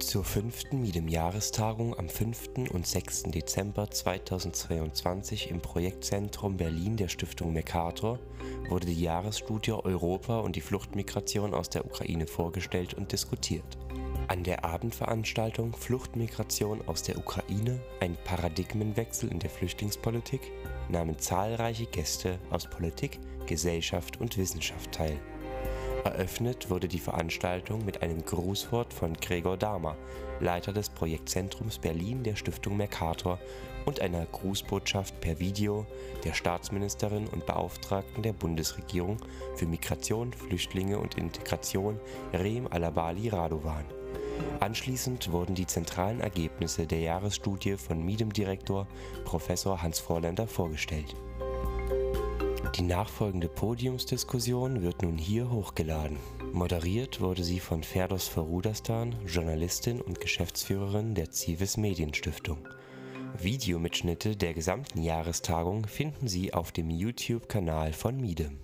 Zur fünften Midem-Jahrestagung am 5. und 6. Dezember 2022 im Projektzentrum Berlin der Stiftung Mercator wurde die Jahresstudie Europa und die Fluchtmigration aus der Ukraine vorgestellt und diskutiert. An der Abendveranstaltung Fluchtmigration aus der Ukraine – ein Paradigmenwechsel in der Flüchtlingspolitik nahmen zahlreiche Gäste aus Politik, Gesellschaft und Wissenschaft teil. Eröffnet wurde die Veranstaltung mit einem Grußwort von Gregor Dahmer, Leiter des Projektzentrums Berlin der Stiftung Mercator und einer Grußbotschaft per Video der Staatsministerin und Beauftragten der Bundesregierung für Migration, Flüchtlinge und Integration Reem Alabali Radovan. Anschließend wurden die zentralen Ergebnisse der Jahresstudie von Midem-Direktor Prof. Hans Vorländer vorgestellt die nachfolgende Podiumsdiskussion wird nun hier hochgeladen. Moderiert wurde sie von Ferdos Farudastan, Journalistin und Geschäftsführerin der Zivis Medienstiftung. Videomitschnitte der gesamten Jahrestagung finden Sie auf dem YouTube-Kanal von Miedem.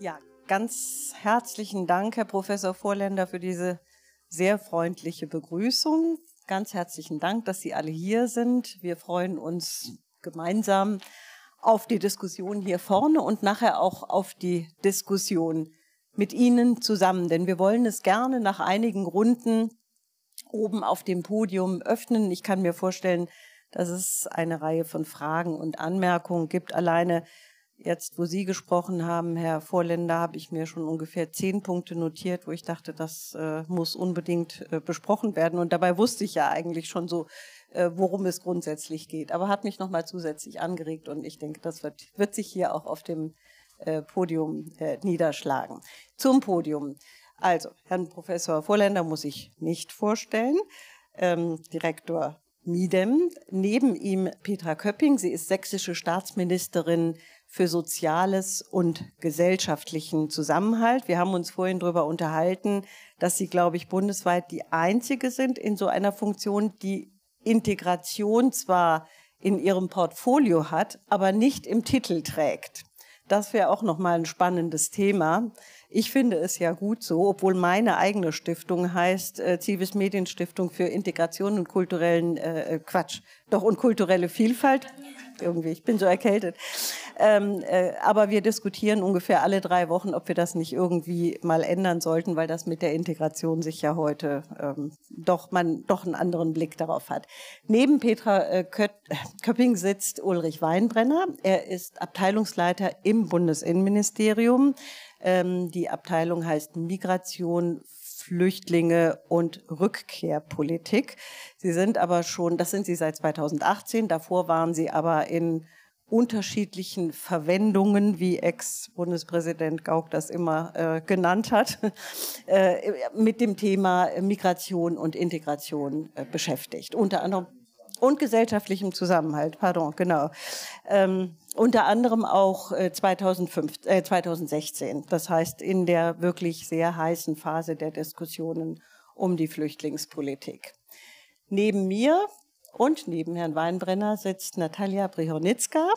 Ja, ganz herzlichen Dank, Herr Professor Vorländer, für diese sehr freundliche Begrüßung ganz herzlichen Dank, dass Sie alle hier sind. Wir freuen uns gemeinsam auf die Diskussion hier vorne und nachher auch auf die Diskussion mit Ihnen zusammen. Denn wir wollen es gerne nach einigen Runden oben auf dem Podium öffnen. Ich kann mir vorstellen, dass es eine Reihe von Fragen und Anmerkungen gibt. Alleine Jetzt, wo Sie gesprochen haben, Herr Vorländer, habe ich mir schon ungefähr zehn Punkte notiert, wo ich dachte, das äh, muss unbedingt äh, besprochen werden. Und dabei wusste ich ja eigentlich schon so, äh, worum es grundsätzlich geht. Aber hat mich nochmal zusätzlich angeregt und ich denke, das wird, wird sich hier auch auf dem äh, Podium äh, niederschlagen. Zum Podium. Also, Herrn Professor Vorländer muss ich nicht vorstellen. Ähm, Direktor Miedem. Neben ihm Petra Köpping. Sie ist sächsische Staatsministerin für Soziales und gesellschaftlichen Zusammenhalt. Wir haben uns vorhin darüber unterhalten, dass Sie, glaube ich, bundesweit die einzige sind in so einer Funktion, die Integration zwar in ihrem Portfolio hat, aber nicht im Titel trägt. Das wäre auch noch mal ein spannendes Thema. Ich finde es ja gut so, obwohl meine eigene Stiftung heißt äh, Civis Medienstiftung für Integration und kulturellen äh, Quatsch, doch und kulturelle Vielfalt irgendwie. Ich bin so erkältet. Ähm, äh, aber wir diskutieren ungefähr alle drei Wochen, ob wir das nicht irgendwie mal ändern sollten, weil das mit der Integration sich ja heute ähm, doch man doch einen anderen Blick darauf hat. Neben Petra äh, Köpping sitzt Ulrich Weinbrenner. Er ist Abteilungsleiter im Bundesinnenministerium. Ähm, die Abteilung heißt Migration, Flüchtlinge und Rückkehrpolitik. Sie sind aber schon, das sind Sie seit 2018, davor waren Sie aber in unterschiedlichen Verwendungen, wie Ex-Bundespräsident Gauck das immer äh, genannt hat, äh, mit dem Thema Migration und Integration äh, beschäftigt. Unter anderem und gesellschaftlichem Zusammenhalt, pardon, genau. Ähm, unter anderem auch äh, 2005, äh, 2016, das heißt in der wirklich sehr heißen Phase der Diskussionen um die Flüchtlingspolitik. Neben mir und neben Herrn Weinbrenner sitzt Natalia Brihornicka.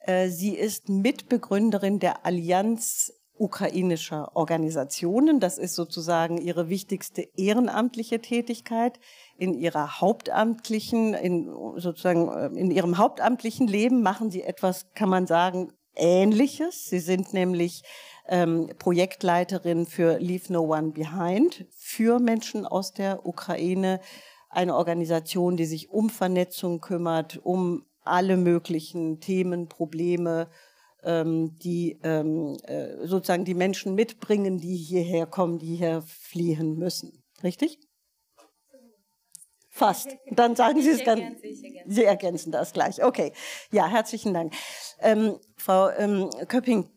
Äh, sie ist Mitbegründerin der Allianz ukrainischer Organisationen. Das ist sozusagen ihre wichtigste ehrenamtliche Tätigkeit. In ihrer hauptamtlichen, in sozusagen äh, in ihrem hauptamtlichen Leben machen sie etwas, kann man sagen, Ähnliches. Sie sind nämlich ähm, Projektleiterin für Leave No One Behind für Menschen aus der Ukraine. Eine Organisation, die sich um Vernetzung kümmert, um alle möglichen Themen, Probleme, ähm, die ähm, äh, sozusagen die Menschen mitbringen, die hierher kommen, die hier fliehen müssen. Richtig? Fast. Dann sagen Sie es dann. Sie ergänzen das gleich. Okay. Ja, herzlichen Dank. Ähm, Frau ähm, Köpping,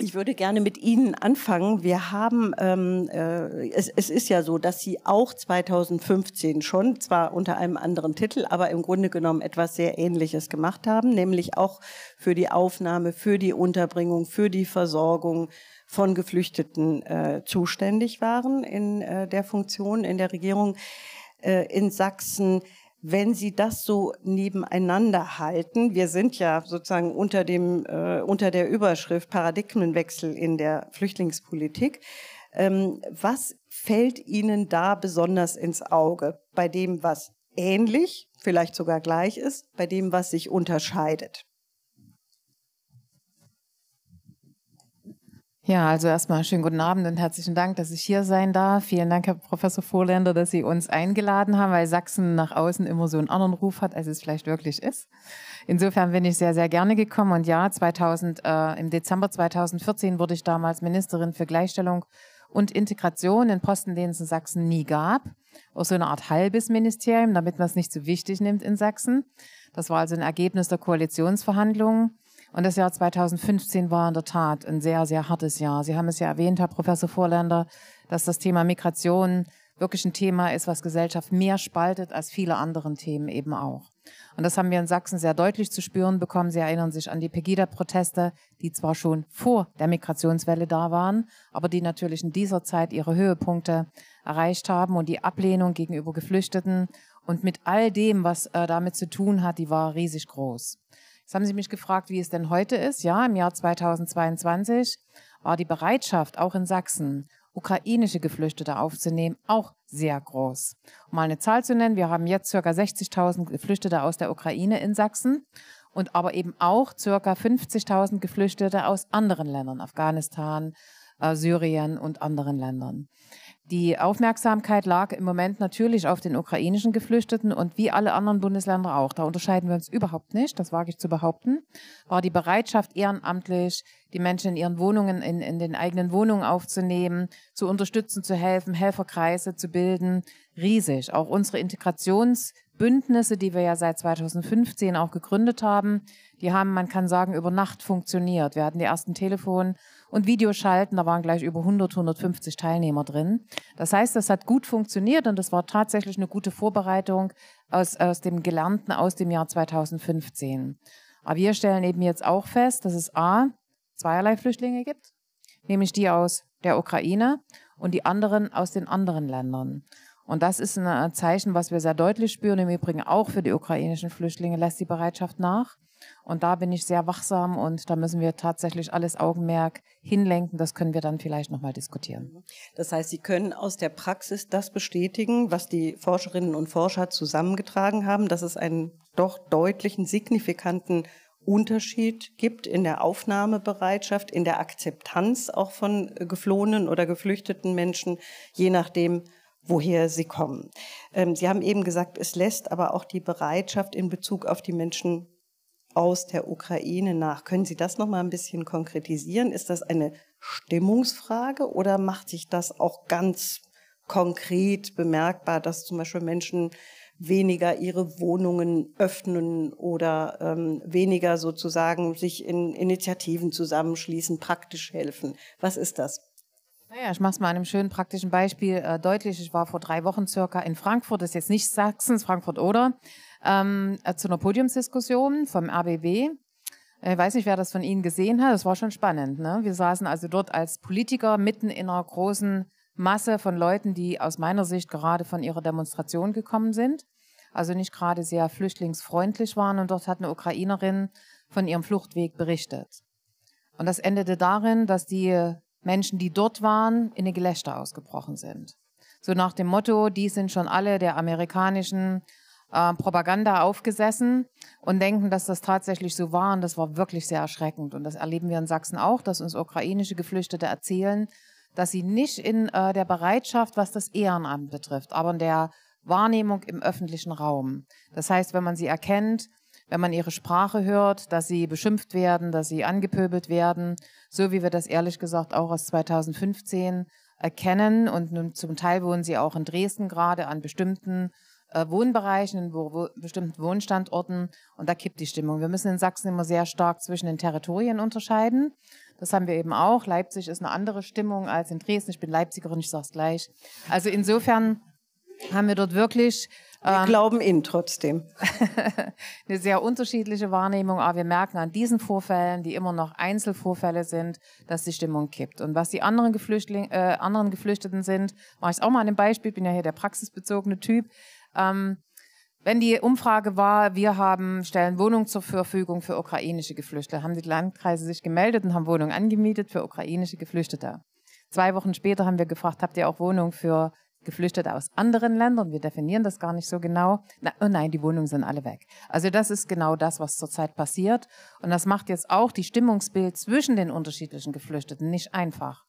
ich würde gerne mit Ihnen anfangen. Wir haben, ähm, äh, es, es ist ja so, dass Sie auch 2015 schon, zwar unter einem anderen Titel, aber im Grunde genommen etwas sehr Ähnliches gemacht haben, nämlich auch für die Aufnahme, für die Unterbringung, für die Versorgung von Geflüchteten äh, zuständig waren in äh, der Funktion in der Regierung in Sachsen. Wenn Sie das so nebeneinander halten, wir sind ja sozusagen unter dem äh, unter der Überschrift Paradigmenwechsel in der Flüchtlingspolitik. Ähm, was fällt Ihnen da besonders ins Auge bei dem, was ähnlich, vielleicht sogar gleich ist, bei dem, was sich unterscheidet? Ja, also erstmal schönen guten Abend und herzlichen Dank, dass ich hier sein darf. Vielen Dank, Herr Professor Vorländer, dass Sie uns eingeladen haben, weil Sachsen nach außen immer so einen anderen Ruf hat, als es vielleicht wirklich ist. Insofern bin ich sehr, sehr gerne gekommen. Und ja, 2000, äh, im Dezember 2014 wurde ich damals Ministerin für Gleichstellung und Integration in Posten, den es in Sachsen nie gab. Auch so eine Art halbes Ministerium, damit man es nicht so wichtig nimmt in Sachsen. Das war also ein Ergebnis der Koalitionsverhandlungen. Und das Jahr 2015 war in der Tat ein sehr, sehr hartes Jahr. Sie haben es ja erwähnt, Herr Professor Vorländer, dass das Thema Migration wirklich ein Thema ist, was Gesellschaft mehr spaltet als viele anderen Themen eben auch. Und das haben wir in Sachsen sehr deutlich zu spüren bekommen. Sie erinnern sich an die Pegida-Proteste, die zwar schon vor der Migrationswelle da waren, aber die natürlich in dieser Zeit ihre Höhepunkte erreicht haben und die Ablehnung gegenüber Geflüchteten und mit all dem, was äh, damit zu tun hat, die war riesig groß. Jetzt haben Sie mich gefragt, wie es denn heute ist. Ja, im Jahr 2022 war die Bereitschaft auch in Sachsen, ukrainische Geflüchtete aufzunehmen, auch sehr groß. Um mal eine Zahl zu nennen, wir haben jetzt ca. 60.000 Geflüchtete aus der Ukraine in Sachsen und aber eben auch ca. 50.000 Geflüchtete aus anderen Ländern, Afghanistan, äh, Syrien und anderen Ländern. Die Aufmerksamkeit lag im Moment natürlich auf den ukrainischen Geflüchteten und wie alle anderen Bundesländer auch. Da unterscheiden wir uns überhaupt nicht, das wage ich zu behaupten. War die Bereitschaft ehrenamtlich, die Menschen in ihren Wohnungen, in, in den eigenen Wohnungen aufzunehmen, zu unterstützen, zu helfen, Helferkreise zu bilden, riesig. Auch unsere Integrationsbündnisse, die wir ja seit 2015 auch gegründet haben, die haben, man kann sagen, über Nacht funktioniert. Wir hatten die ersten Telefon- und Videoschalten, da waren gleich über 100, 150 Teilnehmer drin. Das heißt, das hat gut funktioniert und das war tatsächlich eine gute Vorbereitung aus, aus dem Gelernten aus dem Jahr 2015. Aber wir stellen eben jetzt auch fest, dass es A, zweierlei Flüchtlinge gibt, nämlich die aus der Ukraine und die anderen aus den anderen Ländern. Und das ist ein Zeichen, was wir sehr deutlich spüren. Im Übrigen auch für die ukrainischen Flüchtlinge lässt die Bereitschaft nach. Und da bin ich sehr wachsam und da müssen wir tatsächlich alles Augenmerk hinlenken. Das können wir dann vielleicht nochmal diskutieren. Das heißt, Sie können aus der Praxis das bestätigen, was die Forscherinnen und Forscher zusammengetragen haben, dass es einen doch deutlichen, signifikanten Unterschied gibt in der Aufnahmebereitschaft, in der Akzeptanz auch von geflohenen oder geflüchteten Menschen, je nachdem, woher sie kommen. Ähm, sie haben eben gesagt, es lässt aber auch die Bereitschaft in Bezug auf die Menschen aus der Ukraine nach. Können Sie das noch mal ein bisschen konkretisieren? Ist das eine Stimmungsfrage oder macht sich das auch ganz konkret bemerkbar, dass zum Beispiel Menschen weniger ihre Wohnungen öffnen oder ähm, weniger sozusagen sich in Initiativen zusammenschließen, praktisch helfen? Was ist das? Naja, ich mache es mal einem schönen praktischen Beispiel äh, deutlich. Ich war vor drei Wochen circa in Frankfurt, das ist jetzt nicht Sachsen, Frankfurt oder ähm, äh, zu einer Podiumsdiskussion vom RBB. Ich weiß nicht, wer das von Ihnen gesehen hat. Das war schon spannend. Ne? Wir saßen also dort als Politiker mitten in einer großen Masse von Leuten, die aus meiner Sicht gerade von ihrer Demonstration gekommen sind. Also nicht gerade sehr flüchtlingsfreundlich waren. Und dort hat eine Ukrainerin von ihrem Fluchtweg berichtet. Und das endete darin, dass die Menschen, die dort waren, in eine Gelächter ausgebrochen sind. So nach dem Motto, die sind schon alle der amerikanischen äh, Propaganda aufgesessen und denken, dass das tatsächlich so war. Und das war wirklich sehr erschreckend. Und das erleben wir in Sachsen auch, dass uns ukrainische Geflüchtete erzählen, dass sie nicht in äh, der Bereitschaft, was das Ehrenamt betrifft, aber in der Wahrnehmung im öffentlichen Raum. Das heißt, wenn man sie erkennt, wenn man ihre Sprache hört, dass sie beschimpft werden, dass sie angepöbelt werden, so wie wir das ehrlich gesagt auch aus 2015 erkennen. Und nun zum Teil wohnen sie auch in Dresden gerade an bestimmten äh, Wohnbereichen, wo, wo, bestimmten Wohnstandorten und da kippt die Stimmung. Wir müssen in Sachsen immer sehr stark zwischen den Territorien unterscheiden. Das haben wir eben auch. Leipzig ist eine andere Stimmung als in Dresden. Ich bin Leipzigerin, ich sage es gleich. Also insofern haben wir dort wirklich wir ähm, glauben Ihnen trotzdem. eine sehr unterschiedliche Wahrnehmung, aber wir merken an diesen Vorfällen, die immer noch Einzelvorfälle sind, dass die Stimmung kippt. Und was die anderen, Geflüchtling, äh, anderen Geflüchteten sind, mache ich auch mal an einem Beispiel, bin ja hier der praxisbezogene Typ. Ähm, wenn die Umfrage war, wir haben, stellen Wohnungen zur Verfügung für ukrainische Geflüchtete, haben die Landkreise sich gemeldet und haben Wohnungen angemietet für ukrainische Geflüchtete. Zwei Wochen später haben wir gefragt, habt ihr auch Wohnungen für Geflüchtete aus anderen Ländern? Wir definieren das gar nicht so genau. Na, oh nein, die Wohnungen sind alle weg. Also das ist genau das, was zurzeit passiert. Und das macht jetzt auch die Stimmungsbild zwischen den unterschiedlichen Geflüchteten nicht einfach.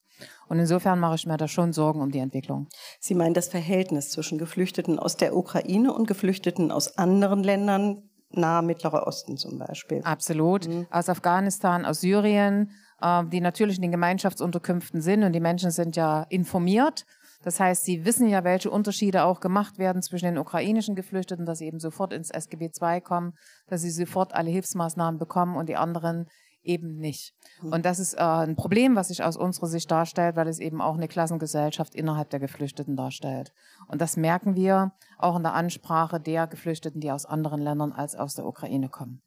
Und insofern mache ich mir da schon Sorgen um die Entwicklung. Sie meinen das Verhältnis zwischen Geflüchteten aus der Ukraine und Geflüchteten aus anderen Ländern, nahe Mittlerer Osten zum Beispiel? Absolut. Mhm. Aus Afghanistan, aus Syrien, äh, die natürlich in den Gemeinschaftsunterkünften sind und die Menschen sind ja informiert. Das heißt, sie wissen ja, welche Unterschiede auch gemacht werden zwischen den ukrainischen Geflüchteten, dass sie eben sofort ins SGB II kommen, dass sie sofort alle Hilfsmaßnahmen bekommen und die anderen eben nicht. Hm. Und das ist äh, ein Problem, was sich aus unserer Sicht darstellt, weil es eben auch eine Klassengesellschaft innerhalb der Geflüchteten darstellt. Und das merken wir auch in der Ansprache der Geflüchteten, die aus anderen Ländern als aus der Ukraine kommen.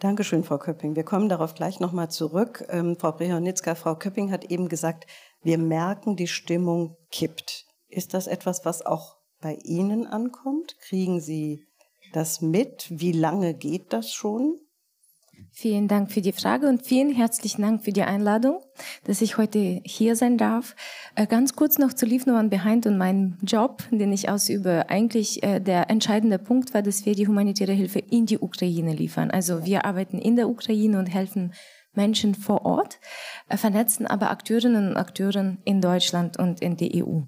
Dankeschön, Frau Köpping. Wir kommen darauf gleich nochmal zurück. Ähm, Frau Brehonitzka, Frau Köpping hat eben gesagt, wir merken, die Stimmung kippt. Ist das etwas, was auch bei Ihnen ankommt? Kriegen Sie das mit? Wie lange geht das schon? Vielen Dank für die Frage und vielen herzlichen Dank für die Einladung, dass ich heute hier sein darf. Äh, ganz kurz noch zu Leave No One Behind und meinem Job, den ich ausübe. Eigentlich äh, der entscheidende Punkt war, dass wir die humanitäre Hilfe in die Ukraine liefern. Also wir arbeiten in der Ukraine und helfen Menschen vor Ort, äh, vernetzen aber Akteurinnen und Akteuren in Deutschland und in der EU.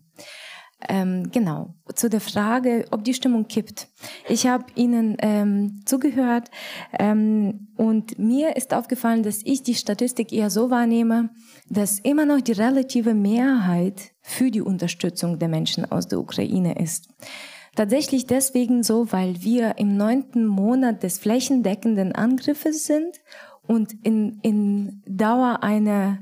Ähm, genau, zu der Frage, ob die Stimmung kippt. Ich habe Ihnen ähm, zugehört ähm, und mir ist aufgefallen, dass ich die Statistik eher so wahrnehme, dass immer noch die relative Mehrheit für die Unterstützung der Menschen aus der Ukraine ist. Tatsächlich deswegen so, weil wir im neunten Monat des flächendeckenden Angriffes sind und in, in Dauer einer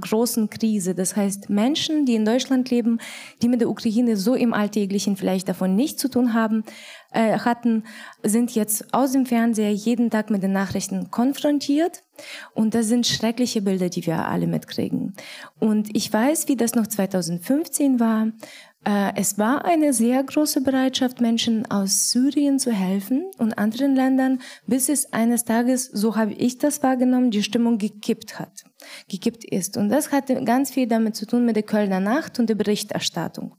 großen Krise. Das heißt, Menschen, die in Deutschland leben, die mit der Ukraine so im Alltäglichen vielleicht davon nichts zu tun haben, äh, hatten, sind jetzt aus dem Fernseher jeden Tag mit den Nachrichten konfrontiert. Und das sind schreckliche Bilder, die wir alle mitkriegen. Und ich weiß, wie das noch 2015 war. Äh, es war eine sehr große Bereitschaft, Menschen aus Syrien zu helfen und anderen Ländern, bis es eines Tages, so habe ich das wahrgenommen, die Stimmung gekippt hat, gekippt ist. Und das hatte ganz viel damit zu tun mit der Kölner Nacht und der Berichterstattung.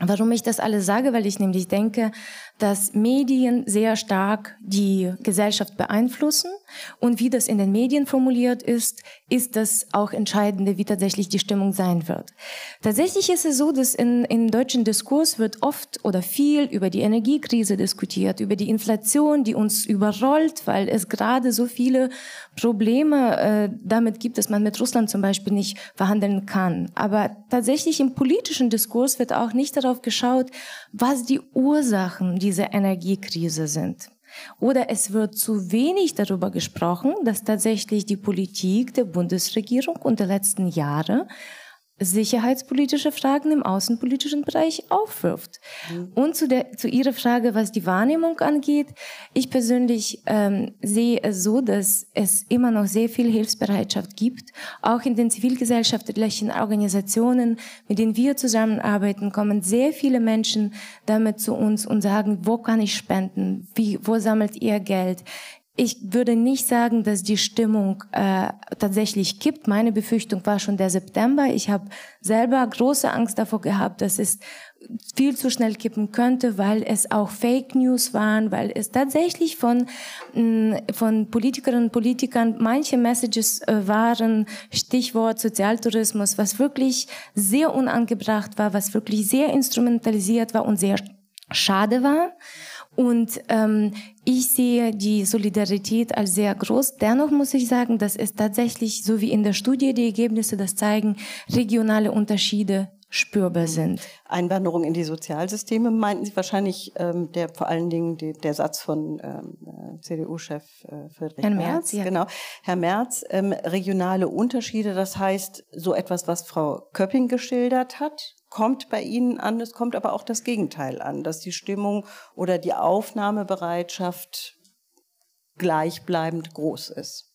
Warum ich das alles sage, weil ich nämlich denke, dass Medien sehr stark die Gesellschaft beeinflussen und wie das in den Medien formuliert ist, ist das auch entscheidende, wie tatsächlich die Stimmung sein wird. Tatsächlich ist es so, dass in, im deutschen Diskurs wird oft oder viel über die Energiekrise diskutiert, über die Inflation, die uns überrollt, weil es gerade so viele Probleme äh, damit gibt, dass man mit Russland zum Beispiel nicht verhandeln kann. Aber tatsächlich im politischen Diskurs wird auch nicht geschaut, was die Ursachen dieser Energiekrise sind. Oder es wird zu wenig darüber gesprochen, dass tatsächlich die Politik der Bundesregierung und der letzten Jahre sicherheitspolitische Fragen im außenpolitischen Bereich aufwirft. Mhm. Und zu, der, zu Ihrer Frage, was die Wahrnehmung angeht, ich persönlich ähm, sehe es so, dass es immer noch sehr viel Hilfsbereitschaft gibt. Auch in den zivilgesellschaftlichen Organisationen, mit denen wir zusammenarbeiten, kommen sehr viele Menschen damit zu uns und sagen, wo kann ich spenden? Wie, wo sammelt ihr Geld? Ich würde nicht sagen, dass die Stimmung äh, tatsächlich kippt. Meine Befürchtung war schon der September. Ich habe selber große Angst davor gehabt, dass es viel zu schnell kippen könnte, weil es auch Fake News waren, weil es tatsächlich von, mm, von Politikerinnen und Politikern manche Messages äh, waren, Stichwort Sozialtourismus, was wirklich sehr unangebracht war, was wirklich sehr instrumentalisiert war und sehr schade war. Und ähm, ich sehe die Solidarität als sehr groß. Dennoch muss ich sagen, dass es tatsächlich, so wie in der Studie die Ergebnisse das zeigen, regionale Unterschiede spürbar mhm. sind. Einwanderung in die Sozialsysteme meinten Sie wahrscheinlich ähm, der vor allen Dingen die, der Satz von ähm, äh, CDU-Chef äh, Friedrich Herr Merz. Merz ja. Genau, Herr Merz. Ähm, regionale Unterschiede, das heißt so etwas, was Frau Köpping geschildert hat, kommt bei Ihnen an. Es kommt aber auch das Gegenteil an, dass die Stimmung oder die Aufnahmebereitschaft gleichbleibend groß ist.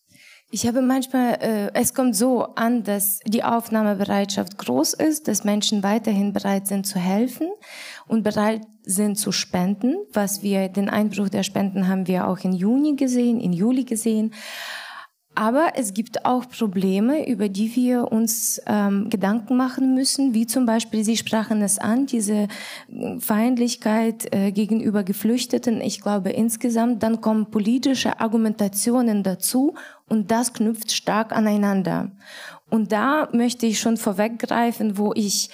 Ich habe manchmal, äh, es kommt so an, dass die Aufnahmebereitschaft groß ist, dass Menschen weiterhin bereit sind zu helfen. und bereit sind zu spenden, was wir, den Einbruch der Spenden haben wir auch in Juni gesehen, in Juli gesehen. Aber es gibt auch Probleme, über die wir uns ähm, Gedanken machen müssen, wie zum Beispiel, Sie sprachen es an, diese äh, Feindlichkeit äh, gegenüber Geflüchteten. Ich glaube insgesamt, dann kommen politische Argumentationen dazu und das knüpft stark aneinander. Und da möchte ich schon vorweggreifen, wo ich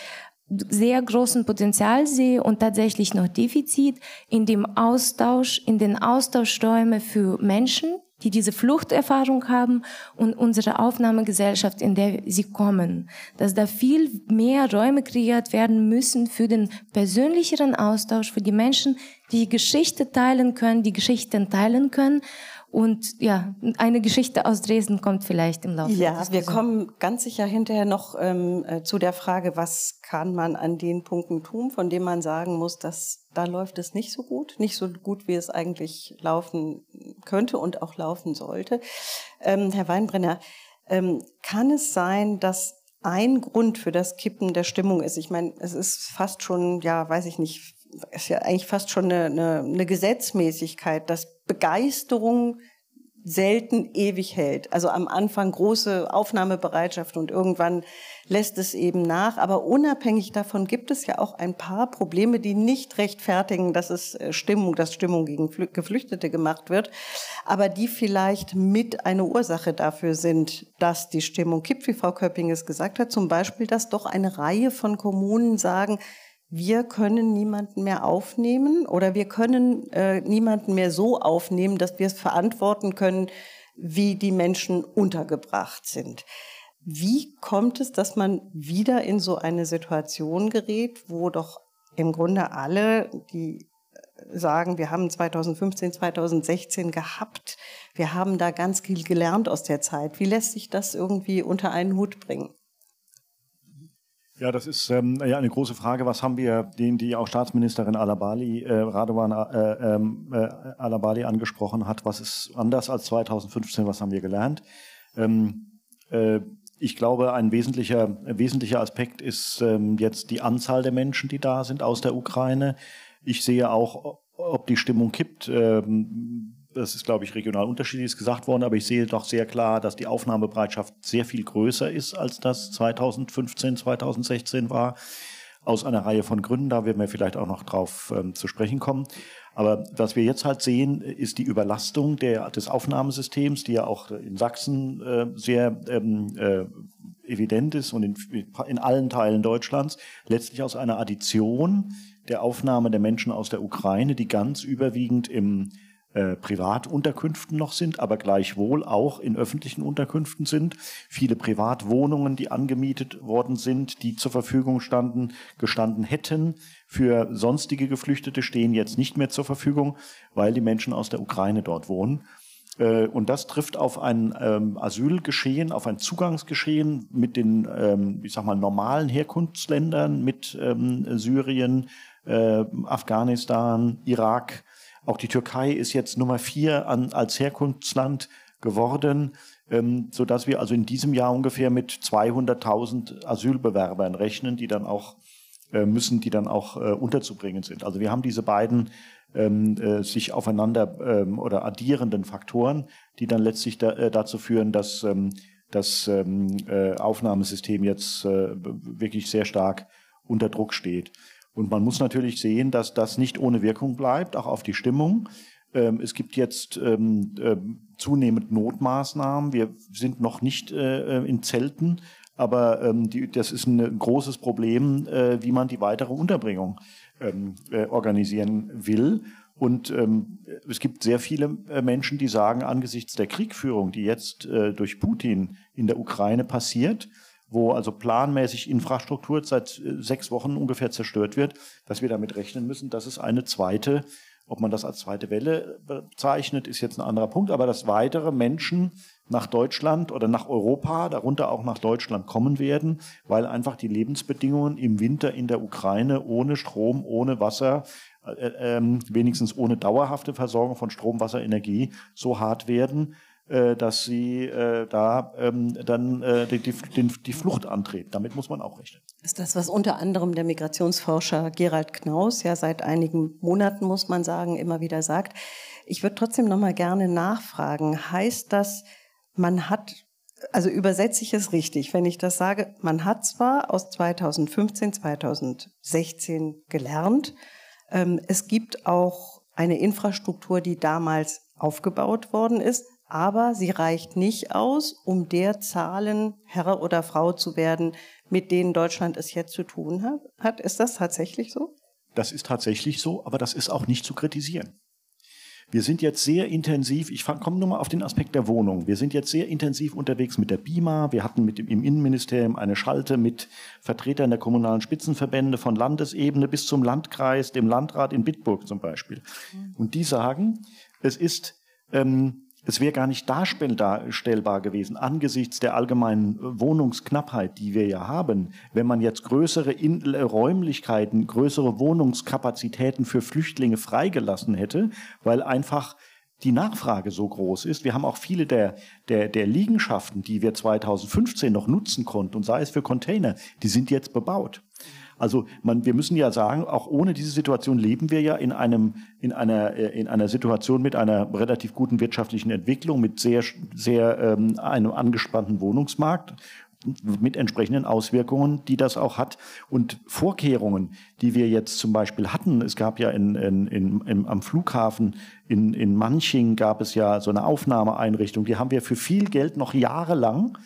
sehr großen Potenzial sehe und tatsächlich noch Defizit in dem Austausch, in den Austauschräumen für Menschen, die diese Fluchterfahrung haben und unsere Aufnahmegesellschaft, in der sie kommen. Dass da viel mehr Räume kreiert werden müssen für den persönlicheren Austausch, für die Menschen, die Geschichte teilen können, die Geschichten teilen können und ja, eine Geschichte aus Dresden kommt vielleicht im Laufe. Ja, wir kommen ganz sicher hinterher noch ähm, äh, zu der Frage, was kann man an den Punkten tun, von denen man sagen muss, dass da läuft es nicht so gut, nicht so gut, wie es eigentlich laufen könnte und auch laufen sollte. Ähm, Herr Weinbrenner, ähm, kann es sein, dass ein Grund für das Kippen der Stimmung ist? Ich meine, es ist fast schon, ja, weiß ich nicht, ist ja eigentlich fast schon eine, eine, eine Gesetzmäßigkeit, dass Begeisterung selten ewig hält. Also am Anfang große Aufnahmebereitschaft und irgendwann lässt es eben nach. Aber unabhängig davon gibt es ja auch ein paar Probleme, die nicht rechtfertigen, dass es äh, Stimmung, dass Stimmung gegen Geflüchtete gemacht wird, aber die vielleicht mit eine Ursache dafür sind, dass die Stimmung kippt, wie Frau Köpping es gesagt hat. Zum Beispiel, dass doch eine Reihe von Kommunen sagen, wir können niemanden mehr aufnehmen oder wir können äh, niemanden mehr so aufnehmen, dass wir es verantworten können, wie die Menschen untergebracht sind. Wie kommt es, dass man wieder in so eine Situation gerät, wo doch im Grunde alle, die äh, sagen, wir haben 2015, 2016 gehabt, wir haben da ganz viel gelernt aus der Zeit. Wie lässt sich das irgendwie unter einen Hut bringen? Ja, das ist ähm, ja eine große Frage. Was haben wir, den die auch Staatsministerin Alabali, äh, Radovan äh, ähm, äh, Alabali angesprochen hat, was ist anders als 2015, was haben wir gelernt? Ähm, äh, ich glaube, ein wesentlicher, wesentlicher Aspekt ist ähm, jetzt die Anzahl der Menschen, die da sind aus der Ukraine. Ich sehe auch, ob die Stimmung kippt. Ähm, das ist, glaube ich, regional unterschiedlich gesagt worden, aber ich sehe doch sehr klar, dass die Aufnahmebereitschaft sehr viel größer ist, als das 2015, 2016 war. Aus einer Reihe von Gründen, da werden wir vielleicht auch noch drauf ähm, zu sprechen kommen. Aber was wir jetzt halt sehen, ist die Überlastung der, des Aufnahmesystems, die ja auch in Sachsen äh, sehr ähm, äh, evident ist und in, in allen Teilen Deutschlands, letztlich aus einer Addition der Aufnahme der Menschen aus der Ukraine, die ganz überwiegend im äh, Privatunterkünften noch sind, aber gleichwohl auch in öffentlichen Unterkünften sind. Viele Privatwohnungen, die angemietet worden sind, die zur Verfügung standen, gestanden hätten für sonstige Geflüchtete, stehen jetzt nicht mehr zur Verfügung, weil die Menschen aus der Ukraine dort wohnen. Äh, und das trifft auf ein ähm, Asylgeschehen, auf ein Zugangsgeschehen mit den, ähm, ich sag mal, normalen Herkunftsländern, mit ähm, Syrien, äh, Afghanistan, Irak, auch die Türkei ist jetzt Nummer vier an, als Herkunftsland geworden, ähm, so dass wir also in diesem Jahr ungefähr mit 200.000 Asylbewerbern rechnen, die dann auch äh, müssen, die dann auch äh, unterzubringen sind. Also wir haben diese beiden ähm, äh, sich aufeinander ähm, oder addierenden Faktoren, die dann letztlich da, äh, dazu führen, dass ähm, das ähm, äh, Aufnahmesystem jetzt wirklich sehr stark unter Druck steht. Und man muss natürlich sehen, dass das nicht ohne Wirkung bleibt, auch auf die Stimmung. Ähm, es gibt jetzt ähm, äh, zunehmend Notmaßnahmen. Wir sind noch nicht äh, in Zelten, aber ähm, das ist ein großes Problem, äh, wie man die weitere Unterbringung ähm, äh, organisieren will. Und ähm, es gibt sehr viele äh, Menschen, die sagen, angesichts der Kriegführung, die jetzt äh, durch Putin in der Ukraine passiert, wo also planmäßig Infrastruktur seit äh, sechs Wochen ungefähr zerstört wird, dass wir damit rechnen müssen, dass es eine zweite, ob man das als zweite Welle bezeichnet, ist jetzt ein anderer Punkt, aber dass weitere Menschen nach Deutschland oder nach Europa, darunter auch nach Deutschland kommen werden, weil einfach die Lebensbedingungen im Winter in der Ukraine ohne Strom, ohne Wasser, äh, äh, wenigstens ohne dauerhafte Versorgung von Strom, Wasser, Energie so hart werden, dass sie äh, da ähm, dann äh, die, die, die Flucht antreten. Damit muss man auch rechnen. Ist das, was unter anderem der Migrationsforscher Gerald Knaus ja seit einigen Monaten, muss man sagen, immer wieder sagt. Ich würde trotzdem noch mal gerne nachfragen. Heißt das, man hat also übersetze ich es richtig, wenn ich das sage, man hat zwar aus 2015, 2016 gelernt, ähm, es gibt auch eine Infrastruktur, die damals aufgebaut worden ist, aber sie reicht nicht aus, um der Zahlen Herr oder Frau zu werden, mit denen Deutschland es jetzt zu tun hat. Ist das tatsächlich so? Das ist tatsächlich so, aber das ist auch nicht zu kritisieren. Wir sind jetzt sehr intensiv, ich komme nur mal auf den Aspekt der Wohnung. Wir sind jetzt sehr intensiv unterwegs mit der BIMA. Wir hatten mit dem, im Innenministerium eine Schalte mit Vertretern der kommunalen Spitzenverbände von Landesebene bis zum Landkreis, dem Landrat in Bitburg zum Beispiel. Mhm. Und die sagen, es ist ähm, es wäre gar nicht darstellbar gewesen angesichts der allgemeinen äh, Wohnungsknappheit, die wir ja haben, wenn man jetzt größere In äh, Räumlichkeiten, größere Wohnungskapazitäten für Flüchtlinge freigelassen hätte, weil einfach die Nachfrage so groß ist. Wir haben auch viele der, der, der Liegenschaften, die wir 2015 noch nutzen konnten, und sei es für Container, die sind jetzt bebaut. Also man, wir müssen ja sagen, auch ohne diese Situation leben wir ja in einem, in einer, äh, in einer Situation mit einer relativ guten wirtschaftlichen Entwicklung, mit sehr, sehr ähm, einem angespannten Wohnungsmarkt mit entsprechenden Auswirkungen, die das auch hat. Und Vorkehrungen, die wir jetzt zum Beispiel hatten, es gab ja in, in, in, in, am Flughafen in, in Manching gab es ja so eine Aufnahmeeinrichtung, die haben wir für viel Geld noch jahrelang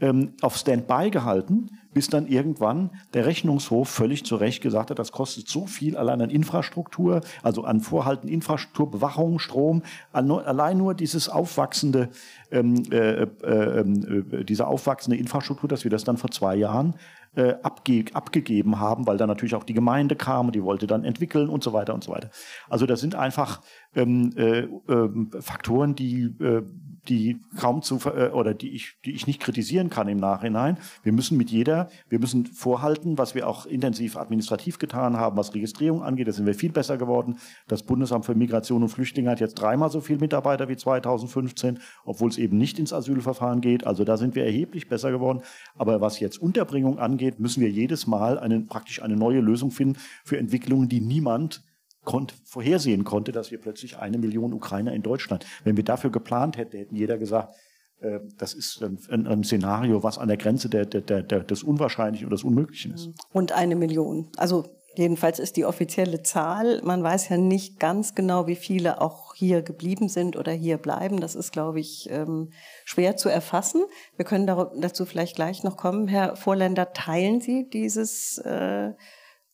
ähm, auf Standby gehalten, bis dann irgendwann der Rechnungshof völlig zu Recht gesagt hat, das kostet so viel allein an Infrastruktur, also an Vorhalten, Infrastruktur, Bewachung, Strom, allein nur dieses aufwachsende, ähm, äh, äh, äh, diese aufwachsende Infrastruktur, dass wir das dann vor zwei Jahren äh, abge abgegeben haben, weil dann natürlich auch die Gemeinde kam und die wollte dann entwickeln und so weiter und so weiter. Also das sind einfach ähm, äh, äh, Faktoren, die äh, die kaum zu äh, oder die ich die ich nicht kritisieren kann im Nachhinein. Wir müssen mit jeder, wir müssen vorhalten, was wir auch intensiv administrativ getan haben, was Registrierung angeht. Da sind wir viel besser geworden. Das Bundesamt für Migration und Flüchtlinge hat jetzt dreimal so viele Mitarbeiter wie 2015, obwohl es eben nicht ins Asylverfahren geht. Also da sind wir erheblich besser geworden. Aber was jetzt Unterbringung angeht, müssen wir jedes Mal eine, praktisch eine neue Lösung finden für Entwicklungen, die niemand konnte, vorhersehen konnte, dass wir plötzlich eine Million Ukrainer in Deutschland, wenn wir dafür geplant hätten, hätten jeder gesagt, äh, das ist ein, ein, Szenario, was an der Grenze der, der, der, des Unwahrscheinlichen und des Unmöglichen ist. Und eine Million. Also jedenfalls ist die offizielle Zahl. Man weiß ja nicht ganz genau, wie viele auch hier geblieben sind oder hier bleiben. Das ist, glaube ich, ähm, schwer zu erfassen. Wir können dazu vielleicht gleich noch kommen. Herr Vorländer, teilen Sie dieses äh,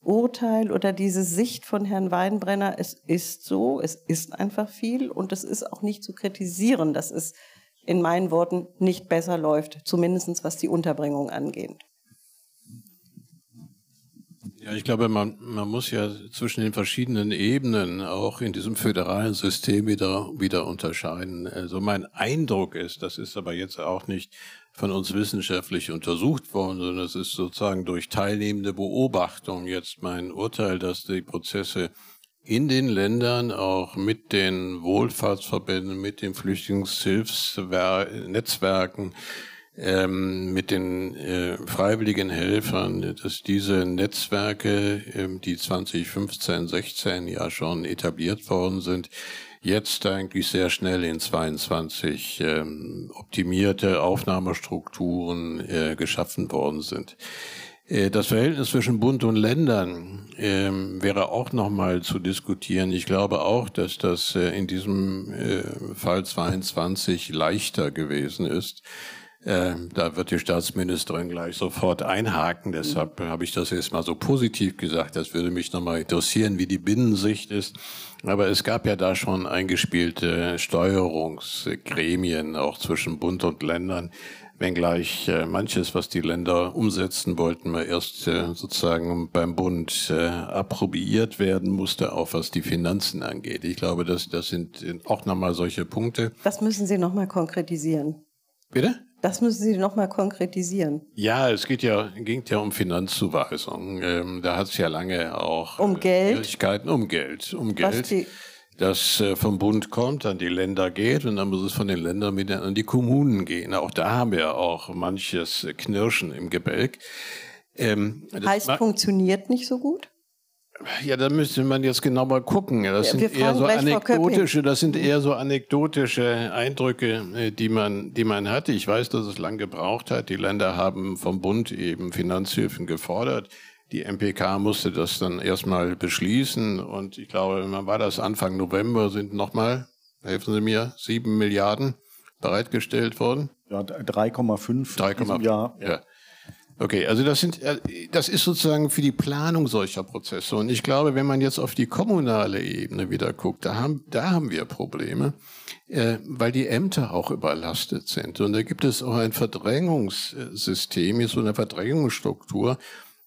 Urteil oder diese Sicht von Herrn Weinbrenner, es ist so, es ist einfach viel und es ist auch nicht zu kritisieren, dass es in meinen Worten nicht besser läuft, zumindest was die Unterbringung angeht. Ja, ich glaube, man, man muss ja zwischen den verschiedenen Ebenen auch in diesem föderalen System wieder, wieder unterscheiden. Also mein Eindruck ist, das ist aber jetzt auch nicht von uns wissenschaftlich untersucht worden, sondern es ist sozusagen durch teilnehmende Beobachtung jetzt mein Urteil, dass die Prozesse in den Ländern auch mit den Wohlfahrtsverbänden, mit den Flüchtlingshilfsnetzwerken, ähm, mit den äh, freiwilligen Helfern, dass diese Netzwerke, ähm, die 2015, 16 ja schon etabliert worden sind, jetzt eigentlich sehr schnell in 22 ähm, optimierte Aufnahmestrukturen äh, geschaffen worden sind. Äh, das Verhältnis zwischen Bund und Ländern ähm, wäre auch nochmal zu diskutieren. Ich glaube auch, dass das äh, in diesem äh, Fall 22 leichter gewesen ist. Äh, da wird die Staatsministerin gleich sofort einhaken. Deshalb habe ich das jetzt mal so positiv gesagt. Das würde mich nochmal interessieren, wie die Binnensicht ist. Aber es gab ja da schon eingespielte Steuerungsgremien, auch zwischen Bund und Ländern, wenngleich äh, manches, was die Länder umsetzen wollten, mal erst äh, sozusagen beim Bund äh, approbiert werden musste, auch was die Finanzen angeht. Ich glaube, das, das sind auch nochmal solche Punkte. Das müssen Sie nochmal konkretisieren. Bitte? Das müssen Sie noch mal konkretisieren. Ja, es geht ja, ging ja um Finanzzuweisung. Ähm, da hat es ja lange auch um Geld? Schwierigkeiten um Geld. Um Geld. das äh, vom Bund kommt, an die Länder geht und dann muss es von den Ländern wieder an die Kommunen gehen. Auch da haben wir auch manches Knirschen im Gebälk. Ähm, heißt, funktioniert nicht so gut? Ja, da müsste man jetzt genau mal gucken. Das sind eher so anekdotische, das sind eher so anekdotische Eindrücke, äh, die man, die man hatte. Ich weiß, dass es lang gebraucht hat. Die Länder haben vom Bund eben Finanzhilfen gefordert. Die MPK musste das dann erstmal beschließen und ich glaube, man war das Anfang November, sind nochmal, helfen Sie mir, sieben Milliarden bereitgestellt worden. Ja, 3,5 3,5 Jahr. Ja. Okay, also das sind, äh, das ist sozusagen für die Planung solcher Prozesse. Und ich glaube, wenn man jetzt auf die kommunale Ebene wieder guckt, da haben, da haben wir Probleme, äh, weil die Ämter auch überlastet sind. Und da gibt es auch ein Verdrängungssystem, so eine Verdrängungsstruktur,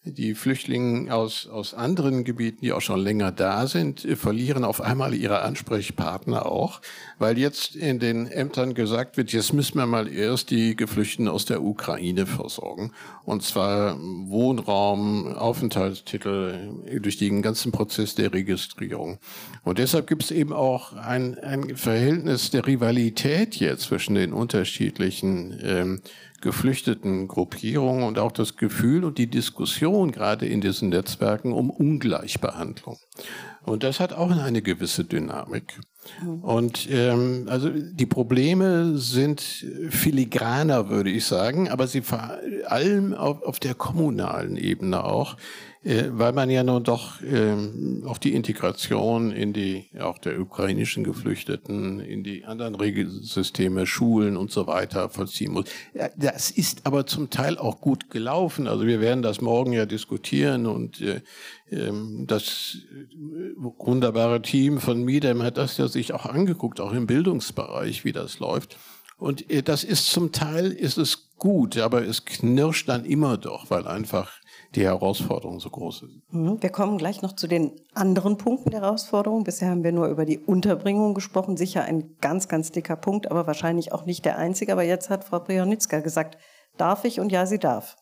die Flüchtlinge aus, aus anderen Gebieten, die auch schon länger da sind, verlieren auf einmal ihre Ansprechpartner auch, weil jetzt in den Ämtern gesagt wird, jetzt müssen wir mal erst die Geflüchteten aus der Ukraine versorgen. Und zwar Wohnraum, Aufenthaltstitel durch den ganzen Prozess der Registrierung. Und deshalb gibt es eben auch ein, ein Verhältnis der Rivalität jetzt zwischen den unterschiedlichen ähm, geflüchteten Gruppierungen und auch das Gefühl und die Diskussion gerade in diesen Netzwerken um Ungleichbehandlung. Und das hat auch eine gewisse Dynamik. Und ähm, also die Probleme sind filigraner, würde ich sagen, aber sie vor allem auf, auf der kommunalen Ebene auch. Äh, weil man ja nun doch äh, auch die Integration in die, auch der ukrainischen Geflüchteten, in die anderen Regelsysteme, Schulen und so weiter vollziehen muss. Ja, das ist aber zum Teil auch gut gelaufen. Also wir werden das morgen ja diskutieren und äh, ähm, das äh, wunderbare Team von Midem hat das ja sich auch angeguckt, auch im Bildungsbereich, wie das läuft. Und äh, das ist zum Teil ist es gut, aber es knirscht dann immer doch, weil einfach die Herausforderungen so groß sind. Mhm. Wir kommen gleich noch zu den anderen Punkten der Herausforderung. Bisher haben wir nur über die Unterbringung gesprochen. Sicher ein ganz, ganz dicker Punkt, aber wahrscheinlich auch nicht der einzige. Aber jetzt hat Frau Prionitzka gesagt, darf ich? Und ja, sie darf.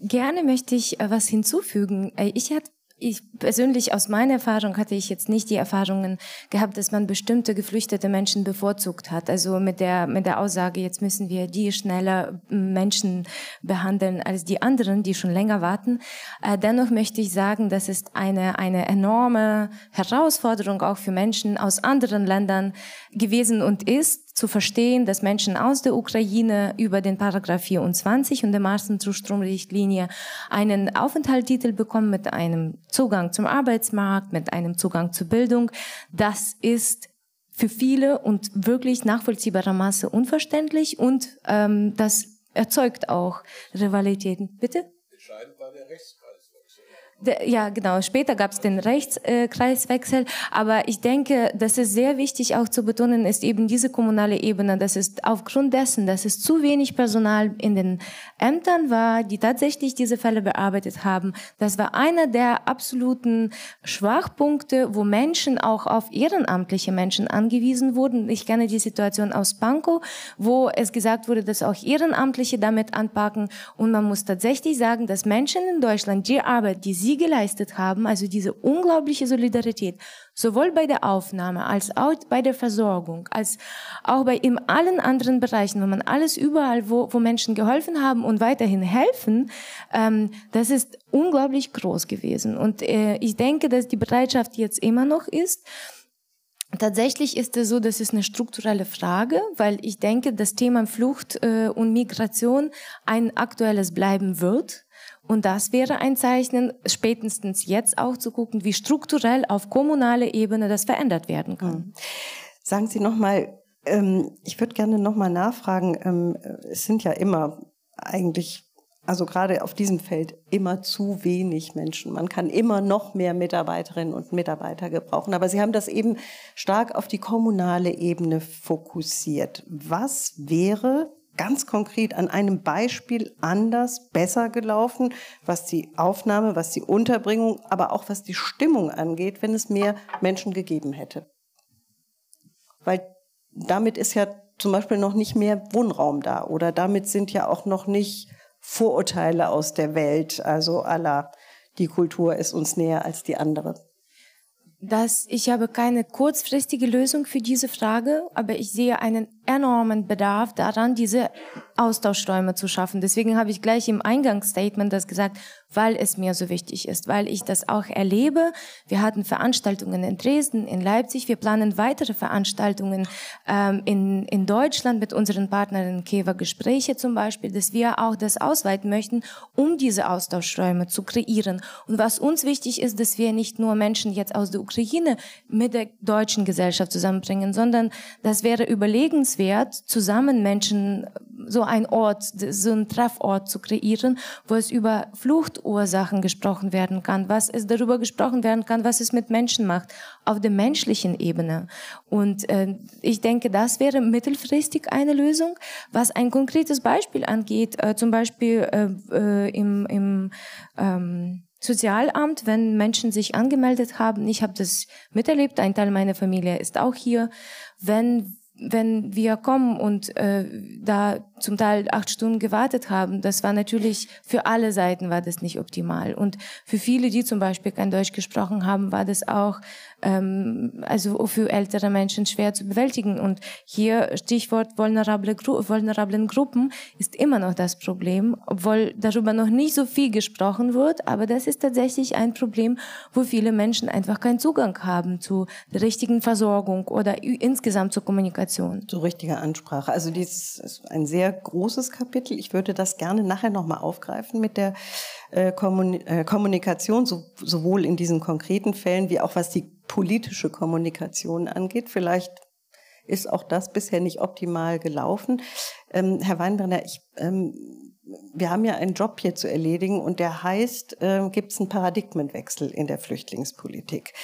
Gerne möchte ich äh, was hinzufügen. Äh, ich hatte ich persönlich aus meiner Erfahrung hatte ich jetzt nicht die Erfahrungen gehabt, dass man bestimmte geflüchtete Menschen bevorzugt hat. Also mit der, mit der Aussage, jetzt müssen wir die schneller Menschen behandeln als die anderen, die schon länger warten. Äh, dennoch möchte ich sagen, das ist eine, eine enorme Herausforderung auch für Menschen aus anderen Ländern gewesen und ist, zu verstehen, dass Menschen aus der Ukraine über den Paragraph 24 und der Massenzustromrichtlinie einen Aufenthaltstitel bekommen mit einem Zugang zum Arbeitsmarkt, mit einem Zugang zur Bildung. Das ist für viele und wirklich nachvollziehbarer Maße unverständlich und ähm, das erzeugt auch Rivalitäten. Bitte? Entscheidend war der Rechts ja, genau. Später gab es den Rechtskreiswechsel. Aber ich denke, dass es sehr wichtig auch zu betonen ist, eben diese kommunale Ebene, dass es aufgrund dessen, dass es zu wenig Personal in den Ämtern war, die tatsächlich diese Fälle bearbeitet haben. Das war einer der absoluten Schwachpunkte, wo Menschen auch auf ehrenamtliche Menschen angewiesen wurden. Ich kenne die Situation aus Pankow, wo es gesagt wurde, dass auch Ehrenamtliche damit anpacken. Und man muss tatsächlich sagen, dass Menschen in Deutschland die Arbeit, die sie sie geleistet haben, also diese unglaubliche Solidarität, sowohl bei der Aufnahme als auch bei der Versorgung, als auch bei in allen anderen Bereichen, wenn man alles überall, wo, wo Menschen geholfen haben und weiterhin helfen, ähm, das ist unglaublich groß gewesen. Und äh, ich denke, dass die Bereitschaft jetzt immer noch ist. Tatsächlich ist es so, das ist eine strukturelle Frage, weil ich denke, das Thema Flucht äh, und Migration ein aktuelles bleiben wird. Und das wäre ein Zeichen, spätestens jetzt auch zu gucken, wie strukturell auf kommunaler Ebene das verändert werden kann. Mhm. Sagen Sie nochmal, ähm, ich würde gerne nochmal nachfragen, ähm, es sind ja immer eigentlich, also gerade auf diesem Feld, immer zu wenig Menschen. Man kann immer noch mehr Mitarbeiterinnen und Mitarbeiter gebrauchen. Aber Sie haben das eben stark auf die kommunale Ebene fokussiert. Was wäre ganz konkret an einem Beispiel anders, besser gelaufen, was die Aufnahme, was die Unterbringung, aber auch was die Stimmung angeht, wenn es mehr Menschen gegeben hätte. Weil damit ist ja zum Beispiel noch nicht mehr Wohnraum da oder damit sind ja auch noch nicht Vorurteile aus der Welt, also aller, die Kultur ist uns näher als die andere. dass ich habe keine kurzfristige Lösung für diese Frage, aber ich sehe einen enormen Bedarf daran, diese Austauschräume zu schaffen. Deswegen habe ich gleich im Eingangsstatement das gesagt, weil es mir so wichtig ist, weil ich das auch erlebe. Wir hatten Veranstaltungen in Dresden, in Leipzig. Wir planen weitere Veranstaltungen ähm, in, in Deutschland mit unseren Partnern Kewa Gespräche zum Beispiel, dass wir auch das ausweiten möchten, um diese Austauschräume zu kreieren. Und was uns wichtig ist, dass wir nicht nur Menschen jetzt aus der Ukraine mit der deutschen Gesellschaft zusammenbringen, sondern das wäre überlegenswert, zusammen Menschen so ein Ort, so ein Treffort zu kreieren, wo es über Fluchtursachen gesprochen werden kann, was es darüber gesprochen werden kann, was es mit Menschen macht, auf der menschlichen Ebene. Und äh, ich denke, das wäre mittelfristig eine Lösung. Was ein konkretes Beispiel angeht, äh, zum Beispiel äh, äh im, im ähm, Sozialamt, wenn Menschen sich angemeldet haben, ich habe das miterlebt, ein Teil meiner Familie ist auch hier, wenn wenn wir kommen und äh, da zum Teil acht Stunden gewartet haben, das war natürlich für alle Seiten war das nicht optimal. Und für viele, die zum Beispiel kein Deutsch gesprochen haben, war das auch ähm, also für ältere Menschen schwer zu bewältigen. Und hier Stichwort vulnerable Gru vulnerablen Gruppen ist immer noch das Problem, obwohl darüber noch nicht so viel gesprochen wird. Aber das ist tatsächlich ein Problem, wo viele Menschen einfach keinen Zugang haben zu der richtigen Versorgung oder insgesamt zur Kommunikation. Zu richtiger Ansprache. Also dies ist ein sehr großes Kapitel. Ich würde das gerne nachher nochmal aufgreifen mit der äh, äh, Kommunikation, sowohl in diesen konkreten Fällen wie auch was die politische Kommunikation angeht. Vielleicht ist auch das bisher nicht optimal gelaufen. Ähm, Herr Weinbrenner, ich, ähm, wir haben ja einen Job hier zu erledigen und der heißt, äh, gibt es einen Paradigmenwechsel in der Flüchtlingspolitik.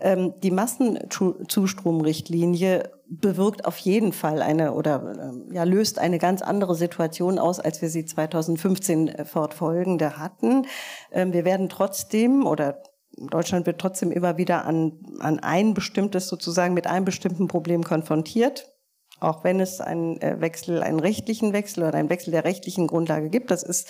Ähm, die Massenzustromrichtlinie bewirkt auf jeden Fall eine oder äh, ja, löst eine ganz andere Situation aus, als wir sie 2015 äh, fortfolgende hatten. Ähm, wir werden trotzdem oder Deutschland wird trotzdem immer wieder an, an ein bestimmtes, sozusagen mit einem bestimmten Problem konfrontiert. Auch wenn es einen äh, Wechsel, einen rechtlichen Wechsel oder einen Wechsel der rechtlichen Grundlage gibt. Das ist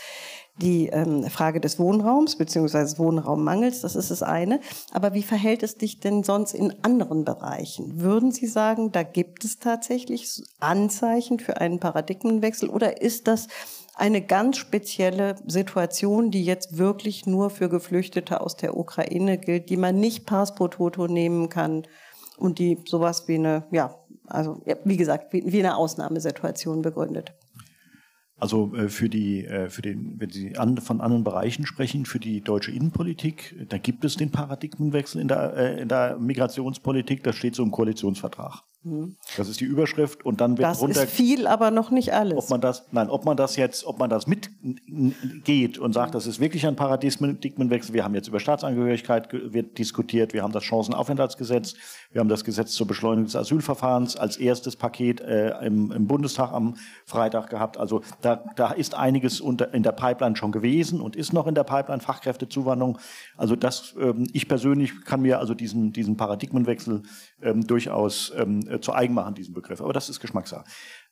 die ähm, Frage des Wohnraums beziehungsweise Wohnraummangels, das ist das eine. Aber wie verhält es dich denn sonst in anderen Bereichen? Würden Sie sagen, da gibt es tatsächlich Anzeichen für einen Paradigmenwechsel oder ist das eine ganz spezielle Situation, die jetzt wirklich nur für Geflüchtete aus der Ukraine gilt, die man nicht pars pro toto nehmen kann und die sowas wie eine, ja, also wie gesagt, wie, wie eine Ausnahmesituation begründet. Also äh, für die, äh, für den, wenn Sie von anderen Bereichen sprechen, für die deutsche Innenpolitik, da gibt es den Paradigmenwechsel in der, äh, in der Migrationspolitik, das steht so im Koalitionsvertrag. Mhm. Das ist die Überschrift und dann wird das runter. Das ist viel, aber noch nicht alles. Ob man das, nein, ob man das jetzt, ob man das mitgeht und sagt, das ist wirklich ein Paradigmenwechsel. Wir haben jetzt über Staatsangehörigkeit wird diskutiert, wir haben das Chancenaufenthaltsgesetz, wir haben das Gesetz zur Beschleunigung des Asylverfahrens als erstes Paket äh, im, im, Bundestag am Freitag gehabt. Also da, da ist einiges unter, in der Pipeline schon gewesen und ist noch in der Pipeline Fachkräftezuwanderung. Also das, ähm, ich persönlich kann mir also diesen, diesen Paradigmenwechsel ähm, durchaus ähm, äh, zu eigen machen, diesen Begriff. Aber das ist Geschmackssache.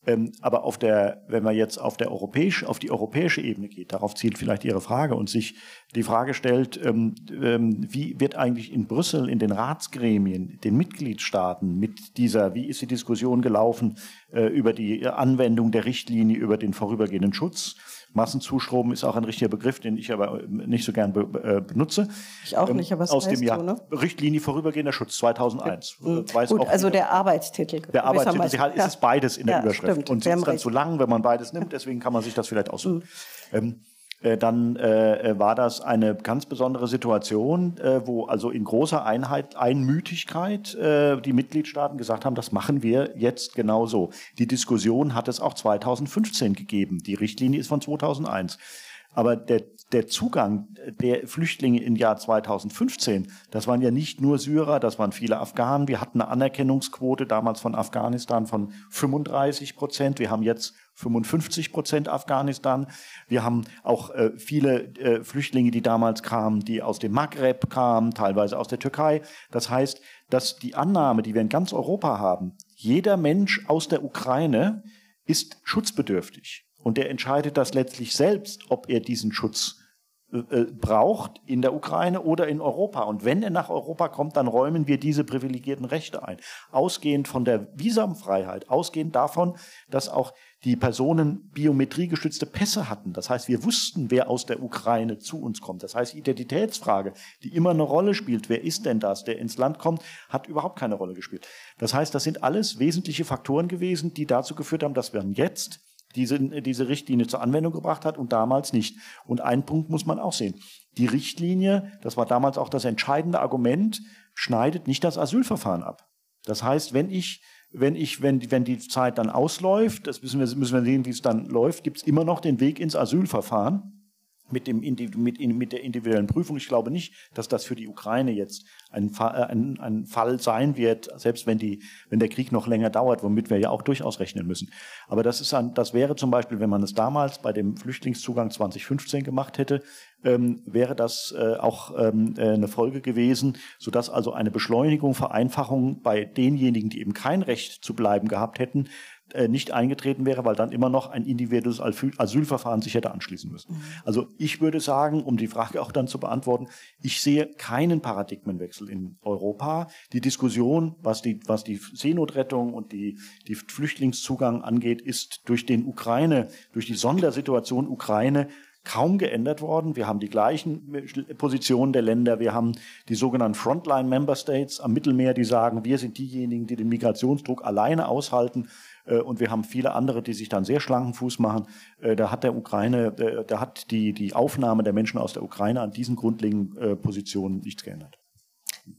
Ähm, aber auf der, wenn man jetzt auf der europäische, auf die europäische Ebene geht, darauf zielt vielleicht Ihre Frage und sich die Frage stellt, ähm, ähm, wie wird eigentlich in Brüssel, in den Ratsgremien, den Mitgliedstaaten mit dieser, wie ist die Diskussion gelaufen äh, über die Anwendung der Richtlinie über den vorübergehenden Schutz? Massenzustrom ist auch ein richtiger Begriff, den ich aber nicht so gern be äh, benutze. Ich auch ähm, nicht, aber was aus dem Jahr du, ne? Richtlinie vorübergehender Schutz 2001. Mhm. Gut, also der Arbeitstitel. Der Arbeitstitel ist ja. es beides in der ja, Überschrift. Stimmt. Und sie ist dann zu lang, wenn man beides nimmt. Deswegen kann man sich das vielleicht aussuchen. Mhm. Ähm, äh, dann äh, war das eine ganz besondere Situation, äh, wo also in großer Einheit, Einmütigkeit äh, die Mitgliedstaaten gesagt haben, das machen wir jetzt genauso. Die Diskussion hat es auch 2015 gegeben. Die Richtlinie ist von 2001. Aber der, der Zugang der Flüchtlinge im Jahr 2015, das waren ja nicht nur Syrer, das waren viele Afghanen. Wir hatten eine Anerkennungsquote damals von Afghanistan von 35 Prozent. Wir haben jetzt 55 Prozent Afghanistan. Wir haben auch äh, viele äh, Flüchtlinge, die damals kamen, die aus dem Maghreb kamen, teilweise aus der Türkei. Das heißt, dass die Annahme, die wir in ganz Europa haben, jeder Mensch aus der Ukraine ist schutzbedürftig. Und er entscheidet das letztlich selbst, ob er diesen Schutz äh, braucht in der Ukraine oder in Europa. Und wenn er nach Europa kommt, dann räumen wir diese privilegierten Rechte ein. Ausgehend von der Visumfreiheit, ausgehend davon, dass auch die Personen biometriegestützte Pässe hatten. Das heißt, wir wussten, wer aus der Ukraine zu uns kommt. Das heißt, Identitätsfrage, die immer eine Rolle spielt, wer ist denn das, der ins Land kommt, hat überhaupt keine Rolle gespielt. Das heißt, das sind alles wesentliche Faktoren gewesen, die dazu geführt haben, dass wir jetzt diese, diese Richtlinie zur Anwendung gebracht hat und damals nicht. Und einen Punkt muss man auch sehen. Die Richtlinie, das war damals auch das entscheidende Argument, schneidet nicht das Asylverfahren ab. Das heißt, wenn ich, wenn ich, wenn, wenn die Zeit dann ausläuft, das müssen wir, müssen wir sehen, wie es dann läuft, gibt es immer noch den Weg ins Asylverfahren mit, dem, mit, mit der individuellen Prüfung. Ich glaube nicht, dass das für die Ukraine jetzt ein, äh, ein, ein Fall sein wird, selbst wenn, die, wenn der Krieg noch länger dauert, womit wir ja auch durchaus rechnen müssen. Aber das, ist ein, das wäre zum Beispiel, wenn man es damals bei dem Flüchtlingszugang 2015 gemacht hätte, ähm, wäre das äh, auch ähm, äh, eine Folge gewesen, sodass also eine Beschleunigung, Vereinfachung bei denjenigen, die eben kein Recht zu bleiben gehabt hätten, äh, nicht eingetreten wäre, weil dann immer noch ein individuelles Asylverfahren sich hätte anschließen müssen. Mhm. Also ich würde sagen, um die Frage auch dann zu beantworten, ich sehe keinen Paradigmenwechsel in Europa. Die Diskussion, was die, was die Seenotrettung und die, die Flüchtlingszugang angeht, ist durch den Ukraine, durch die Sondersituation Ukraine kaum geändert worden. Wir haben die gleichen Positionen der Länder. Wir haben die sogenannten Frontline Member States am Mittelmeer, die sagen, wir sind diejenigen, die den Migrationsdruck alleine aushalten. Äh, und wir haben viele andere, die sich dann sehr schlanken Fuß machen. Äh, da hat der Ukraine, äh, da hat die, die Aufnahme der Menschen aus der Ukraine an diesen grundlegenden Positionen nichts geändert.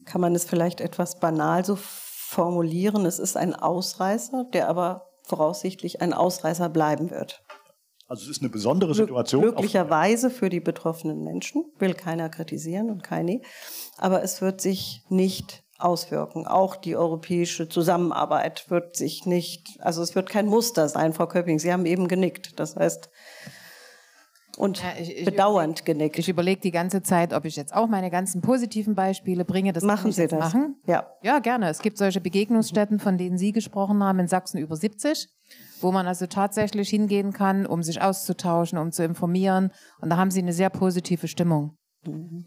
Kann man es vielleicht etwas banal so formulieren? Es ist ein Ausreißer, der aber voraussichtlich ein Ausreißer bleiben wird. Also es ist eine besondere Situation. Glücklicherweise für die betroffenen Menschen, will keiner kritisieren und keine. Aber es wird sich nicht auswirken. Auch die europäische Zusammenarbeit wird sich nicht, also es wird kein Muster sein, Frau Köpping. Sie haben eben genickt. Das heißt, und ja, ich, ich bedauernd genickt. Ich überlege die ganze Zeit, ob ich jetzt auch meine ganzen positiven Beispiele bringe. Das machen Sie das? Machen. Ja. ja, gerne. Es gibt solche Begegnungsstätten, von denen Sie gesprochen haben, in Sachsen über 70, wo man also tatsächlich hingehen kann, um sich auszutauschen, um zu informieren. Und da haben Sie eine sehr positive Stimmung.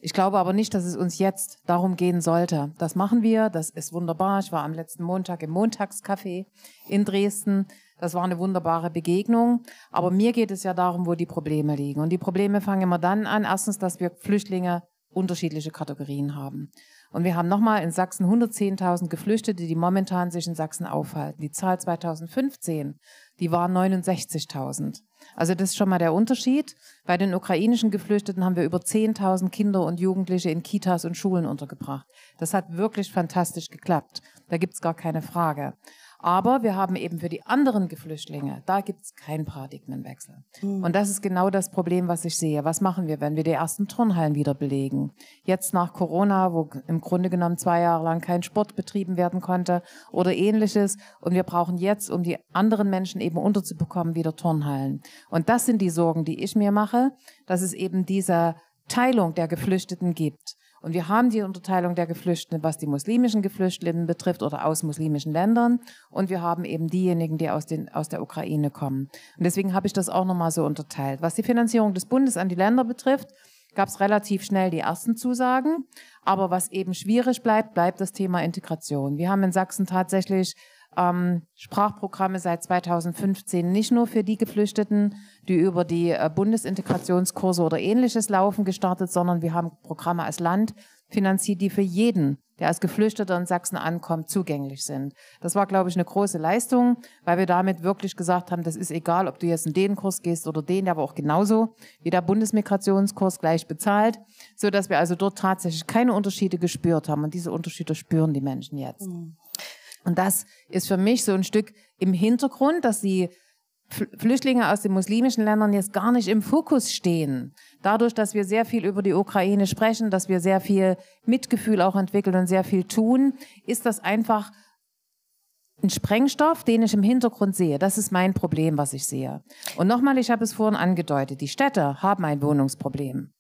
Ich glaube aber nicht, dass es uns jetzt darum gehen sollte. Das machen wir, das ist wunderbar. Ich war am letzten Montag im Montagscafé in Dresden. Das war eine wunderbare Begegnung. Aber mir geht es ja darum, wo die Probleme liegen. Und die Probleme fangen immer dann an. Erstens, dass wir Flüchtlinge unterschiedliche Kategorien haben. Und wir haben nochmal in Sachsen 110.000 Geflüchtete, die momentan sich in Sachsen aufhalten. Die Zahl 2015, die war 69.000. Also das ist schon mal der Unterschied. Bei den ukrainischen Geflüchteten haben wir über 10.000 Kinder und Jugendliche in Kitas und Schulen untergebracht. Das hat wirklich fantastisch geklappt. Da gibt's gar keine Frage. Aber wir haben eben für die anderen Geflüchtlinge, da gibt es keinen Paradigmenwechsel. Mhm. Und das ist genau das Problem, was ich sehe. Was machen wir, wenn wir die ersten Turnhallen wieder belegen? Jetzt nach Corona, wo im Grunde genommen zwei Jahre lang kein Sport betrieben werden konnte oder ähnliches. Und wir brauchen jetzt, um die anderen Menschen eben unterzubekommen, wieder Turnhallen. Und das sind die Sorgen, die ich mir mache, dass es eben diese Teilung der Geflüchteten gibt. Und wir haben die Unterteilung der Geflüchteten, was die muslimischen Geflüchteten betrifft oder aus muslimischen Ländern. Und wir haben eben diejenigen, die aus, den, aus der Ukraine kommen. Und deswegen habe ich das auch nochmal so unterteilt. Was die Finanzierung des Bundes an die Länder betrifft, gab es relativ schnell die ersten Zusagen. Aber was eben schwierig bleibt, bleibt das Thema Integration. Wir haben in Sachsen tatsächlich ähm, Sprachprogramme seit 2015 nicht nur für die Geflüchteten, die über die äh, Bundesintegrationskurse oder ähnliches laufen, gestartet, sondern wir haben Programme als Land finanziert, die für jeden, der als Geflüchteter in Sachsen ankommt, zugänglich sind. Das war, glaube ich, eine große Leistung, weil wir damit wirklich gesagt haben, das ist egal, ob du jetzt in den Kurs gehst oder den, der aber auch genauso wie der Bundesmigrationskurs gleich bezahlt, so dass wir also dort tatsächlich keine Unterschiede gespürt haben. Und diese Unterschiede spüren die Menschen jetzt. Mhm. Und das ist für mich so ein Stück im Hintergrund, dass die Flüchtlinge aus den muslimischen Ländern jetzt gar nicht im Fokus stehen. Dadurch, dass wir sehr viel über die Ukraine sprechen, dass wir sehr viel Mitgefühl auch entwickeln und sehr viel tun, ist das einfach ein Sprengstoff, den ich im Hintergrund sehe. Das ist mein Problem, was ich sehe. Und nochmal, ich habe es vorhin angedeutet, die Städte haben ein Wohnungsproblem.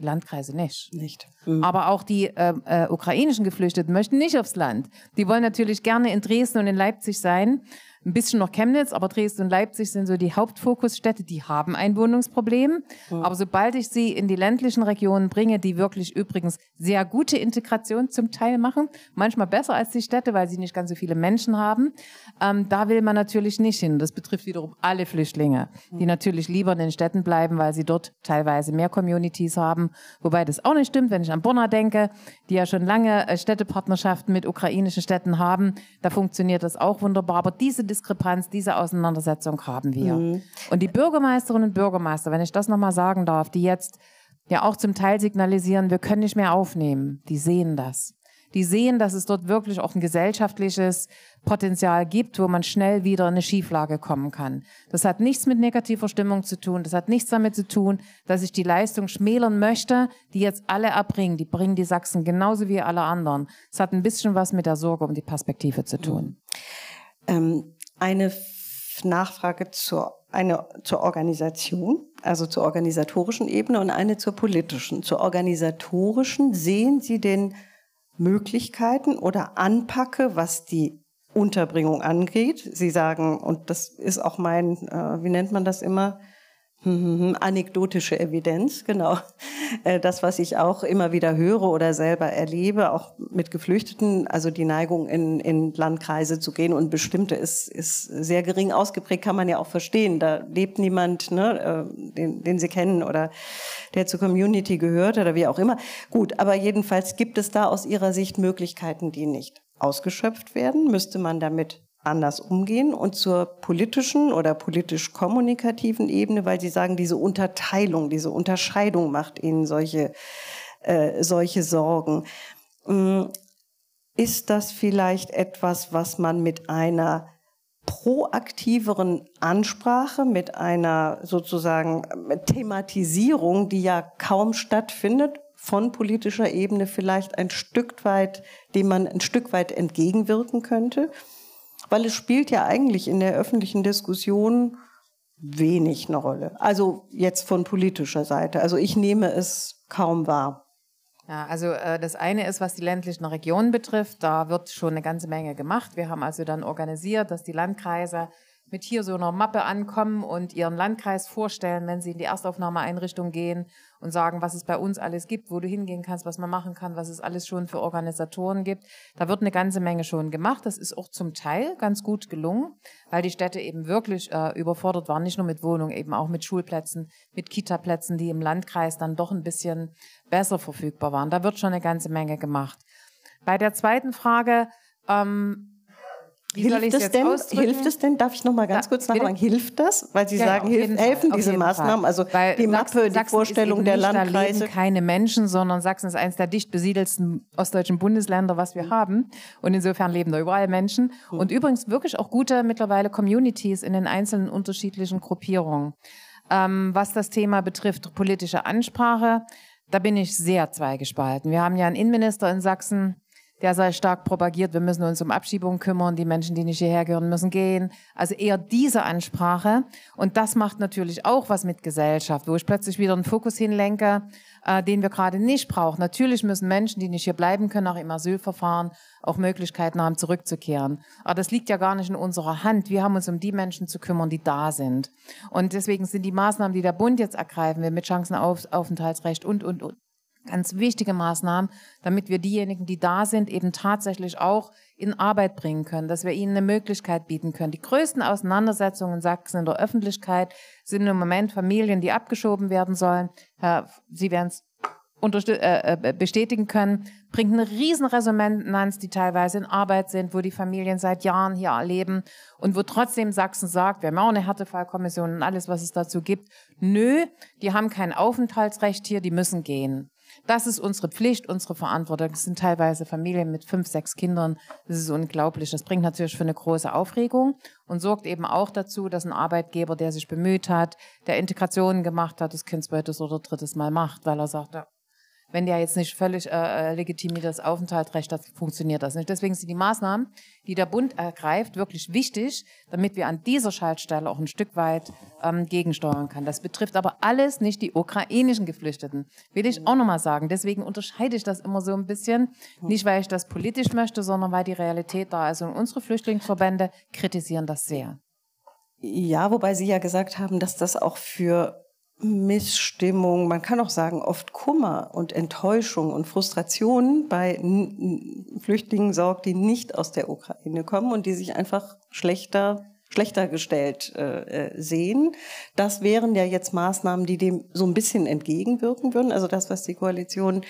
Die Landkreise nicht. Nicht. Mhm. Aber auch die äh, äh, ukrainischen Geflüchteten möchten nicht aufs Land. Die wollen natürlich gerne in Dresden und in Leipzig sein. Ein bisschen noch Chemnitz, aber Dresden und Leipzig sind so die Hauptfokusstädte, die haben ein Wohnungsproblem. Mhm. Aber sobald ich sie in die ländlichen Regionen bringe, die wirklich übrigens sehr gute Integration zum Teil machen, manchmal besser als die Städte, weil sie nicht ganz so viele Menschen haben, ähm, da will man natürlich nicht hin. Das betrifft wiederum alle Flüchtlinge, die natürlich lieber in den Städten bleiben, weil sie dort teilweise mehr Communities haben. Wobei das auch nicht stimmt, wenn ich an Bonner denke, die ja schon lange äh, Städtepartnerschaften mit ukrainischen Städten haben. Da funktioniert das auch wunderbar. Aber diese Diskrepanz, diese Auseinandersetzung haben wir. Mhm. Und die Bürgermeisterinnen und Bürgermeister, wenn ich das nochmal sagen darf, die jetzt ja auch zum Teil signalisieren, wir können nicht mehr aufnehmen, die sehen das die sehen, dass es dort wirklich auch ein gesellschaftliches Potenzial gibt, wo man schnell wieder in eine Schieflage kommen kann. Das hat nichts mit negativer Stimmung zu tun. Das hat nichts damit zu tun, dass ich die Leistung schmälern möchte, die jetzt alle erbringen. Die bringen die Sachsen genauso wie alle anderen. Es hat ein bisschen was mit der Sorge um die Perspektive zu tun. Ähm, eine Nachfrage zur, eine zur Organisation, also zur organisatorischen Ebene und eine zur politischen. Zur organisatorischen sehen Sie den Möglichkeiten oder anpacke, was die Unterbringung angeht. Sie sagen, und das ist auch mein, äh, wie nennt man das immer, anekdotische Evidenz, genau. Äh, das, was ich auch immer wieder höre oder selber erlebe, auch mit Geflüchteten, also die Neigung in, in Landkreise zu gehen und bestimmte ist, ist sehr gering ausgeprägt, kann man ja auch verstehen. Da lebt niemand, ne, äh, den, den sie kennen oder der zur Community gehört oder wie auch immer. Gut, aber jedenfalls gibt es da aus Ihrer Sicht Möglichkeiten, die nicht ausgeschöpft werden. Müsste man damit anders umgehen und zur politischen oder politisch-kommunikativen Ebene, weil Sie sagen, diese Unterteilung, diese Unterscheidung macht Ihnen solche, äh, solche Sorgen. Mm, ist das vielleicht etwas, was man mit einer proaktiveren Ansprache, mit einer sozusagen Thematisierung, die ja kaum stattfindet, von politischer Ebene vielleicht ein Stück weit, dem man ein Stück weit entgegenwirken könnte? Weil es spielt ja eigentlich in der öffentlichen Diskussion wenig eine Rolle. Also jetzt von politischer Seite. Also ich nehme es kaum wahr. Ja, also äh, das eine ist, was die ländlichen Regionen betrifft, da wird schon eine ganze Menge gemacht. Wir haben also dann organisiert, dass die Landkreise mit hier so einer Mappe ankommen und ihren Landkreis vorstellen, wenn sie in die Erstaufnahmeeinrichtung gehen und sagen, was es bei uns alles gibt, wo du hingehen kannst, was man machen kann, was es alles schon für Organisatoren gibt. Da wird eine ganze Menge schon gemacht. Das ist auch zum Teil ganz gut gelungen, weil die Städte eben wirklich äh, überfordert waren, nicht nur mit Wohnungen, eben auch mit Schulplätzen, mit Kitaplätzen, die im Landkreis dann doch ein bisschen besser verfügbar waren. Da wird schon eine ganze Menge gemacht. Bei der zweiten Frage, ähm, wie hilft es denn? Hilft es denn? Darf ich noch mal ganz ja, kurz nachfragen? Hilft das? Weil Sie ja, sagen, hilf, helfen diese Maßnahmen? Also Weil die Mappe, Sachsen, die Vorstellung der Landkreise. Da leben keine Menschen, sondern Sachsen ist eines der dicht besiedelsten ostdeutschen Bundesländer, was wir mhm. haben. Und insofern leben da überall Menschen. Mhm. Und übrigens wirklich auch gute mittlerweile Communities in den einzelnen unterschiedlichen Gruppierungen. Ähm, was das Thema betrifft, politische Ansprache, da bin ich sehr zweigespalten. Wir haben ja einen Innenminister in Sachsen, der sei stark propagiert, wir müssen uns um Abschiebungen kümmern, die Menschen, die nicht hierher gehören, müssen gehen. Also eher diese Ansprache. Und das macht natürlich auch was mit Gesellschaft, wo ich plötzlich wieder einen Fokus hinlenke, äh, den wir gerade nicht brauchen. Natürlich müssen Menschen, die nicht hier bleiben können, auch im Asylverfahren auch Möglichkeiten haben, zurückzukehren. Aber das liegt ja gar nicht in unserer Hand. Wir haben uns um die Menschen zu kümmern, die da sind. Und deswegen sind die Maßnahmen, die der Bund jetzt ergreifen will, mit Chancenaufenthaltsrecht und, und, und, ganz wichtige Maßnahmen, damit wir diejenigen, die da sind, eben tatsächlich auch in Arbeit bringen können, dass wir ihnen eine Möglichkeit bieten können. Die größten Auseinandersetzungen in Sachsen in der Öffentlichkeit sind im Moment Familien, die abgeschoben werden sollen. Sie werden es äh, äh, bestätigen können, bringt eine riesen Resonanz, die teilweise in Arbeit sind, wo die Familien seit Jahren hier leben und wo trotzdem Sachsen sagt, wir haben auch eine Härtefallkommission und alles, was es dazu gibt. Nö, die haben kein Aufenthaltsrecht hier, die müssen gehen. Das ist unsere Pflicht, unsere Verantwortung. Das sind teilweise Familien mit fünf, sechs Kindern. Das ist unglaublich. Das bringt natürlich für eine große Aufregung und sorgt eben auch dazu, dass ein Arbeitgeber, der sich bemüht hat, der Integration gemacht hat, das Kind zweites oder drittes Mal macht, weil er sagt, wenn der jetzt nicht völlig äh, äh legitimiertes Aufenthaltsrecht hat, funktioniert das nicht. Deswegen sind die Maßnahmen, die der Bund ergreift, wirklich wichtig, damit wir an dieser Schaltstelle auch ein Stück weit ähm, gegensteuern können. Das betrifft aber alles nicht die ukrainischen Geflüchteten, will ich auch nochmal sagen. Deswegen unterscheide ich das immer so ein bisschen, nicht weil ich das politisch möchte, sondern weil die Realität da ist. Und unsere Flüchtlingsverbände kritisieren das sehr. Ja, wobei Sie ja gesagt haben, dass das auch für Missstimmung, man kann auch sagen, oft Kummer und Enttäuschung und Frustration bei Flüchtlingen sorgt, die nicht aus der Ukraine kommen und die sich einfach schlechter schlechter gestellt äh, äh, sehen. Das wären ja jetzt Maßnahmen, die dem so ein bisschen entgegenwirken würden. Also das, was die Koalition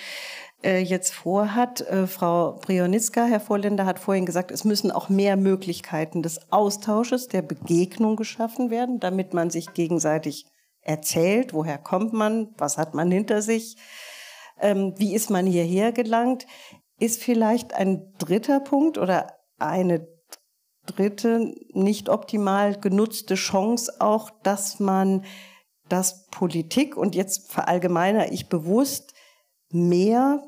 äh, jetzt vorhat. Äh, Frau Prioniska, Herr Vorländer, hat vorhin gesagt, es müssen auch mehr Möglichkeiten des Austausches, der Begegnung geschaffen werden, damit man sich gegenseitig erzählt, woher kommt man, was hat man hinter sich, ähm, wie ist man hierher gelangt, ist vielleicht ein dritter Punkt oder eine dritte nicht optimal genutzte Chance auch, dass man das Politik und jetzt verallgemeiner ich bewusst mehr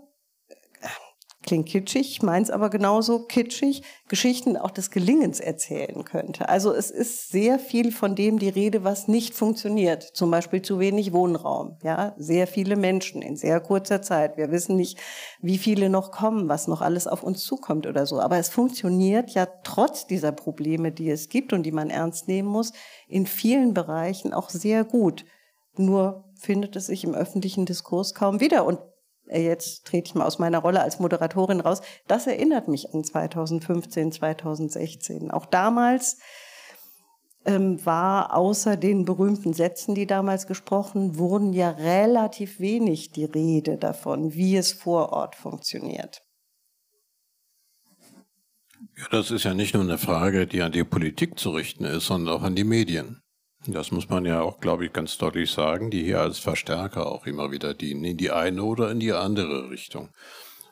klingt kitschig, meins aber genauso kitschig, Geschichten auch des Gelingens erzählen könnte. Also es ist sehr viel von dem die Rede, was nicht funktioniert. Zum Beispiel zu wenig Wohnraum, ja, sehr viele Menschen in sehr kurzer Zeit. Wir wissen nicht, wie viele noch kommen, was noch alles auf uns zukommt oder so. Aber es funktioniert ja trotz dieser Probleme, die es gibt und die man ernst nehmen muss, in vielen Bereichen auch sehr gut. Nur findet es sich im öffentlichen Diskurs kaum wieder. Und jetzt trete ich mal aus meiner Rolle als Moderatorin raus, das erinnert mich an 2015, 2016. Auch damals ähm, war außer den berühmten Sätzen, die damals gesprochen wurden, ja relativ wenig die Rede davon, wie es vor Ort funktioniert. Ja, das ist ja nicht nur eine Frage, die an die Politik zu richten ist, sondern auch an die Medien. Das muss man ja auch, glaube ich, ganz deutlich sagen, die hier als Verstärker auch immer wieder dienen, in die eine oder in die andere Richtung.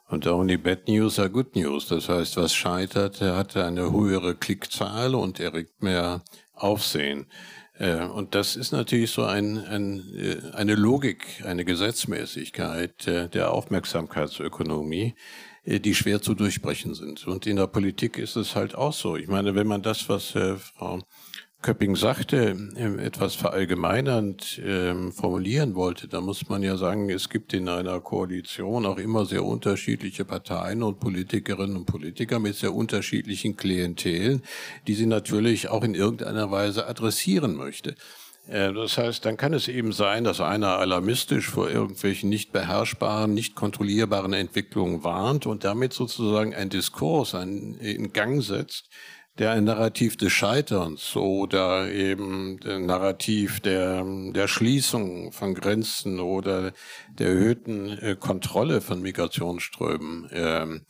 Und die Bad News are Good News. Das heißt, was scheitert, er hat eine höhere Klickzahl und erregt mehr Aufsehen. Äh, und das ist natürlich so ein, ein, äh, eine Logik, eine Gesetzmäßigkeit äh, der Aufmerksamkeitsökonomie, die schwer zu durchbrechen sind. Und in der Politik ist es halt auch so. Ich meine, wenn man das, was Frau Köpping sagte, ähm, etwas verallgemeinernd ähm, formulieren wollte, da muss man ja sagen, es gibt in einer Koalition auch immer sehr unterschiedliche Parteien und Politikerinnen und Politiker mit sehr unterschiedlichen Klientelen, die sie natürlich auch in irgendeiner Weise adressieren möchte. Äh, das heißt, dann kann es eben sein, dass einer alarmistisch vor irgendwelchen nicht beherrschbaren, nicht kontrollierbaren Entwicklungen warnt und damit sozusagen ein Diskurs in Gang setzt, der ein Narrativ des Scheiterns oder eben der Narrativ der, der Schließung von Grenzen oder der erhöhten äh, Kontrolle von Migrationsströmen ähm,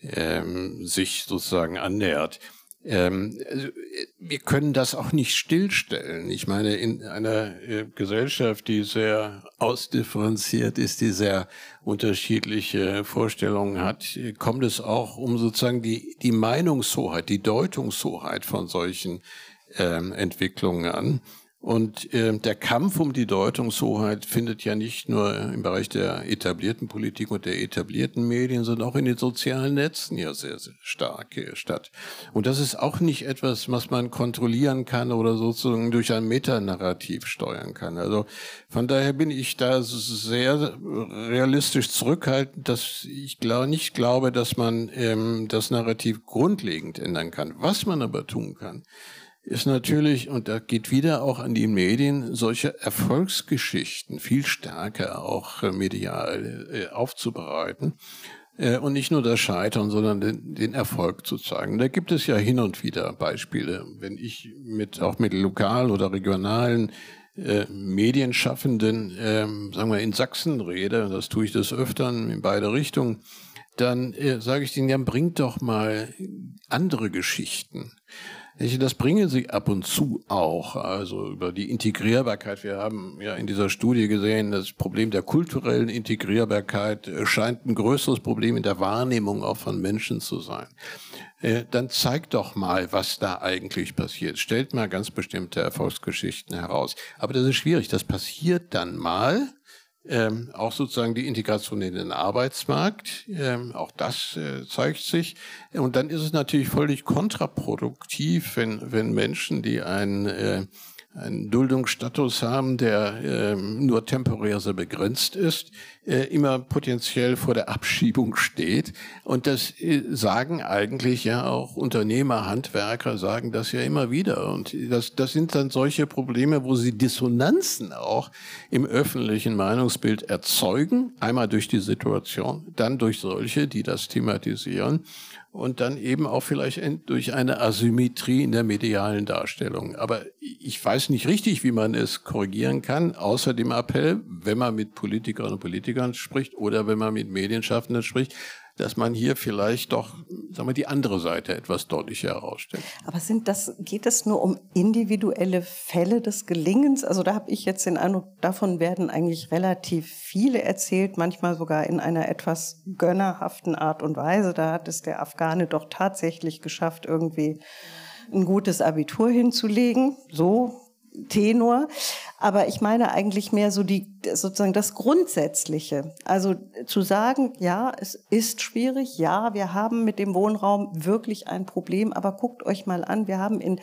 ähm, sich sozusagen annähert. Ähm, also, wir können das auch nicht stillstellen. Ich meine, in einer äh, Gesellschaft, die sehr ausdifferenziert ist, die sehr unterschiedliche Vorstellungen hat, kommt es auch um sozusagen die, die Meinungshoheit, die Deutungshoheit von solchen ähm, Entwicklungen an. Und äh, der Kampf um die Deutungshoheit findet ja nicht nur im Bereich der etablierten Politik und der etablierten Medien, sondern auch in den sozialen Netzen ja sehr, sehr stark äh, statt. Und das ist auch nicht etwas, was man kontrollieren kann oder sozusagen durch ein Metanarrativ steuern kann. Also von daher bin ich da sehr realistisch zurückhaltend, dass ich glaube, nicht glaube, dass man ähm, das Narrativ grundlegend ändern kann. Was man aber tun kann, ist natürlich, und da geht wieder auch an die Medien, solche Erfolgsgeschichten viel stärker auch äh, medial äh, aufzubereiten. Äh, und nicht nur das Scheitern, sondern den, den, Erfolg zu zeigen. Da gibt es ja hin und wieder Beispiele. Wenn ich mit, auch mit lokalen oder regionalen äh, Medienschaffenden, äh, sagen wir, in Sachsen rede, das tue ich des Öfteren in beide Richtungen, dann äh, sage ich denen, ja, bringt doch mal andere Geschichten. Das bringen sie ab und zu auch, also über die Integrierbarkeit. Wir haben ja in dieser Studie gesehen, das Problem der kulturellen Integrierbarkeit scheint ein größeres Problem in der Wahrnehmung auch von Menschen zu sein. Äh, dann zeigt doch mal, was da eigentlich passiert. Stellt mal ganz bestimmte Erfolgsgeschichten heraus. Aber das ist schwierig. Das passiert dann mal ähm, auch sozusagen die Integration in den Arbeitsmarkt. Ähm, auch das äh, zeigt sich. Und dann ist es natürlich völlig kontraproduktiv, wenn, wenn Menschen, die ein äh, einen Duldungsstatus haben, der äh, nur temporär sehr begrenzt ist, äh, immer potenziell vor der Abschiebung steht. Und das äh, sagen eigentlich ja auch Unternehmer, Handwerker sagen das ja immer wieder. Und das, das sind dann solche Probleme, wo sie Dissonanzen auch im öffentlichen Meinungsbild erzeugen. Einmal durch die Situation, dann durch solche, die das thematisieren und dann eben auch vielleicht durch eine Asymmetrie in der medialen Darstellung. Aber ich weiß nicht richtig, wie man es korrigieren kann, außer dem Appell, wenn man mit Politikerinnen und Politikern spricht oder wenn man mit Medienschaffenden spricht, dass man hier vielleicht doch, sagen wir, die andere Seite etwas deutlicher herausstellt. Aber sind das, geht es nur um individuelle Fälle des Gelingens? Also da habe ich jetzt den Eindruck, davon werden eigentlich relativ viele erzählt, manchmal sogar in einer etwas gönnerhaften Art und Weise. Da hat es der Afghane doch tatsächlich geschafft, irgendwie ein gutes Abitur hinzulegen. So Tenor. Aber ich meine eigentlich mehr so die, sozusagen das Grundsätzliche. Also zu sagen, ja, es ist schwierig. Ja, wir haben mit dem Wohnraum wirklich ein Problem. Aber guckt euch mal an. Wir haben in,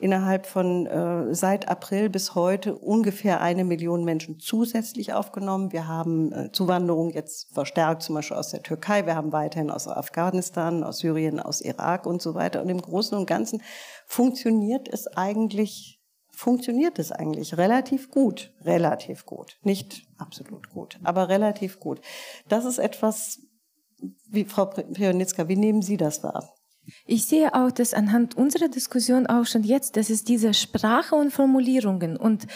innerhalb von, äh, seit April bis heute ungefähr eine Million Menschen zusätzlich aufgenommen. Wir haben äh, Zuwanderung jetzt verstärkt, zum Beispiel aus der Türkei. Wir haben weiterhin aus Afghanistan, aus Syrien, aus Irak und so weiter. Und im Großen und Ganzen funktioniert es eigentlich funktioniert es eigentlich relativ gut. Relativ gut. Nicht absolut gut, aber relativ gut. Das ist etwas, wie Frau Pionitzka, wie nehmen Sie das wahr? Ich sehe auch, dass anhand unserer Diskussion auch schon jetzt, dass es diese Sprache und Formulierungen und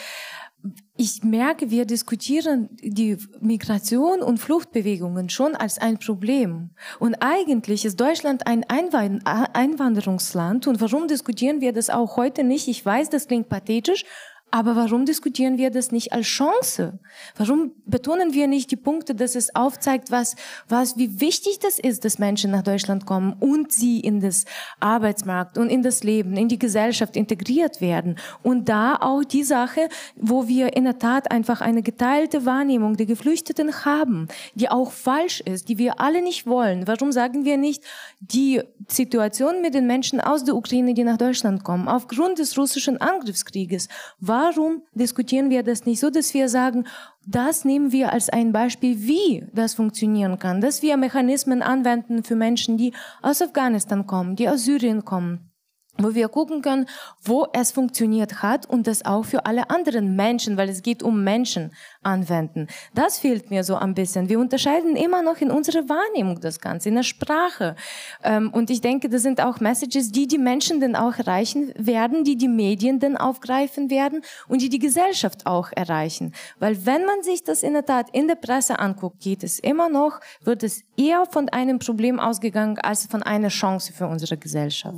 ich merke, wir diskutieren die Migration und Fluchtbewegungen schon als ein Problem. Und eigentlich ist Deutschland ein Einwanderungsland. Und warum diskutieren wir das auch heute nicht? Ich weiß, das klingt pathetisch, aber warum diskutieren wir das nicht als Chance? Warum betonen wir nicht die Punkte, dass es aufzeigt, was, was, wie wichtig das ist, dass Menschen nach Deutschland kommen und sie in das Arbeitsmarkt und in das Leben, in die Gesellschaft integriert werden? Und da auch die Sache, wo wir in der Tat einfach eine geteilte Wahrnehmung der Geflüchteten haben, die auch falsch ist, die wir alle nicht wollen. Warum sagen wir nicht, die Situation mit den Menschen aus der Ukraine, die nach Deutschland kommen, aufgrund des russischen Angriffskrieges, war warum diskutieren wir das nicht so, dass wir sagen, das nehmen wir als ein Beispiel, wie das funktionieren kann, dass wir Mechanismen anwenden für Menschen, die aus Afghanistan kommen, die aus Syrien kommen, wo wir gucken können, wo es funktioniert hat und das auch für alle anderen Menschen, weil es geht um Menschen anwenden. Das fehlt mir so ein bisschen. Wir unterscheiden immer noch in unserer Wahrnehmung das Ganze, in der Sprache. Ähm, und ich denke, das sind auch Messages, die die Menschen dann auch erreichen werden, die die Medien dann aufgreifen werden und die die Gesellschaft auch erreichen. Weil wenn man sich das in der Tat in der Presse anguckt, geht es immer noch, wird es eher von einem Problem ausgegangen als von einer Chance für unsere Gesellschaft.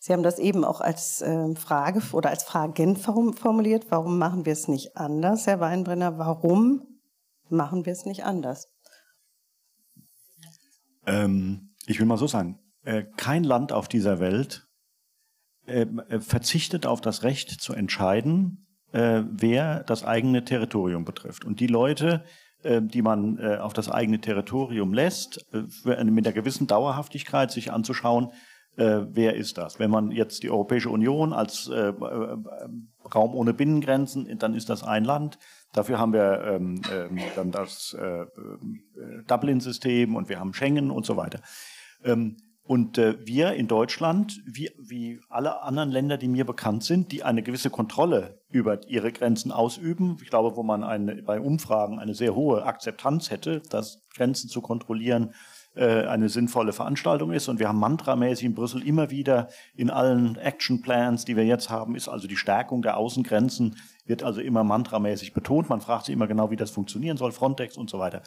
Sie haben das eben auch als äh, Frage oder als Fragen formuliert. Warum machen wir es nicht anders, Herr Weinbrenner? Warum machen wir es nicht anders? Ähm, ich will mal so sagen, äh, kein Land auf dieser Welt äh, äh verzichtet auf das Recht zu entscheiden, äh, wer das eigene Territorium betrifft. Und die Leute, äh, die man auf das eigene Territorium lässt, mit einer gewissen Dauerhaftigkeit sich anzuschauen, äh, wer ist das? Wenn man jetzt die Europäische Union als äh, äh, Raum ohne Binnengrenzen, dann ist das ein Land. Dafür haben wir ähm, ähm, dann das äh, äh Dublin-System und wir haben Schengen und so weiter. Ähm, und äh, wir in Deutschland, wie, wie alle anderen Länder, die mir bekannt sind, die eine gewisse Kontrolle über ihre Grenzen ausüben, ich glaube, wo man eine, bei Umfragen eine sehr hohe Akzeptanz hätte, das Grenzen zu kontrollieren, äh, eine sinnvolle Veranstaltung ist. Und wir haben mantramäßig in Brüssel immer wieder in allen Action Plans, die wir jetzt haben, ist also die Stärkung der Außengrenzen, wird also immer mantramäßig betont. Man fragt sich immer genau, wie das funktionieren soll, Frontex und so weiter.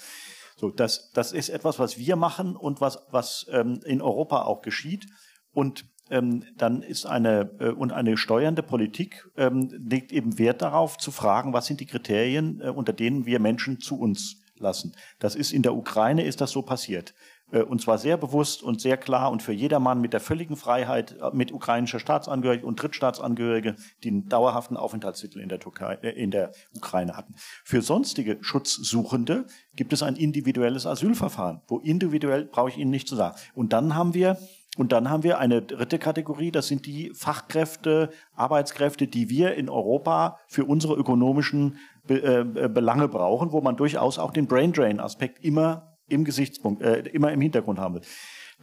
So, das, das ist etwas, was wir machen und was, was ähm, in Europa auch geschieht. Und ähm, dann ist eine äh, und eine steuernde Politik ähm, legt eben Wert darauf zu fragen, was sind die Kriterien, äh, unter denen wir Menschen zu uns lassen. Das ist in der Ukraine ist das so passiert. Äh, und zwar sehr bewusst und sehr klar und für jedermann mit der völligen Freiheit, äh, mit ukrainischer Staatsangehörigkeit und Drittstaatsangehörige, die einen dauerhaften Aufenthaltstitel in der, Türkei, äh, in der Ukraine hatten. Für sonstige Schutzsuchende gibt es ein individuelles Asylverfahren, wo individuell brauche ich Ihnen nicht zu sagen. Und dann haben wir und dann haben wir eine dritte Kategorie, das sind die Fachkräfte, Arbeitskräfte, die wir in Europa für unsere ökonomischen Belange brauchen, wo man durchaus auch den Brain Drain Aspekt immer im Gesichtspunkt, äh, immer im Hintergrund haben will.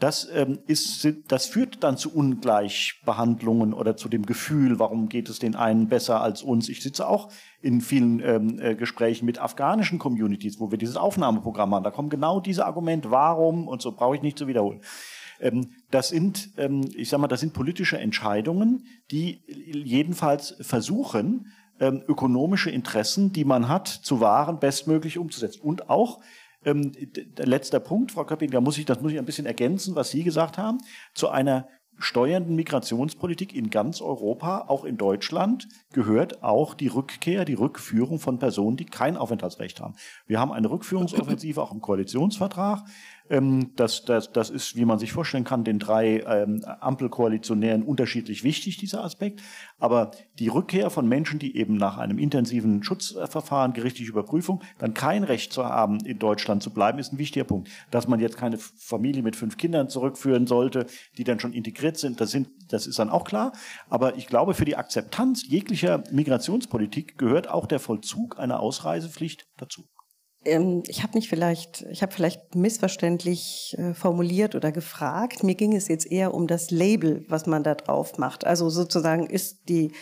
Das, ähm, ist, das führt dann zu Ungleichbehandlungen oder zu dem Gefühl, warum geht es den einen besser als uns. Ich sitze auch in vielen ähm, äh, Gesprächen mit afghanischen Communities, wo wir dieses Aufnahmeprogramm haben. Da kommen genau diese Argumente, warum und so brauche ich nicht zu wiederholen. Ähm, das sind, ähm, ich sag mal, das sind politische Entscheidungen, die jedenfalls versuchen, ähm, ökonomische Interessen, die man hat, zu wahren, bestmöglich umzusetzen. Und auch ähm, letzter Punkt, Frau Köpping, da muss ich, das muss ich ein bisschen ergänzen, was Sie gesagt haben, zu einer steuernden Migrationspolitik in ganz Europa, auch in Deutschland, gehört auch die Rückkehr, die Rückführung von Personen, die kein Aufenthaltsrecht haben. Wir haben eine Rückführungsoffensive auch im Koalitionsvertrag. Ähm, das, das, das ist, wie man sich vorstellen kann, den drei ähm, Ampelkoalitionären unterschiedlich wichtig, dieser Aspekt. Aber die Rückkehr von Menschen, die eben nach einem intensiven Schutzverfahren, gerichtliche Überprüfung, dann kein Recht zu haben, in Deutschland zu bleiben, ist ein wichtiger Punkt. Dass man jetzt keine Familie mit fünf Kindern zurückführen sollte, die dann schon integriert sind, das, sind, das ist dann auch klar. Aber ich glaube, für die Akzeptanz jeglicher Migrationspolitik gehört auch der Vollzug einer Ausreisepflicht dazu. Ähm, ich habe mich vielleicht, ich habe vielleicht missverständlich äh, formuliert oder gefragt. Mir ging es jetzt eher um das Label, was man da drauf macht. Also sozusagen ist die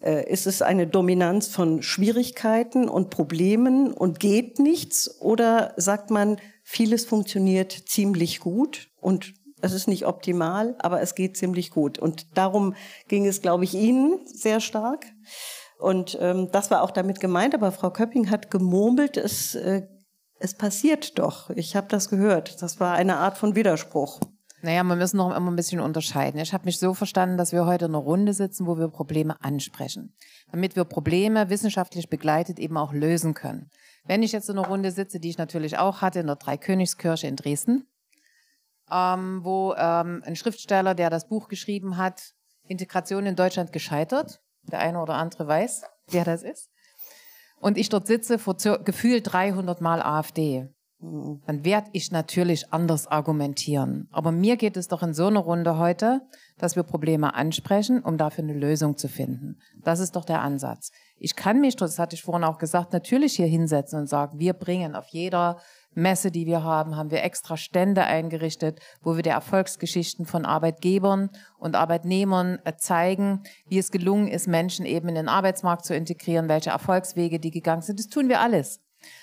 äh, ist es eine Dominanz von Schwierigkeiten und Problemen und geht nichts? Oder sagt man, vieles funktioniert ziemlich gut und es ist nicht optimal, aber es geht ziemlich gut. Und darum ging es, glaube ich, Ihnen sehr stark. Und ähm, das war auch damit gemeint, aber Frau Köpping hat gemurmelt, es, äh, es passiert doch. Ich habe das gehört. Das war eine Art von Widerspruch. Naja, wir müssen noch immer ein bisschen unterscheiden. Ich habe mich so verstanden, dass wir heute in einer Runde sitzen, wo wir Probleme ansprechen, damit wir Probleme wissenschaftlich begleitet eben auch lösen können. Wenn ich jetzt in einer Runde sitze, die ich natürlich auch hatte in der Dreikönigskirche in Dresden, ähm, wo ähm, ein Schriftsteller, der das Buch geschrieben hat, Integration in Deutschland gescheitert, der eine oder andere weiß, wer das ist. Und ich dort sitze vor gefühlt 300 Mal AfD. Dann werde ich natürlich anders argumentieren. Aber mir geht es doch in so einer Runde heute, dass wir Probleme ansprechen, um dafür eine Lösung zu finden. Das ist doch der Ansatz. Ich kann mich, das hatte ich vorhin auch gesagt, natürlich hier hinsetzen und sagen, wir bringen auf jeder Messe, die wir haben, haben wir extra Stände eingerichtet, wo wir die Erfolgsgeschichten von Arbeitgebern und Arbeitnehmern äh, zeigen, wie es gelungen ist, Menschen eben in den Arbeitsmarkt zu integrieren, welche Erfolgswege die gegangen sind. Das tun wir alles.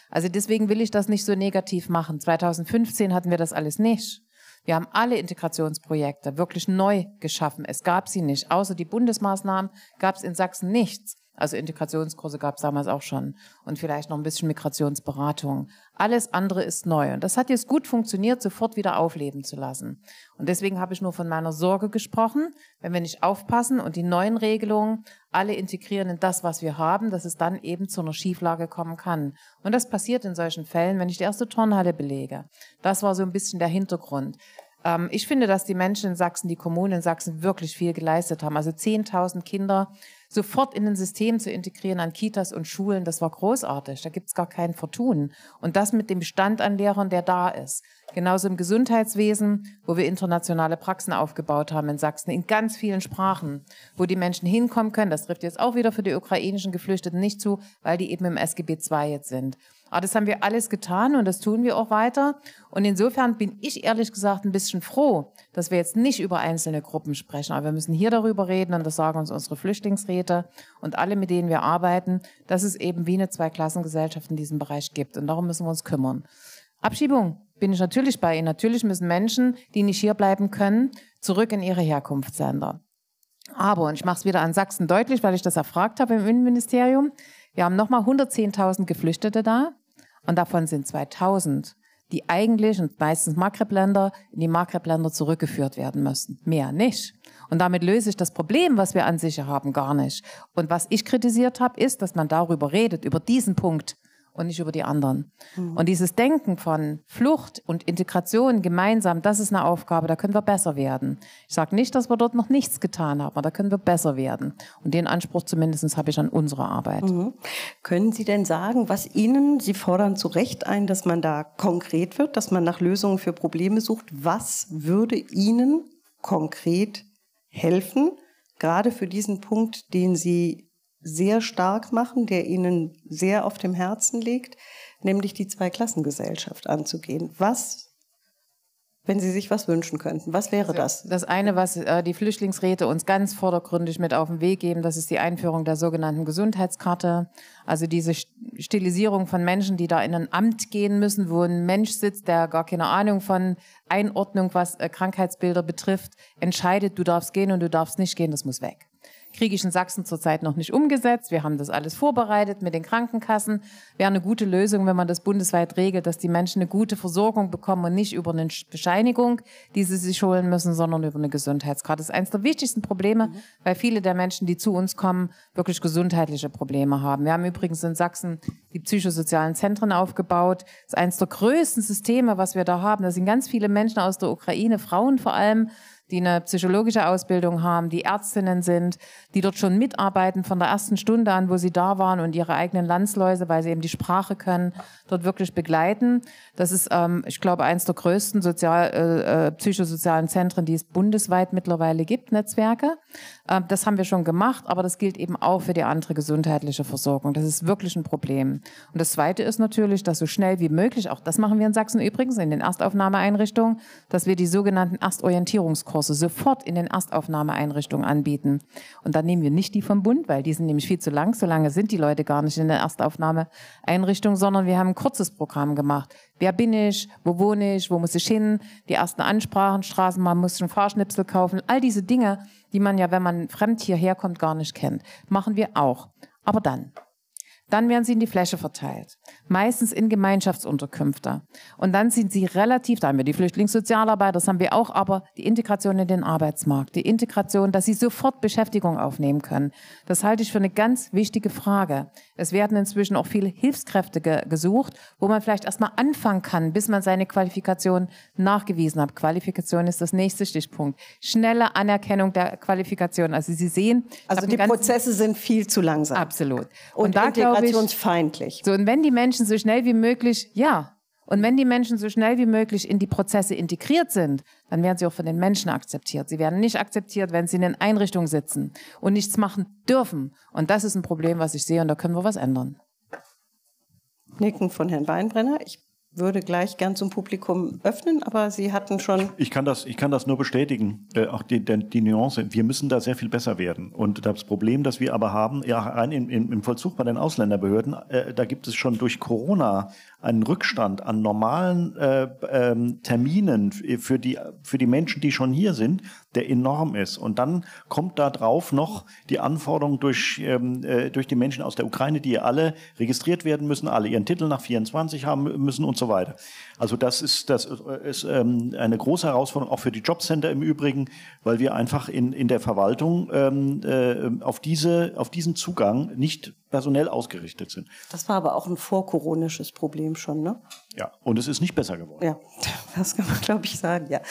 Also deswegen will ich das nicht so negativ machen. 2015 hatten wir das alles nicht. Wir haben alle Integrationsprojekte wirklich neu geschaffen. Es gab sie nicht. Außer die Bundesmaßnahmen gab es in Sachsen nichts. Also Integrationskurse gab es damals auch schon und vielleicht noch ein bisschen Migrationsberatung. Alles andere ist neu und das hat jetzt gut funktioniert, sofort wieder aufleben zu lassen. Und deswegen habe ich nur von meiner Sorge gesprochen, wenn wir nicht aufpassen und die neuen Regelungen alle integrieren in das, was wir haben, dass es dann eben zu einer Schieflage kommen kann. Und das passiert in solchen Fällen, wenn ich die erste Turnhalle belege. Das war so ein bisschen der Hintergrund. Ähm, ich finde, dass die Menschen in Sachsen, die Kommunen in Sachsen wirklich viel geleistet haben. Also 10.000 Kinder sofort in ein System zu integrieren an Kitas und Schulen, das war großartig. Da gibt es gar kein Vertun. Und das mit dem Stand an Lehrern, der da ist. Genauso im Gesundheitswesen, wo wir internationale Praxen aufgebaut haben in Sachsen, in ganz vielen Sprachen, wo die Menschen hinkommen können. Das trifft jetzt auch wieder für die ukrainischen Geflüchteten nicht zu, weil die eben im SGB II jetzt sind. Aber das haben wir alles getan und das tun wir auch weiter. Und insofern bin ich ehrlich gesagt ein bisschen froh, dass wir jetzt nicht über einzelne Gruppen sprechen. Aber wir müssen hier darüber reden und das sagen uns unsere Flüchtlingsräte und alle, mit denen wir arbeiten, dass es eben wie eine Zweiklassengesellschaft in diesem Bereich gibt. Und darum müssen wir uns kümmern. Abschiebung bin ich natürlich bei Ihnen. Natürlich müssen Menschen, die nicht hier bleiben können, zurück in ihre Herkunftsländer. Aber, und ich mache es wieder an Sachsen deutlich, weil ich das erfragt habe im Innenministerium, wir haben nochmal 110.000 Geflüchtete da und davon sind 2.000, die eigentlich und meistens Maghreb-Länder in die Maghreb-Länder zurückgeführt werden müssen. Mehr nicht. Und damit löse ich das Problem, was wir an sich haben, gar nicht. Und was ich kritisiert habe, ist, dass man darüber redet, über diesen Punkt und nicht über die anderen. Mhm. Und dieses Denken von Flucht und Integration gemeinsam, das ist eine Aufgabe, da können wir besser werden. Ich sage nicht, dass wir dort noch nichts getan haben, aber da können wir besser werden. Und den Anspruch zumindest habe ich an unsere Arbeit. Mhm. Können Sie denn sagen, was Ihnen, Sie fordern zu Recht ein, dass man da konkret wird, dass man nach Lösungen für Probleme sucht. Was würde Ihnen konkret helfen, gerade für diesen Punkt, den Sie sehr stark machen, der Ihnen sehr auf dem Herzen liegt, nämlich die Zweiklassengesellschaft anzugehen. Was wenn Sie sich was wünschen könnten. Was wäre das? Das eine, was äh, die Flüchtlingsräte uns ganz vordergründig mit auf den Weg geben, das ist die Einführung der sogenannten Gesundheitskarte. Also diese Stilisierung von Menschen, die da in ein Amt gehen müssen, wo ein Mensch sitzt, der gar keine Ahnung von Einordnung, was äh, Krankheitsbilder betrifft, entscheidet, du darfst gehen und du darfst nicht gehen, das muss weg kriege ich in Sachsen zurzeit noch nicht umgesetzt. Wir haben das alles vorbereitet mit den Krankenkassen. Wäre eine gute Lösung, wenn man das bundesweit regelt, dass die Menschen eine gute Versorgung bekommen und nicht über eine Bescheinigung, die sie sich holen müssen, sondern über eine Gesundheitskarte. Das ist eines der wichtigsten Probleme, mhm. weil viele der Menschen, die zu uns kommen, wirklich gesundheitliche Probleme haben. Wir haben übrigens in Sachsen die psychosozialen Zentren aufgebaut. Das ist eines der größten Systeme, was wir da haben. Da sind ganz viele Menschen aus der Ukraine, Frauen vor allem, die eine psychologische Ausbildung haben, die Ärztinnen sind, die dort schon mitarbeiten von der ersten Stunde an, wo sie da waren und ihre eigenen Landsläuse, weil sie eben die Sprache können, dort wirklich begleiten. Das ist, ähm, ich glaube, eines der größten sozial, äh, äh, psychosozialen Zentren, die es bundesweit mittlerweile gibt, Netzwerke. Ähm, das haben wir schon gemacht, aber das gilt eben auch für die andere gesundheitliche Versorgung. Das ist wirklich ein Problem. Und das Zweite ist natürlich, dass so schnell wie möglich, auch das machen wir in Sachsen übrigens in den Erstaufnahmeeinrichtungen, dass wir die sogenannten Erstorientierungskurse sofort in den Erstaufnahmeeinrichtungen anbieten. Und dann nehmen wir nicht die vom Bund, weil die sind nämlich viel zu lang. So lange sind die Leute gar nicht in der Erstaufnahmeeinrichtung, sondern wir haben ein kurzes Programm gemacht. Wer bin ich? Wo wohne ich? Wo muss ich hin? Die ersten Ansprachen, Straßenbahn, muss ich einen Fahrschnipsel kaufen. All diese Dinge, die man ja, wenn man fremd hierher kommt, gar nicht kennt. Machen wir auch. Aber dann. Dann werden sie in die Fläche verteilt, meistens in Gemeinschaftsunterkünfte. Und dann sind sie relativ, da haben wir die Flüchtlingssozialarbeiter, das haben wir auch, aber die Integration in den Arbeitsmarkt, die Integration, dass sie sofort Beschäftigung aufnehmen können. Das halte ich für eine ganz wichtige Frage. Es werden inzwischen auch viele Hilfskräfte ge gesucht, wo man vielleicht erstmal anfangen kann, bis man seine Qualifikation nachgewiesen hat. Qualifikation ist das nächste Stichpunkt. Schnelle Anerkennung der Qualifikation. Also Sie sehen, also die Prozesse sind viel zu langsam. Absolut. Und, Und da integrationsfeindlich. So, und wenn die Menschen so schnell wie möglich, ja, und wenn die Menschen so schnell wie möglich in die Prozesse integriert sind, dann werden sie auch von den Menschen akzeptiert. Sie werden nicht akzeptiert, wenn sie in den Einrichtungen sitzen und nichts machen dürfen. Und das ist ein Problem, was ich sehe, und da können wir was ändern. Nicken von Herrn Weinbrenner. Ich würde gleich gern zum Publikum öffnen, aber Sie hatten schon. Ich kann das, ich kann das nur bestätigen, äh, auch die, die, die, Nuance. Wir müssen da sehr viel besser werden. Und das Problem, das wir aber haben, ja, rein im, im Vollzug bei den Ausländerbehörden, äh, da gibt es schon durch Corona einen Rückstand an normalen äh, ähm, Terminen für die, für die Menschen, die schon hier sind, der enorm ist. Und dann kommt da drauf noch die Anforderung durch, ähm, äh, durch die Menschen aus der Ukraine, die alle registriert werden müssen, alle ihren Titel nach 24 haben müssen und so weiter. Also das ist, das ist ähm, eine große Herausforderung, auch für die Jobcenter im Übrigen, weil wir einfach in, in der Verwaltung ähm, äh, auf, diese, auf diesen Zugang nicht personell ausgerichtet sind. Das war aber auch ein vorkoronisches Problem schon, ne? Ja, und es ist nicht besser geworden. Ja, das kann man, glaube ich, sagen, ja.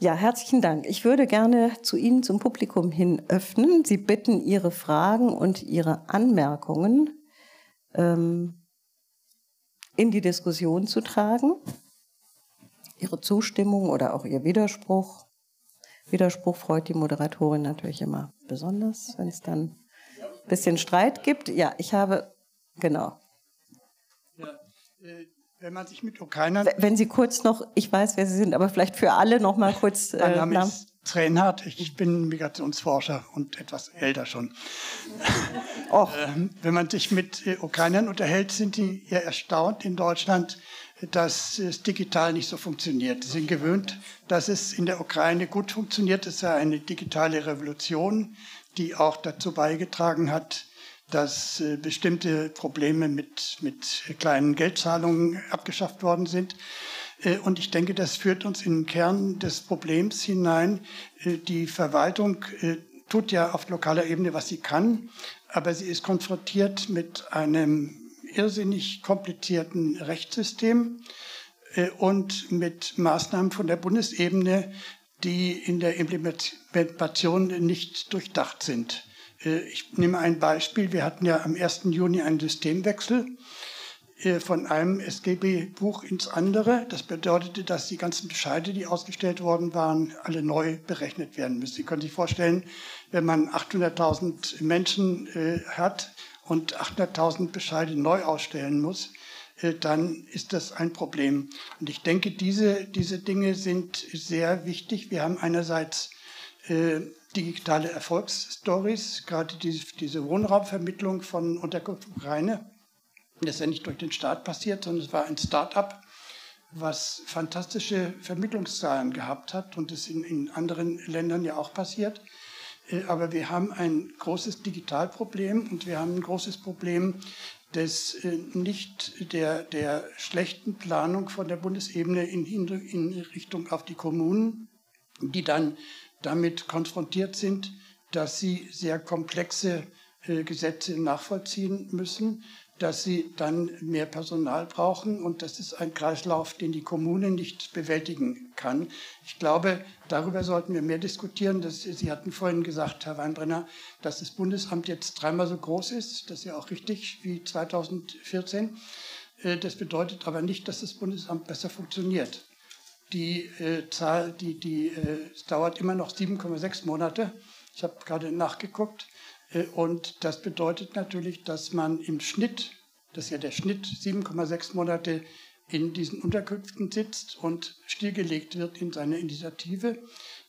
Ja, herzlichen Dank. Ich würde gerne zu Ihnen zum Publikum hin öffnen. Sie bitten, Ihre Fragen und Ihre Anmerkungen ähm, in die Diskussion zu tragen. Ihre Zustimmung oder auch Ihr Widerspruch. Widerspruch freut die Moderatorin natürlich immer besonders, wenn es dann bisschen Streit gibt. Ja, ich habe, genau. Ja, äh, wenn man sich mit Ukrainern. Wenn Sie kurz noch, ich weiß, wer Sie sind, aber vielleicht für alle noch mal kurz. Äh, mein Name ist Trenhardt, ich bin Migrationsforscher und etwas älter schon. Och. Ähm, wenn man sich mit äh, Ukrainern unterhält, sind die ja erstaunt in Deutschland, dass es digital nicht so funktioniert. Sie sind gewöhnt, dass es in der Ukraine gut funktioniert. Es ist ja eine digitale Revolution, die auch dazu beigetragen hat, dass äh, bestimmte Probleme mit, mit kleinen Geldzahlungen abgeschafft worden sind. Äh, und ich denke, das führt uns in den Kern des Problems hinein. Äh, die Verwaltung tut ja auf lokaler Ebene, was sie kann, aber sie ist konfrontiert mit einem irrsinnig komplizierten Rechtssystem und mit Maßnahmen von der Bundesebene, die in der Implementation nicht durchdacht sind. Äh, ich nehme ein Beispiel. Wir hatten ja am 1. Juni einen Systemwechsel äh, von einem SGB-Buch ins andere. Das bedeutete, dass die ganzen Bescheide, die ausgestellt worden waren, alle neu berechnet werden müssen. Sie können sich vorstellen, wenn man 800.000 Menschen äh, hat und 800.000 Bescheide neu ausstellen muss, dann ist das ein Problem. Und ich denke, diese, diese Dinge sind sehr wichtig. Wir haben einerseits äh, digitale Erfolgsstories, gerade diese, diese Wohnraumvermittlung von Unterkunft Ukraine das ist ja nicht durch den Staat passiert, sondern es war ein Start-up, was fantastische Vermittlungszahlen gehabt hat und es in, in anderen Ländern ja auch passiert. Äh, aber wir haben ein großes Digitalproblem und wir haben ein großes Problem des äh, nicht der, der schlechten Planung von der Bundesebene in, in Richtung auf die Kommunen, die dann damit konfrontiert sind, dass sie sehr komplexe äh, Gesetze nachvollziehen müssen, dass sie dann mehr Personal brauchen und das ist ein Kreislauf, den die Kommune nicht bewältigen kann. Ich glaube, darüber sollten wir mehr diskutieren. Das, sie hatten vorhin gesagt, Herr Weinbrenner, dass das Bundesamt jetzt dreimal so groß ist. Das ist ja auch richtig wie 2014. Äh, das bedeutet aber nicht, dass das Bundesamt besser funktioniert. Die äh, Zahl, die, die, äh, es dauert immer noch 7,6 Monate. Ich habe gerade nachgeguckt. Äh, und das bedeutet natürlich, dass man im Schnitt, das ist ja der Schnitt, 7,6 Monate in diesen Unterkünften sitzt und stillgelegt wird in seiner Initiative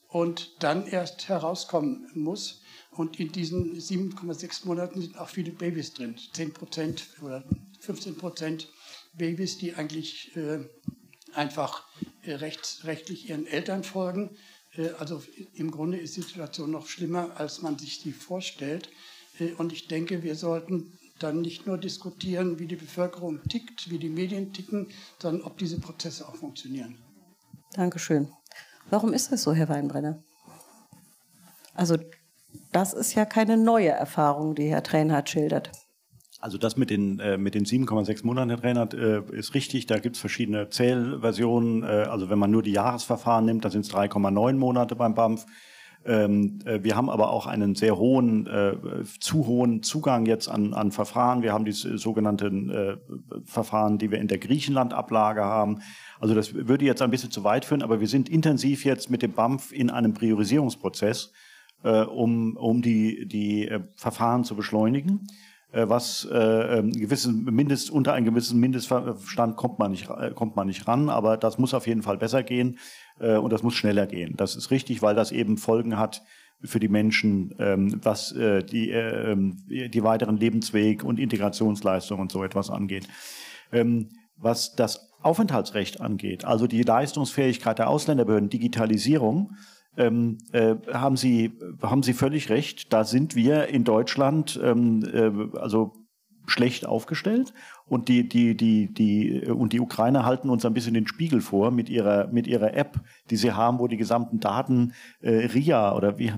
und dann erst herauskommen muss. Und in diesen 7,6 Monaten sind auch viele Babys drin, 10 Prozent oder 15 Prozent Babys, die eigentlich äh, einfach äh, rechts, rechtlich ihren Eltern folgen also im Grunde ist die Situation noch schlimmer, als man sich die vorstellt. Äh, und ich denke, wir sollten dann nicht nur diskutieren, wie die Bevölkerung tickt, wie die Medien ticken, sondern ob diese Prozesse auch funktionieren. Dankeschön. Warum ist das so, Herr Weinbrenner? Also das ist ja keine neue Erfahrung, die Herr Trainhardt schildert. Also das mit den, äh, mit den 7,6 Monaten, Herr Trainer, äh, ist richtig. Da gibt es verschiedene Zählversionen. Äh, also wenn man nur die Jahresverfahren nimmt, dann sind es 3,9 Monate beim BAMF. Ähm, äh, wir haben aber auch einen sehr hohen, äh, zu hohen Zugang jetzt an, an Verfahren. Wir haben die sogenannten äh, Verfahren, die wir in der Griechenland-Ablage haben. Also das würde jetzt ein bisschen zu weit führen, aber wir sind intensiv jetzt mit dem BAMF in einem Priorisierungsprozess, um, um die, die Verfahren zu beschleunigen. Äh, was äh, ähm, gewissen Mindest, unter einen gewissen Mindeststand kommt man nicht, äh, kommt man nicht ran, aber das muss auf jeden Fall besser gehen äh, und das muss schneller gehen. Das ist richtig, weil das eben Folgen hat für die Menschen, ähm, was äh, die, äh, ähm, die weiteren Lebensweg und Integrationsleistungen und so etwas angeht. Ähm, was das Aufenthaltsrecht angeht, also die Leistungsfähigkeit der Ausländerbehörden, Digitalisierung, ähm, äh, haben Sie haben Sie völlig recht. Da sind wir in Deutschland ähm, äh, also schlecht aufgestellt und die die die die und die Ukrainer halten uns ein bisschen den Spiegel vor mit ihrer mit ihrer App, die sie haben, wo die gesamten Daten äh, RIA oder wie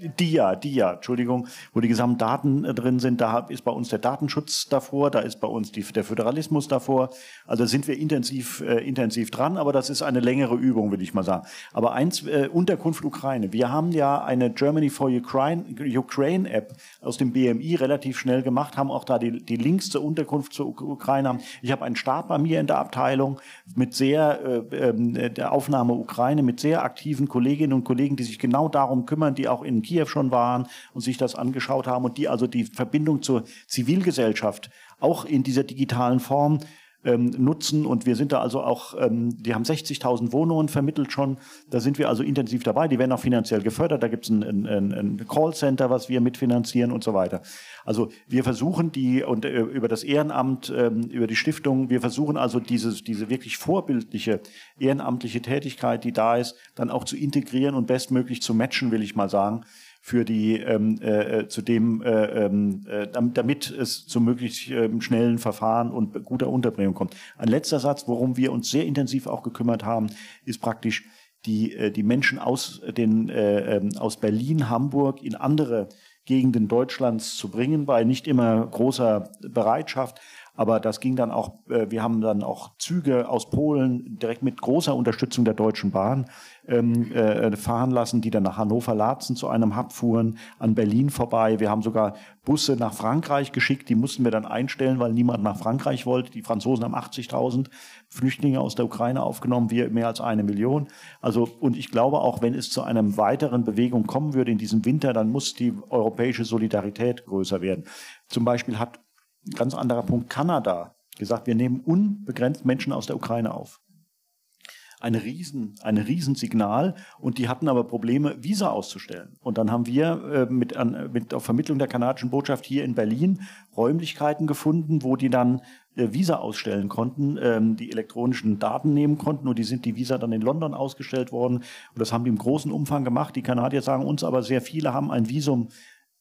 DIA, DIA, Entschuldigung, wo die gesamten Daten äh, drin sind. Da ist bei uns der Datenschutz davor, da ist bei uns die, der Föderalismus davor. Also sind wir intensiv, äh, intensiv dran, aber das ist eine längere Übung, will ich mal sagen. Aber eins, äh, Unterkunft Ukraine. Wir haben ja eine Germany for Ukraine, Ukraine App aus dem BMI relativ schnell gemacht, haben auch da die, die Links zur Unterkunft zur Ukraine. Ich habe einen Stab bei mir in der Abteilung mit sehr, äh, äh, der Aufnahme Ukraine, mit sehr aktiven Kolleginnen und Kollegen, die sich genau darum kümmern, die auch in Kiew schon waren und sich das angeschaut haben und die also die Verbindung zur Zivilgesellschaft auch in dieser digitalen Form ähm, nutzen. Und wir sind da also auch, ähm, die haben 60.000 Wohnungen vermittelt schon. Da sind wir also intensiv dabei. Die werden auch finanziell gefördert. Da gibt es ein, ein, ein Callcenter, was wir mitfinanzieren und so weiter. Also wir versuchen die und äh, über das Ehrenamt, ähm, über die Stiftung, wir versuchen also dieses, diese wirklich vorbildliche ehrenamtliche Tätigkeit, die da ist, dann auch zu integrieren und bestmöglich zu matchen, will ich mal sagen für die ähm, äh, äh, zu dem, äh, ähm, äh, damit es zu möglichst äh, schnellen Verfahren und guter Unterbringung kommt. Ein letzter Satz, worum wir uns sehr intensiv auch gekümmert haben, ist praktisch die, äh, die Menschen aus, den, äh, ähm, aus Berlin, Hamburg in andere Gegenden Deutschlands zu bringen, bei nicht immer großer Bereitschaft. Aber das ging dann auch, äh, wir haben dann auch Züge aus Polen direkt mit großer Unterstützung der Deutschen Bahn ähm, äh, fahren lassen, die dann nach Hannover-Laatzen zu einem Hub fuhren, an Berlin vorbei. Wir haben sogar Busse nach Frankreich geschickt, die mussten wir dann einstellen, weil niemand nach Frankreich wollte. Die Franzosen haben 80.000 Flüchtlinge aus der Ukraine aufgenommen, wir mehr als eine Million. Also, und ich glaube auch, wenn es zu einer weiteren Bewegung kommen würde in diesem Winter, dann muss die europäische Solidarität größer werden. Zum Beispiel hat ein ganz anderer Punkt Kanada gesagt, wir nehmen unbegrenzt Menschen aus der Ukraine auf eine Riesen, ein Riesensignal und die hatten aber Probleme, Visa auszustellen. Und dann haben wir äh, mit, an, mit auf Vermittlung der kanadischen Botschaft hier in Berlin Räumlichkeiten gefunden, wo die dann äh, Visa ausstellen konnten, ähm, die elektronischen Daten nehmen konnten und die sind die Visa dann in London ausgestellt worden. Und das haben die im großen Umfang gemacht. Die Kanadier sagen uns aber, sehr viele haben ein Visum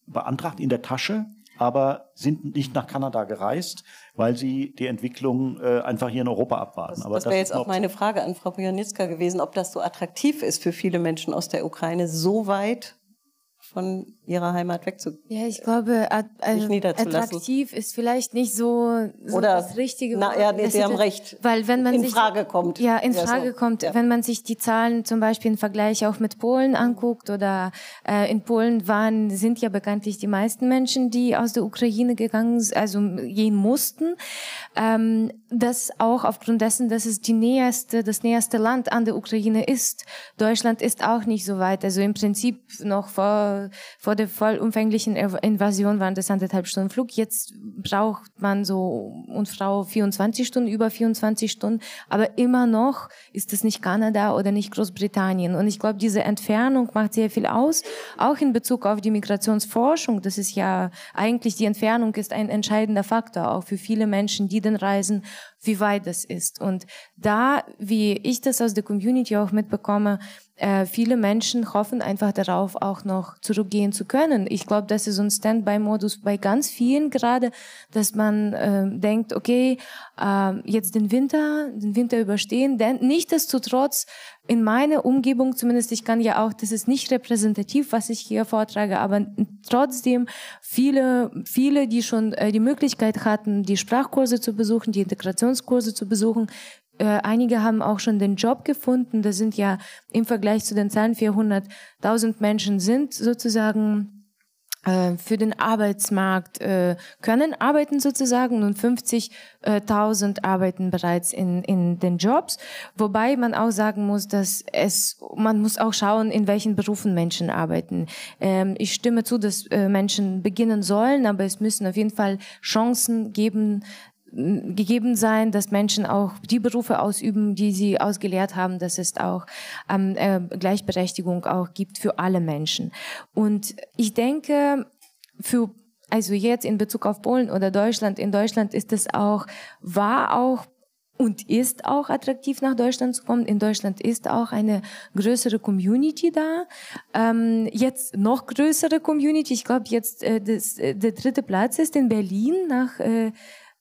beantragt in der Tasche aber sind nicht nach Kanada gereist, weil sie die Entwicklung äh, einfach hier in Europa abwarten. Das, das wäre jetzt auch meine Frage an Frau Bujanitzka gewesen, ob das so attraktiv ist für viele Menschen aus der Ukraine, so weit von ihrer Heimat wegzugehen. Ja, ich glaube, also attraktiv ist vielleicht nicht so, so Oder, das richtige Wort. Na, ja, nee, Sie haben recht. Weil wenn man in sich, Frage kommt. Ja, in Frage ja, so. kommt, ja. wenn man sich die Zahlen zum Beispiel im Vergleich auch mit Polen anguckt oder äh, in Polen waren, sind ja bekanntlich die meisten Menschen, die aus der Ukraine gegangen, also gehen mussten. Ähm, das auch aufgrund dessen, dass es die näherste, das näherste Land an der Ukraine ist. Deutschland ist auch nicht so weit. Also im Prinzip noch vor, vor der vollumfänglichen Invasion waren das anderthalb Stunden Flug. Jetzt braucht man so und Frau 24 Stunden, über 24 Stunden. Aber immer noch ist es nicht Kanada oder nicht Großbritannien. Und ich glaube, diese Entfernung macht sehr viel aus. Auch in Bezug auf die Migrationsforschung. Das ist ja eigentlich die Entfernung ist ein entscheidender Faktor auch für viele Menschen, die den reisen wie weit das ist. Und da, wie ich das aus der Community auch mitbekomme, äh, viele Menschen hoffen einfach darauf, auch noch zurückgehen zu können. Ich glaube, das ist ein Standby-Modus bei ganz vielen gerade, dass man äh, denkt, okay, äh, jetzt den Winter, den Winter überstehen, denn nichtsdestotrotz in meiner Umgebung zumindest, ich kann ja auch, das ist nicht repräsentativ, was ich hier vortrage, aber trotzdem viele, viele, die schon äh, die Möglichkeit hatten, die Sprachkurse zu besuchen, die Integrationskurse zu besuchen, äh, einige haben auch schon den Job gefunden. Das sind ja im Vergleich zu den Zahlen 400.000 Menschen sind sozusagen für den Arbeitsmarkt äh, können arbeiten sozusagen und 50.000 arbeiten bereits in, in den Jobs, wobei man auch sagen muss, dass es man muss auch schauen, in welchen Berufen Menschen arbeiten. Ähm, ich stimme zu, dass äh, Menschen beginnen sollen, aber es müssen auf jeden Fall Chancen geben, gegeben sein, dass Menschen auch die Berufe ausüben, die sie ausgelehrt haben, dass es auch ähm, äh, Gleichberechtigung auch gibt für alle Menschen. Und ich denke, für also jetzt in Bezug auf Polen oder Deutschland, in Deutschland ist es auch, war auch und ist auch attraktiv nach Deutschland zu kommen. In Deutschland ist auch eine größere Community da. Ähm, jetzt noch größere Community. Ich glaube, jetzt äh, das, äh, der dritte Platz ist in Berlin nach äh,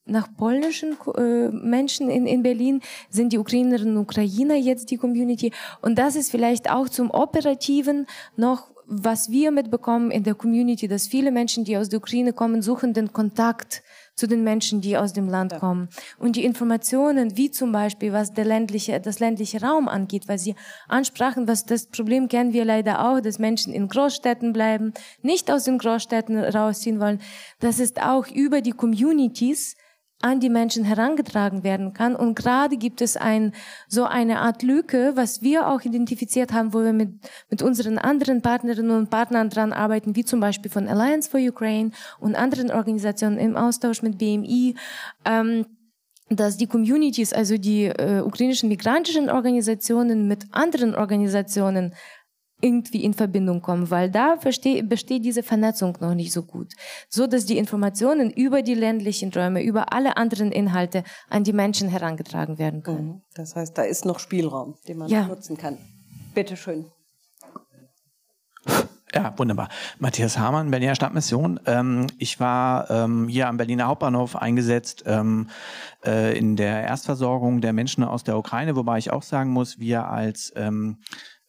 nach polnischen äh, Menschen in, in Berlin sind die Ukrainerinnen und Ukrainer jetzt die Community. Und das ist vielleicht auch zum Operativen noch, was wir mitbekommen in der Community, dass viele Menschen, die aus der Ukraine kommen, suchen den Kontakt zu den Menschen, die aus dem Land kommen. Und die Informationen, wie zum Beispiel, was der ländliche, das ländliche Raum angeht, weil Sie ansprachen, was das Problem kennen wir leider auch, dass Menschen in Großstädten bleiben, nicht aus den Großstädten rausziehen wollen. Das ist auch über die Communities, an die Menschen herangetragen werden kann. Und gerade gibt es ein, so eine Art Lücke, was wir auch identifiziert haben, wo wir mit, mit unseren anderen Partnerinnen und Partnern dran arbeiten, wie zum Beispiel von Alliance for Ukraine und anderen Organisationen im Austausch mit BMI, ähm, dass die Communities, also die äh, ukrainischen migrantischen Organisationen mit anderen Organisationen irgendwie in Verbindung kommen, weil da besteht, besteht diese Vernetzung noch nicht so gut, so dass die Informationen über die ländlichen Räume, über alle anderen Inhalte an die Menschen herangetragen werden können. Mhm. Das heißt, da ist noch Spielraum, den man ja. nutzen kann. Bitte schön. Ja, wunderbar. Matthias Hamann, Berliner Stadtmission. Ähm, ich war ähm, hier am Berliner Hauptbahnhof eingesetzt ähm, äh, in der Erstversorgung der Menschen aus der Ukraine, wobei ich auch sagen muss, wir als ähm,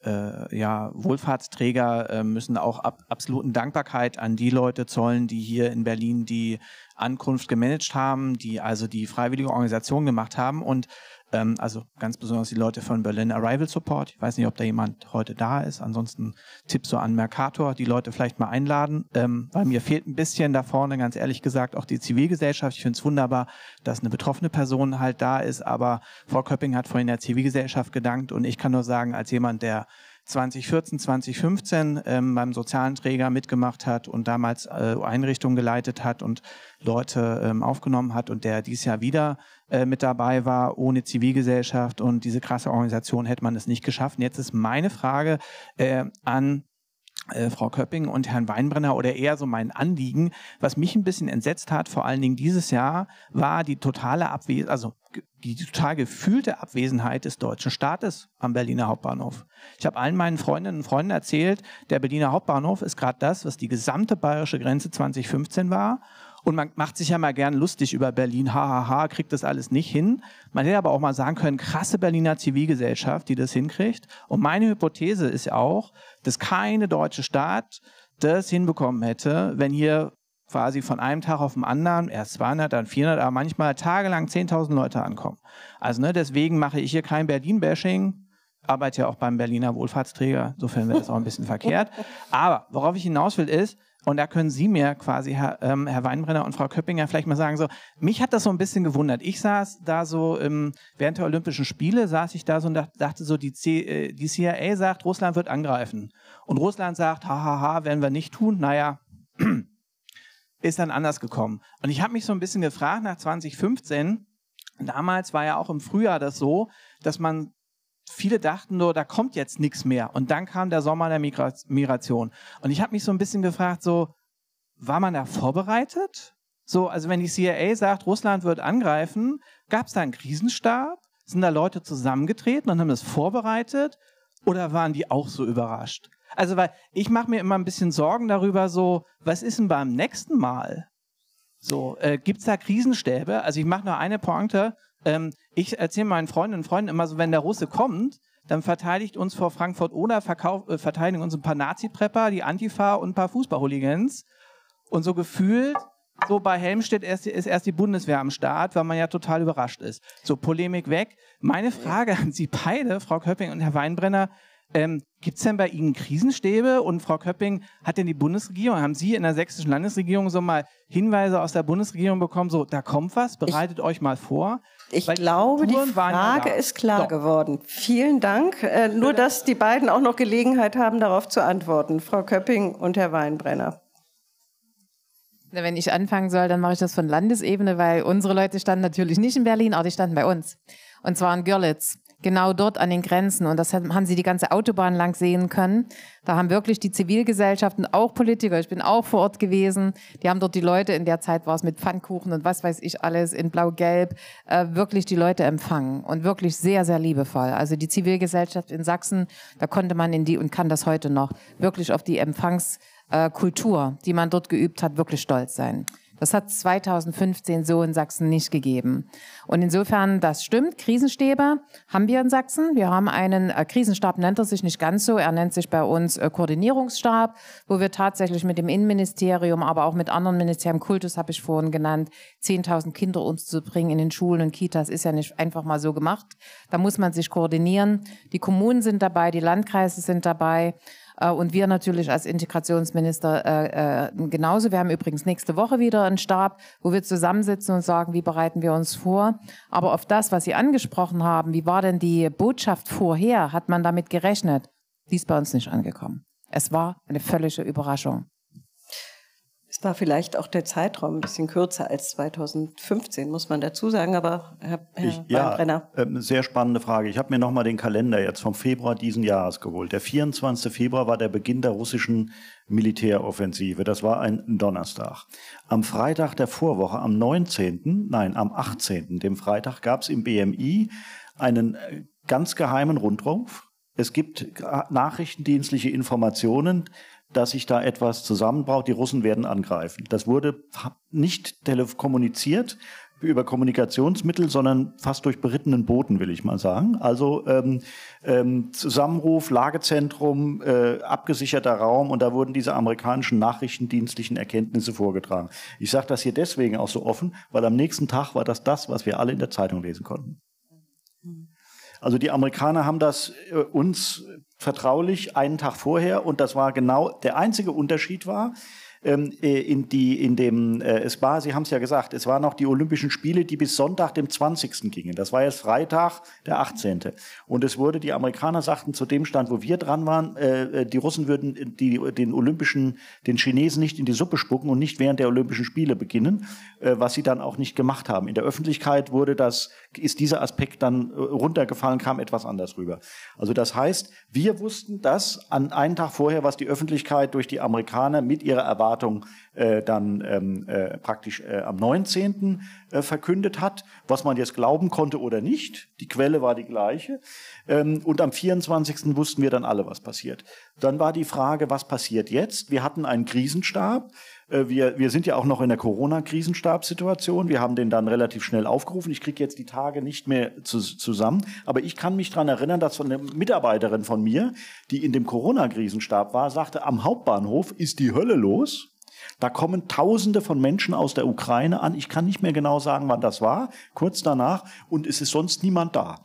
äh, ja, Wohlfahrtsträger äh, müssen auch ab, absoluten Dankbarkeit an die Leute zollen, die hier in Berlin die Ankunft gemanagt haben, die also die freiwillige Organisation gemacht haben. Und ähm, also ganz besonders die Leute von Berlin Arrival Support. Ich weiß nicht, ob da jemand heute da ist. Ansonsten Tipps so an Mercator, die Leute vielleicht mal einladen, ähm, weil mir fehlt ein bisschen da vorne, ganz ehrlich gesagt, auch die Zivilgesellschaft. Ich finde es wunderbar, dass eine betroffene Person halt da ist, aber Frau Köpping hat vorhin der Zivilgesellschaft gedankt und ich kann nur sagen, als jemand, der 2014, 2015 ähm, beim sozialen Träger mitgemacht hat und damals äh, Einrichtungen geleitet hat und Leute ähm, aufgenommen hat und der dieses Jahr wieder äh, mit dabei war. Ohne Zivilgesellschaft und diese krasse Organisation hätte man es nicht geschafft. Und jetzt ist meine Frage äh, an äh, Frau Köpping und Herrn Weinbrenner oder eher so mein Anliegen, was mich ein bisschen entsetzt hat, vor allen Dingen dieses Jahr, war die totale Abwesenheit, also die total gefühlte Abwesenheit des deutschen Staates am Berliner Hauptbahnhof. Ich habe allen meinen Freundinnen und Freunden erzählt, der Berliner Hauptbahnhof ist gerade das, was die gesamte bayerische Grenze 2015 war und man macht sich ja mal gern lustig über Berlin, hahaha, kriegt das alles nicht hin. Man hätte aber auch mal sagen können, krasse Berliner Zivilgesellschaft, die das hinkriegt. Und meine Hypothese ist auch, dass keine deutsche Stadt das hinbekommen hätte, wenn hier quasi von einem Tag auf den anderen erst 200, dann 400, aber manchmal tagelang 10.000 Leute ankommen. Also ne, deswegen mache ich hier kein Berlin-Bashing, arbeite ja auch beim Berliner Wohlfahrtsträger, insofern wäre das auch ein bisschen verkehrt. Aber worauf ich hinaus will ist, und da können Sie mir quasi, Herr, ähm, Herr Weinbrenner und Frau Köppinger, vielleicht mal sagen, so, mich hat das so ein bisschen gewundert. Ich saß da so ähm, während der Olympischen Spiele, saß ich da so und dachte so, die, C, äh, die CIA sagt, Russland wird angreifen. Und Russland sagt, hahaha, werden wir nicht tun. Naja, ist dann anders gekommen. Und ich habe mich so ein bisschen gefragt nach 2015, damals war ja auch im Frühjahr das so, dass man viele dachten nur, da kommt jetzt nichts mehr. Und dann kam der Sommer der Migra Migration. Und ich habe mich so ein bisschen gefragt, so, war man da vorbereitet? So, also wenn die CIA sagt, Russland wird angreifen, gab es da einen Krisenstab? Sind da Leute zusammengetreten und haben das vorbereitet? Oder waren die auch so überrascht? Also, weil ich mache mir immer ein bisschen Sorgen darüber, so, was ist denn beim nächsten Mal? So, äh, gibt es da Krisenstäbe? Also ich mache nur eine Pointe. Ähm, ich erzähle meinen Freundinnen und Freunden immer so, wenn der Russe kommt, dann verteidigt uns vor Frankfurt oder äh, verteidigen uns ein paar Nazi-Prepper, die Antifa und ein paar Fußballhooligans. Und so gefühlt, so bei Helmstedt ist, ist erst die Bundeswehr am Start, weil man ja total überrascht ist. So, Polemik weg. Meine Frage an Sie beide, Frau Köpping und Herr Weinbrenner, ähm, Gibt es denn bei Ihnen Krisenstäbe? Und Frau Köpping, hat denn die Bundesregierung, haben Sie in der sächsischen Landesregierung so mal Hinweise aus der Bundesregierung bekommen, so, da kommt was, bereitet ich, euch mal vor? Ich Weil glaube, die, die Frage ist klar so. geworden. Vielen Dank. Äh, nur, dass die beiden auch noch Gelegenheit haben, darauf zu antworten. Frau Köpping und Herr Weinbrenner. Wenn ich anfangen soll, dann mache ich das von Landesebene, weil unsere Leute standen natürlich nicht in Berlin, aber die standen bei uns. Und zwar in Görlitz genau dort an den Grenzen. Und das haben sie die ganze Autobahn lang sehen können. Da haben wirklich die Zivilgesellschaften, auch Politiker, ich bin auch vor Ort gewesen, die haben dort die Leute, in der Zeit war es mit Pfannkuchen und was weiß ich alles, in Blau-Gelb, äh, wirklich die Leute empfangen und wirklich sehr, sehr liebevoll. Also die Zivilgesellschaft in Sachsen, da konnte man in die, und kann das heute noch, wirklich auf die Empfangskultur, die man dort geübt hat, wirklich stolz sein. Das hat 2015 so in Sachsen nicht gegeben. Und insofern, das stimmt. Krisenstäbe haben wir in Sachsen. Wir haben einen äh, Krisenstab, nennt er sich nicht ganz so. Er nennt sich bei uns äh, Koordinierungsstab, wo wir tatsächlich mit dem Innenministerium, aber auch mit anderen Ministerien, Kultus habe ich vorhin genannt, 10.000 Kinder uns zu bringen in den Schulen und Kitas ist ja nicht einfach mal so gemacht. Da muss man sich koordinieren. Die Kommunen sind dabei, die Landkreise sind dabei. Äh, und wir natürlich als Integrationsminister äh, äh, genauso. Wir haben übrigens nächste Woche wieder einen Stab, wo wir zusammensitzen und sagen, wie bereiten wir uns vor. Aber auf das, was Sie angesprochen haben, wie war denn die Botschaft vorher? Hat man damit gerechnet? Die ist bei uns nicht angekommen. Es war eine völlige Überraschung. Es war vielleicht auch der Zeitraum ein bisschen kürzer als 2015, muss man dazu sagen. Aber Herr, Herr ich, ja, äh, sehr spannende Frage. Ich habe mir nochmal den Kalender jetzt vom Februar diesen Jahres geholt. Der 24. Februar war der Beginn der russischen Militäroffensive. Das war ein Donnerstag. Am Freitag der Vorwoche, am 19., nein, am 18., dem Freitag, gab es im BMI einen äh, ganz geheimen Rundruf. Es gibt äh, nachrichtendienstliche Informationen, dass sich da etwas zusammenbraut. Die Russen werden angreifen. Das wurde nicht kommuniziert. über Kommunikationsmittel, sondern fast durch berittenen Boten, will ich mal sagen. Also ähm, ähm, Zusammenruf, Lagezentrum, äh, abgesicherter Raum und da wurden diese amerikanischen nachrichtendienstlichen Erkenntnisse vorgetragen. Ich sage das hier deswegen auch so offen, weil am nächsten Tag war das das, was wir alle in der Zeitung lesen konnten. Also die Amerikaner haben das äh, uns vertraulich einen Tag vorher und das war genau der einzige Unterschied war, ähm, äh, in, die, in dem, äh, es war, Sie haben es ja gesagt, es waren noch die Olympischen Spiele, die bis Sonntag, dem 20. gingen. Das war jetzt Freitag, der 18. Und es wurde, die Amerikaner sagten zu dem Stand, wo wir dran waren, äh, äh, die Russen würden die, den Olympischen, den Chinesen nicht in die Suppe spucken und nicht während der Olympischen Spiele beginnen, äh, was sie dann auch nicht gemacht haben. In der Öffentlichkeit wurde das, ist dieser Aspekt dann äh, runtergefallen, kam etwas anders rüber. Also das heißt, wir wussten das an einen Tag vorher, was die Öffentlichkeit durch die Amerikaner mit ihrer Erwartung äh, dann ähm, äh, praktisch äh, am 19. Äh, verkündet hat, was man jetzt glauben konnte oder nicht. Die Quelle war die gleiche. Ähm, und am 24. wussten wir dann alle, was passiert. Dann war die Frage, was passiert jetzt? Wir hatten einen Krisenstab. Äh, wir, wir sind ja auch noch in der Corona-Krisenstabssituation. Wir haben den dann relativ schnell aufgerufen. Ich kriege jetzt die Tage nicht mehr zu, zusammen. Aber ich kann mich daran erinnern, dass eine Mitarbeiterin von mir, die in dem Corona-Krisenstab war, sagte, am Hauptbahnhof ist die Hölle los. Da kommen Tausende von Menschen aus der Ukraine an. Ich kann nicht mehr genau sagen, wann das war. Kurz danach. Und es ist sonst niemand da.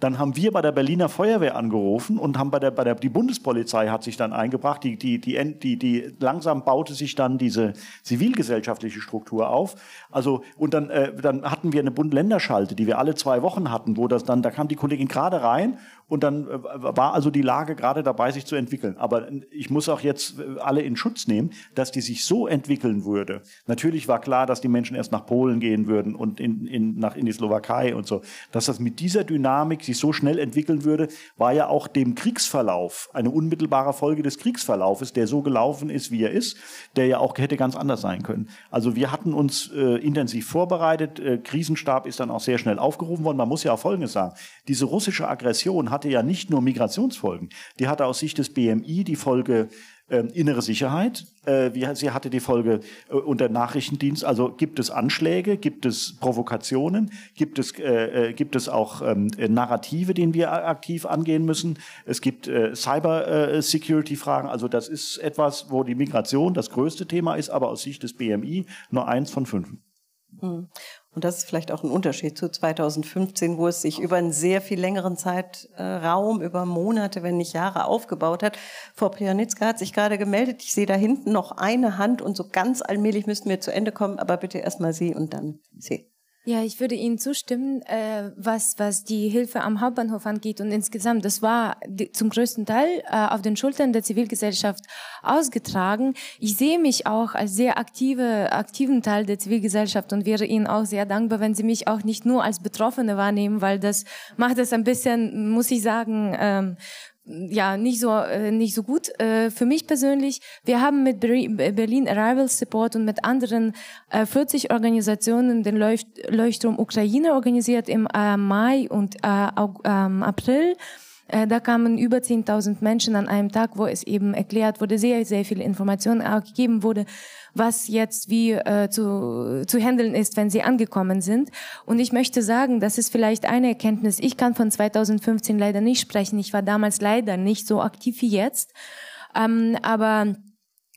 Dann haben wir bei der Berliner Feuerwehr angerufen und haben bei der, bei der, die Bundespolizei hat sich dann eingebracht. Die, die, die, die, die, langsam baute sich dann diese zivilgesellschaftliche Struktur auf. Also, und dann, äh, dann hatten wir eine Bund-Länder-Schalte, die wir alle zwei Wochen hatten, wo das dann, da kam die Kollegin gerade rein und dann äh, war also die Lage gerade dabei, sich zu entwickeln. Aber ich muss auch jetzt äh, alle in Schutz nehmen, dass die sich so entwickeln würde. Natürlich war klar, dass die Menschen erst nach Polen gehen würden und in, in, nach, in die Slowakei und so. Dass das mit dieser Dynamik sich so schnell entwickeln würde, war ja auch dem Kriegsverlauf eine unmittelbare Folge des Kriegsverlaufes, der so gelaufen ist, wie er ist, der ja auch hätte ganz anders sein können. Also wir hatten uns äh, intensiv vorbereitet. Äh, Krisenstab ist dann auch sehr schnell aufgerufen worden. Man muss ja auch Folgendes sagen. Diese russische Aggression hatte ja nicht nur Migrationsfolgen. Die hatte aus Sicht des BMI die Folge äh, innere Sicherheit. Äh, wie, sie hatte die Folge äh, unter Nachrichtendienst. Also gibt es Anschläge, gibt es Provokationen, gibt es, äh, äh, gibt es auch ähm, Narrative, denen wir aktiv angehen müssen. Es gibt äh, Cyber-Security-Fragen. Also das ist etwas, wo die Migration das größte Thema ist, aber aus Sicht des BMI nur eins von fünf. Hm. Und das ist vielleicht auch ein Unterschied zu 2015, wo es sich über einen sehr viel längeren Zeitraum, über Monate, wenn nicht Jahre aufgebaut hat. Frau Prianitzka hat sich gerade gemeldet. Ich sehe da hinten noch eine Hand und so ganz allmählich müssten wir zu Ende kommen, aber bitte erstmal Sie und dann Sie. Ja, ich würde Ihnen zustimmen, äh, was, was die Hilfe am Hauptbahnhof angeht. Und insgesamt, das war die, zum größten Teil äh, auf den Schultern der Zivilgesellschaft ausgetragen. Ich sehe mich auch als sehr aktive, aktiven Teil der Zivilgesellschaft und wäre Ihnen auch sehr dankbar, wenn Sie mich auch nicht nur als Betroffene wahrnehmen, weil das macht es ein bisschen, muss ich sagen, ähm, ja nicht so äh, nicht so gut äh, für mich persönlich. Wir haben mit Berlin Arrival Support und mit anderen äh, 40 Organisationen den Leucht Leuchtturm Ukraine organisiert im äh, Mai und äh, ähm, April. Äh, da kamen über 10.000 Menschen an einem Tag, wo es eben erklärt wurde, sehr, sehr viele Informationen auch gegeben wurde, was jetzt wie äh, zu, zu handeln ist, wenn sie angekommen sind. Und ich möchte sagen, das ist vielleicht eine Erkenntnis. Ich kann von 2015 leider nicht sprechen. Ich war damals leider nicht so aktiv wie jetzt. Ähm, aber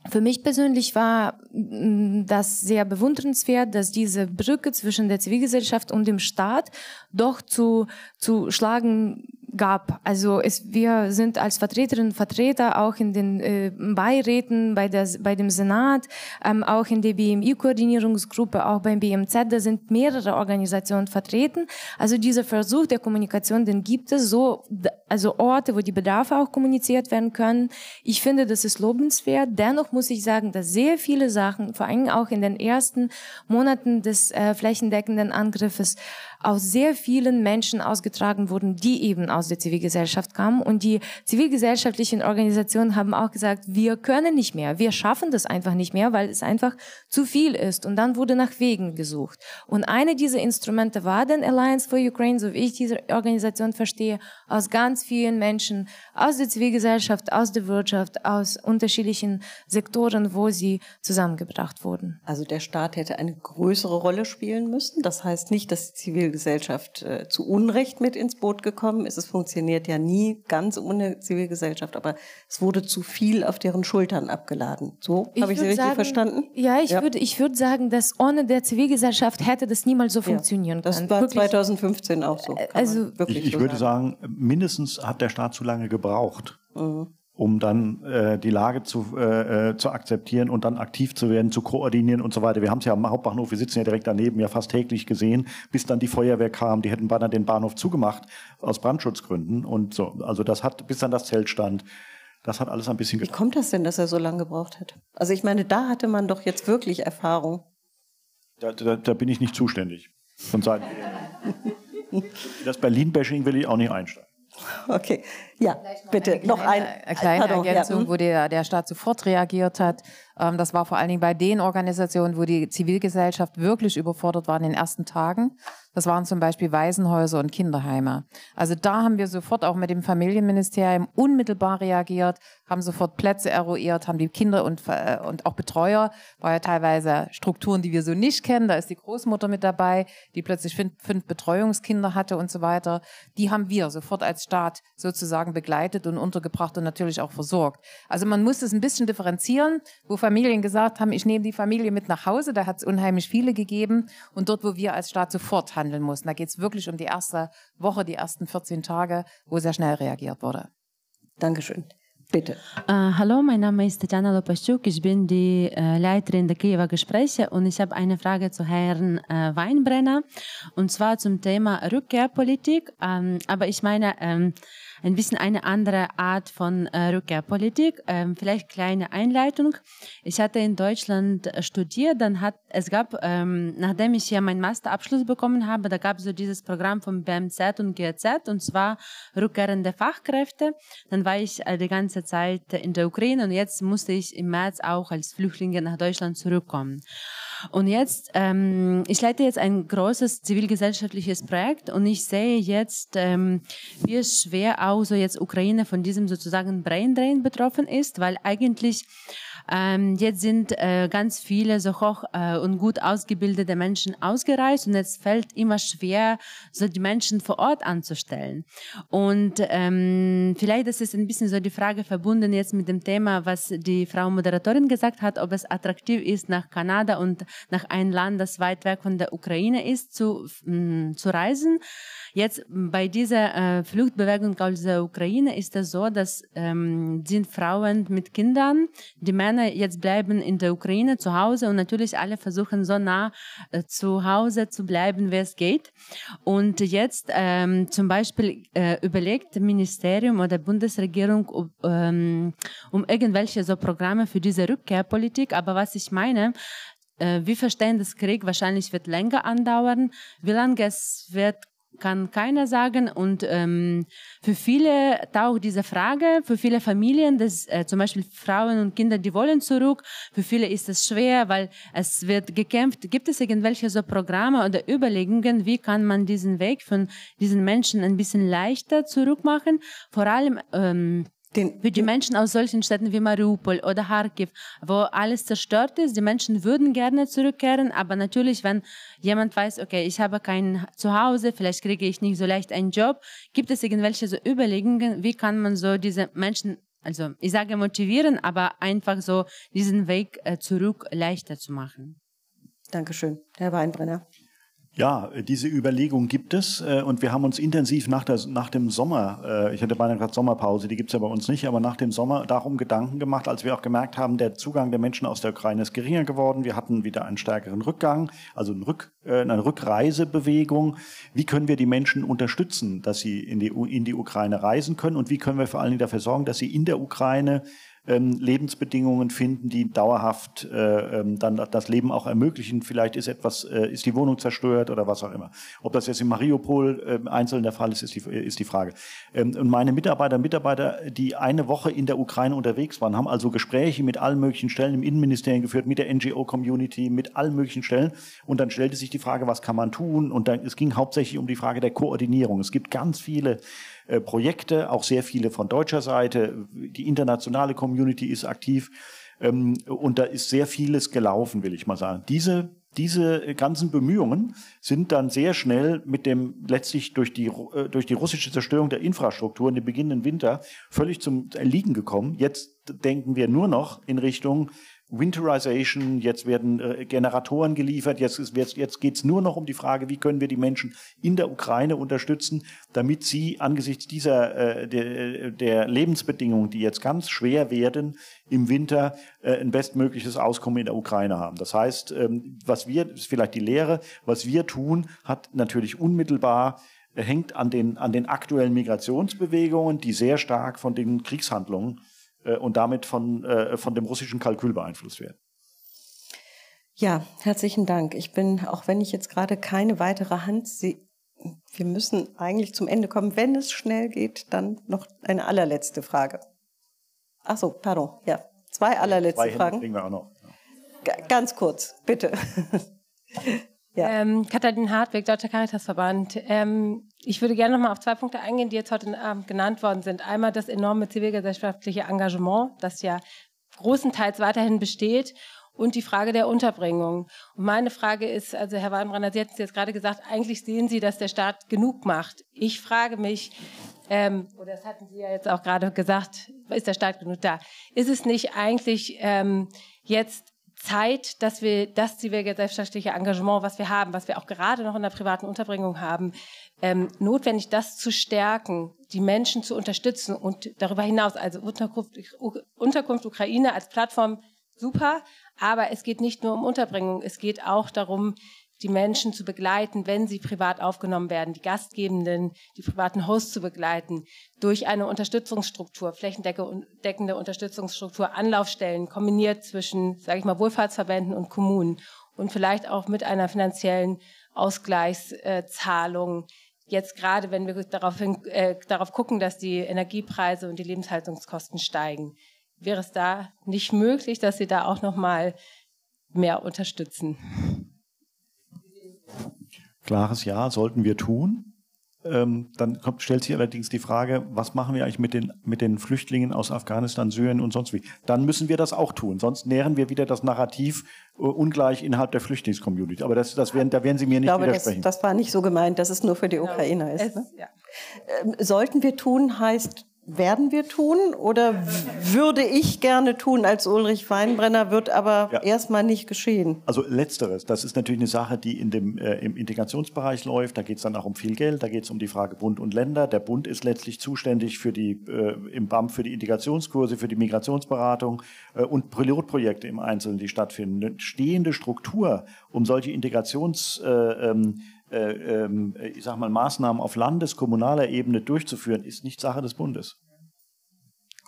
für mich persönlich war mm, das sehr bewundernswert, dass diese Brücke zwischen der Zivilgesellschaft und dem Staat doch zu, zu schlagen gab. Also es, wir sind als Vertreterinnen und Vertreter auch in den äh, Beiräten, bei, der, bei dem Senat, ähm, auch in der BMI-Koordinierungsgruppe, auch beim BMZ, da sind mehrere Organisationen vertreten. Also dieser Versuch der Kommunikation, den gibt es so, also Orte, wo die Bedarfe auch kommuniziert werden können. Ich finde, das ist lobenswert. Dennoch muss ich sagen, dass sehr viele Sachen, vor allem auch in den ersten Monaten des äh, flächendeckenden Angriffes, aus sehr vielen Menschen ausgetragen wurden, die eben aus der Zivilgesellschaft kamen. Und die zivilgesellschaftlichen Organisationen haben auch gesagt, wir können nicht mehr, wir schaffen das einfach nicht mehr, weil es einfach zu viel ist. Und dann wurde nach Wegen gesucht. Und eine dieser Instrumente war dann Alliance for Ukraine, so wie ich diese Organisation verstehe, aus ganz vielen Menschen, aus der Zivilgesellschaft, aus der Wirtschaft, aus unterschiedlichen Sektoren, wo sie zusammengebracht wurden. Also der Staat hätte eine größere Rolle spielen müssen. Das heißt nicht, dass die Zivilgesellschaft äh, zu Unrecht mit ins Boot gekommen ist. Es funktioniert ja nie ganz ohne Zivilgesellschaft, aber es wurde zu viel auf deren Schultern abgeladen. So habe ich Sie richtig sagen, verstanden? Ja, ich ja. würde ich würde sagen, dass ohne der Zivilgesellschaft hätte das niemals so ja. funktionieren können. Das war wirklich. 2015 auch so. also wirklich ich, ich so würde sagen. sagen, mindestens hat der Staat zu lange gebraucht. Mhm um dann äh, die Lage zu, äh, äh, zu akzeptieren und dann aktiv zu werden, zu koordinieren und so weiter. Wir haben es ja am Hauptbahnhof, wir sitzen ja direkt daneben, ja fast täglich gesehen, bis dann die Feuerwehr kam. Die hätten beinahe den Bahnhof zugemacht aus Brandschutzgründen und so. Also das hat, bis dann das Zelt stand. Das hat alles ein bisschen Wie kommt das denn, dass er so lange gebraucht hat? Also ich meine, da hatte man doch jetzt wirklich Erfahrung. Da, da, da bin ich nicht zuständig. Von Seiten. das Berlin-Bashing will ich auch nicht einsteigen. Okay, ja, bitte noch ein, eine kleine Pardon, Ergänzung, ja. Hm? wo der, der Staat sofort reagiert hat. Ähm, das war vor allen Dingen bei den Organisationen, wo die Zivilgesellschaft wirklich überfordert war in den ersten Tagen. Das waren zum Beispiel Waisenhäuser und Kinderheime. Also da haben wir sofort auch mit dem Familienministerium unmittelbar reagiert, haben sofort Plätze eruiert, haben die Kinder und, äh, und auch Betreuer, war ja teilweise Strukturen, die wir so nicht kennen. Da ist die Großmutter mit dabei, die plötzlich fünf, fünf Betreuungskinder hatte und so weiter. Die haben wir sofort als Staat sozusagen begleitet und untergebracht und natürlich auch versorgt. Also man muss es ein bisschen differenzieren, wo Familien gesagt haben, ich nehme die Familie mit nach Hause, da hat es unheimlich viele gegeben und dort, wo wir als Staat sofort handeln mussten. Da geht es wirklich um die erste Woche, die ersten 14 Tage, wo sehr schnell reagiert wurde. Dankeschön. Bitte. Uh, hallo, mein Name ist Tatjana Lopaschuk. Ich bin die uh, Leiterin der Kiewer Gespräche und ich habe eine Frage zu Herrn uh, Weinbrenner und zwar zum Thema Rückkehrpolitik. Ähm, aber ich meine, ähm, ein bisschen eine andere Art von äh, Rückkehrpolitik. Ähm, vielleicht kleine Einleitung. Ich hatte in Deutschland äh, studiert, dann hat es gab, ähm, nachdem ich hier meinen Masterabschluss bekommen habe, da gab es so dieses Programm von BMZ und GZ und zwar rückkehrende Fachkräfte. Dann war ich äh, die ganze Zeit in der Ukraine und jetzt musste ich im März auch als Flüchtlinge nach Deutschland zurückkommen. Und jetzt, ähm, ich leite jetzt ein großes zivilgesellschaftliches Projekt und ich sehe jetzt, ähm, wie schwer auch so jetzt Ukraine von diesem sozusagen Braindrain betroffen ist, weil eigentlich ähm, jetzt sind äh, ganz viele so hoch äh, und gut ausgebildete Menschen ausgereist und es fällt immer schwer, so die Menschen vor Ort anzustellen. Und ähm, vielleicht ist es ein bisschen so die Frage verbunden jetzt mit dem Thema, was die Frau Moderatorin gesagt hat, ob es attraktiv ist, nach Kanada und nach einem Land, das weit weg von der Ukraine ist, zu, mh, mm, zu reisen. Jetzt bei dieser äh, Fluchtbewegung aus der Ukraine ist es so, dass ähm, sind Frauen mit Kindern, die Männer jetzt bleiben in der Ukraine zu Hause und natürlich alle versuchen so nah äh, zu Hause zu bleiben, wie es geht. Und jetzt ähm, zum Beispiel äh, überlegt Ministerium oder Bundesregierung um, ähm, um irgendwelche so Programme für diese Rückkehrpolitik. Aber was ich meine, äh, wir verstehen, das Krieg wahrscheinlich wird länger andauern. Wie lange es wird, kann keiner sagen. Und ähm, für viele taucht diese Frage, für viele Familien, dass, äh, zum Beispiel Frauen und Kinder, die wollen zurück, für viele ist es schwer, weil es wird gekämpft. Gibt es irgendwelche so Programme oder Überlegungen, wie kann man diesen Weg von diesen Menschen ein bisschen leichter zurückmachen? Vor allem ähm, den, für die Menschen aus solchen Städten wie Mariupol oder Kharkiv, wo alles zerstört ist, die Menschen würden gerne zurückkehren, aber natürlich, wenn jemand weiß, okay, ich habe kein Zuhause, vielleicht kriege ich nicht so leicht einen Job, gibt es irgendwelche so Überlegungen, wie kann man so diese Menschen, also ich sage motivieren, aber einfach so diesen Weg äh, zurück leichter zu machen? Dankeschön, Herr Weinbrenner. Ja, diese Überlegung gibt es äh, und wir haben uns intensiv nach, der, nach dem Sommer, äh, ich hatte beinahe gerade Sommerpause, die gibt es ja bei uns nicht, aber nach dem Sommer darum Gedanken gemacht, als wir auch gemerkt haben, der Zugang der Menschen aus der Ukraine ist geringer geworden. Wir hatten wieder einen stärkeren Rückgang, also eine, Rück, äh, eine Rückreisebewegung. Wie können wir die Menschen unterstützen, dass sie in die, in die Ukraine reisen können und wie können wir vor allen Dingen dafür sorgen, dass sie in der Ukraine ähm, Lebensbedingungen finden, die dauerhaft äh, ähm, dann das Leben auch ermöglichen. Vielleicht ist etwas, äh, ist die Wohnung zerstört oder was auch immer. Ob das jetzt in Mariupol äh, einzeln der Fall ist, ist die, ist die Frage. Ähm, und meine Mitarbeiter und Mitarbeiter, die eine Woche in der Ukraine unterwegs waren, haben also Gespräche mit allen möglichen Stellen im Innenministerium geführt, mit der NGO-Community, mit allen möglichen Stellen. Und dann stellte sich die Frage, was kann man tun? Und dann, es ging hauptsächlich um die Frage der Koordinierung. Es gibt ganz viele äh, Projekte, auch sehr viele von deutscher Seite. Die internationale Community ist aktiv. Ähm, und da ist sehr vieles gelaufen, will ich mal sagen. Diese diese ganzen Bemühungen sind dann sehr schnell mit dem letztlich durch die, äh, durch die russische Zerstörung der Infrastruktur in dem beginnenden Winter völlig zum Erliegen gekommen. Jetzt denken wir nur noch in Richtung Winterization, jetzt werden äh, Generatoren geliefert, jetzt, ist, jetzt, jetzt geht es nur noch um die Frage, wie können wir die Menschen in der Ukraine unterstützen, damit sie angesichts dieser äh, der, der Lebensbedingungen, die jetzt ganz schwer werden, im Winter äh, ein bestmögliches Auskommen in der Ukraine haben. Das heißt, ähm, was wir, ist vielleicht die Lehre, was wir tun, hat natürlich unmittelbar äh, hängt an den, an den aktuellen Migrationsbewegungen, die sehr stark von den Kriegshandlungen äh, und damit von, äh, von dem russischen Kalkül beeinflusst werden. Ja, herzlichen Dank. Ich bin, auch wenn ich jetzt gerade keine weitere Hand sehe, wir müssen eigentlich zum Ende kommen. Wenn es schnell geht, dann noch eine allerletzte Frage. Ach so, pardon. Ja, zwei allerletzte zwei Fragen. Kriegen wir auch noch. Ja. Ganz kurz, bitte. Ja. Ähm, Katharin Hartwig, Deutscher Caritasverband. Ähm, ich würde gerne noch mal auf zwei Punkte eingehen, die jetzt heute Abend genannt worden sind. Einmal das enorme zivilgesellschaftliche Engagement, das ja großenteils weiterhin besteht und die Frage der Unterbringung. Und meine Frage ist, also Herr Weinbrenner, Sie hatten es jetzt gerade gesagt, eigentlich sehen Sie, dass der Staat genug macht. Ich frage mich, ähm, oder das hatten Sie ja jetzt auch gerade gesagt, ist der Staat genug da? Ist es nicht eigentlich ähm, jetzt Zeit, dass wir das zivilgesellschaftliche Engagement, was wir haben, was wir auch gerade noch in der privaten Unterbringung haben, ähm, notwendig, das zu stärken, die Menschen zu unterstützen und darüber hinaus, also Unterkunft, Unterkunft Ukraine als Plattform super, aber es geht nicht nur um Unterbringung, es geht auch darum, die Menschen zu begleiten, wenn sie privat aufgenommen werden, die Gastgebenden, die privaten Hosts zu begleiten, durch eine Unterstützungsstruktur, flächendeckende Unterstützungsstruktur, Anlaufstellen, kombiniert zwischen, sage ich mal, Wohlfahrtsverbänden und Kommunen und vielleicht auch mit einer finanziellen Ausgleichszahlung. Jetzt gerade, wenn wir darauf, hin, äh, darauf gucken, dass die Energiepreise und die Lebenshaltungskosten steigen, wäre es da nicht möglich, dass Sie da auch noch mal mehr unterstützen? Klares Ja, sollten wir tun. Ähm, dann kommt, stellt sich allerdings die Frage, was machen wir eigentlich mit den, mit den Flüchtlingen aus Afghanistan, Syrien und sonst wie? Dann müssen wir das auch tun, sonst nähren wir wieder das Narrativ äh, ungleich innerhalb der Flüchtlingscommunity. Aber das, das werden, da werden Sie mir nicht ich glaube, widersprechen. Das, das war nicht so gemeint, dass es nur für die genau. Ukrainer ist. Ne? ja. ähm, sollten wir tun heißt werden wir tun oder würde ich gerne tun als Ulrich Weinbrenner, wird aber ja. erstmal nicht geschehen? Also letzteres, das ist natürlich eine Sache, die in dem, äh, im Integrationsbereich läuft. Da geht es dann auch um viel Geld, da geht es um die Frage Bund und Länder. Der Bund ist letztlich zuständig für die, äh, im BAMF für die Integrationskurse, für die Migrationsberatung äh, und Pilotprojekte im Einzelnen, die stattfinden. Eine stehende Struktur, um solche Integrations... Äh, ähm, ich sag mal, Maßnahmen auf landeskommunaler Ebene durchzuführen, ist nicht Sache des Bundes.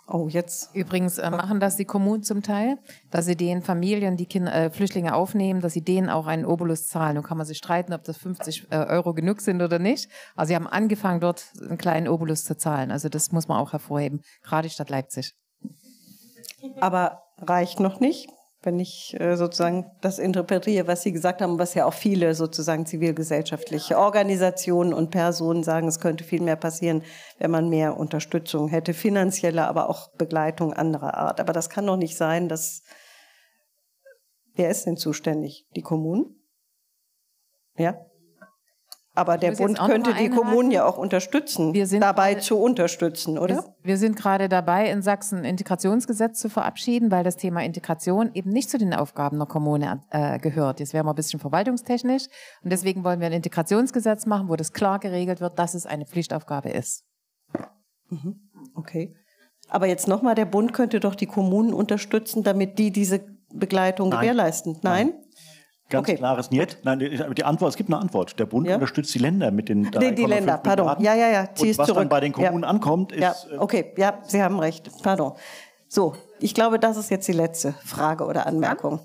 Oh, jetzt. Übrigens äh, machen das die Kommunen zum Teil, dass sie den Familien, die Kinder, äh, Flüchtlinge aufnehmen, dass sie denen auch einen Obolus zahlen. Nun kann man sich streiten, ob das 50 äh, Euro genug sind oder nicht. Also sie haben angefangen, dort einen kleinen Obolus zu zahlen. Also das muss man auch hervorheben, gerade Stadt Leipzig. Aber reicht noch nicht wenn ich äh, sozusagen das interpretiere, was Sie gesagt haben, was ja auch viele sozusagen zivilgesellschaftliche Organisationen und Personen sagen, es könnte viel mehr passieren, wenn man mehr Unterstützung hätte, finanzielle, aber auch Begleitung anderer Art. Aber das kann doch nicht sein, dass wer ist denn zuständig? Die Kommunen? Ja? Aber der Bund könnte die Kommunen ja auch unterstützen, dabei grade, zu unterstützen, oder? Wir, wir sind gerade dabei, in Sachsen ein Integrationsgesetz zu verabschieden, weil das Thema Integration eben nicht zu den Aufgaben der Kommune äh, gehört. Jetzt wären wir ein bisschen verwaltungstechnisch und deswegen wollen wir ein Integrationsgesetz machen, wo das klar geregelt wird, dass es eine Pflichtaufgabe ist. Mhm. Okay. Aber jetzt nochmal, der Bund könnte doch die Kommunen unterstützen, damit die diese Begleitung Nein. gewährleisten. Nein? Nein? Ganz okay. klares Niet. Nein, die Antwort, es gibt eine Antwort. Der Bund ja? unterstützt die Länder mit den Die, die Länder, pardon. Ja, ja, ja. Zieh Und was zurück. dann bei den Kommunen ja. ankommt, ist. Ja, okay, ja, Sie haben recht. Pardon. So, ich glaube, das ist jetzt die letzte Frage oder Anmerkung.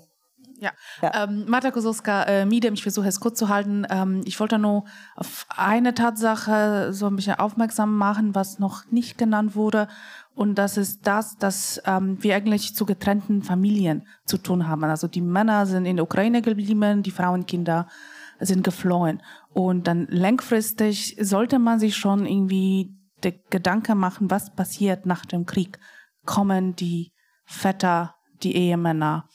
Ja, ja. Ähm, Marta Kozowska, äh, Medium, ich versuche es kurz zu halten. Ähm, ich wollte nur auf eine Tatsache so ein bisschen aufmerksam machen, was noch nicht genannt wurde. Und das ist das, dass ähm, wir eigentlich zu getrennten Familien zu tun haben. Also die Männer sind in der Ukraine geblieben, die Frauen, Kinder sind geflohen. Und dann langfristig sollte man sich schon irgendwie der Gedanke machen, was passiert nach dem Krieg. Kommen die Väter, die Ehemänner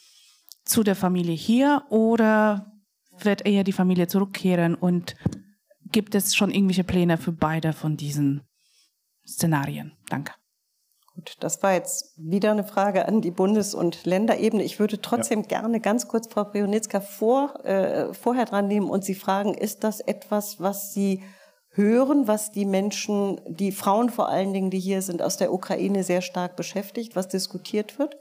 zu der Familie hier oder wird eher die Familie zurückkehren und gibt es schon irgendwelche Pläne für beide von diesen Szenarien? Danke. Gut, das war jetzt wieder eine Frage an die Bundes- und Länderebene. Ich würde trotzdem ja. gerne ganz kurz Frau Prionitzka vor, äh, vorher dran nehmen und Sie fragen, ist das etwas, was Sie hören, was die Menschen, die Frauen vor allen Dingen, die hier sind, aus der Ukraine sehr stark beschäftigt, was diskutiert wird?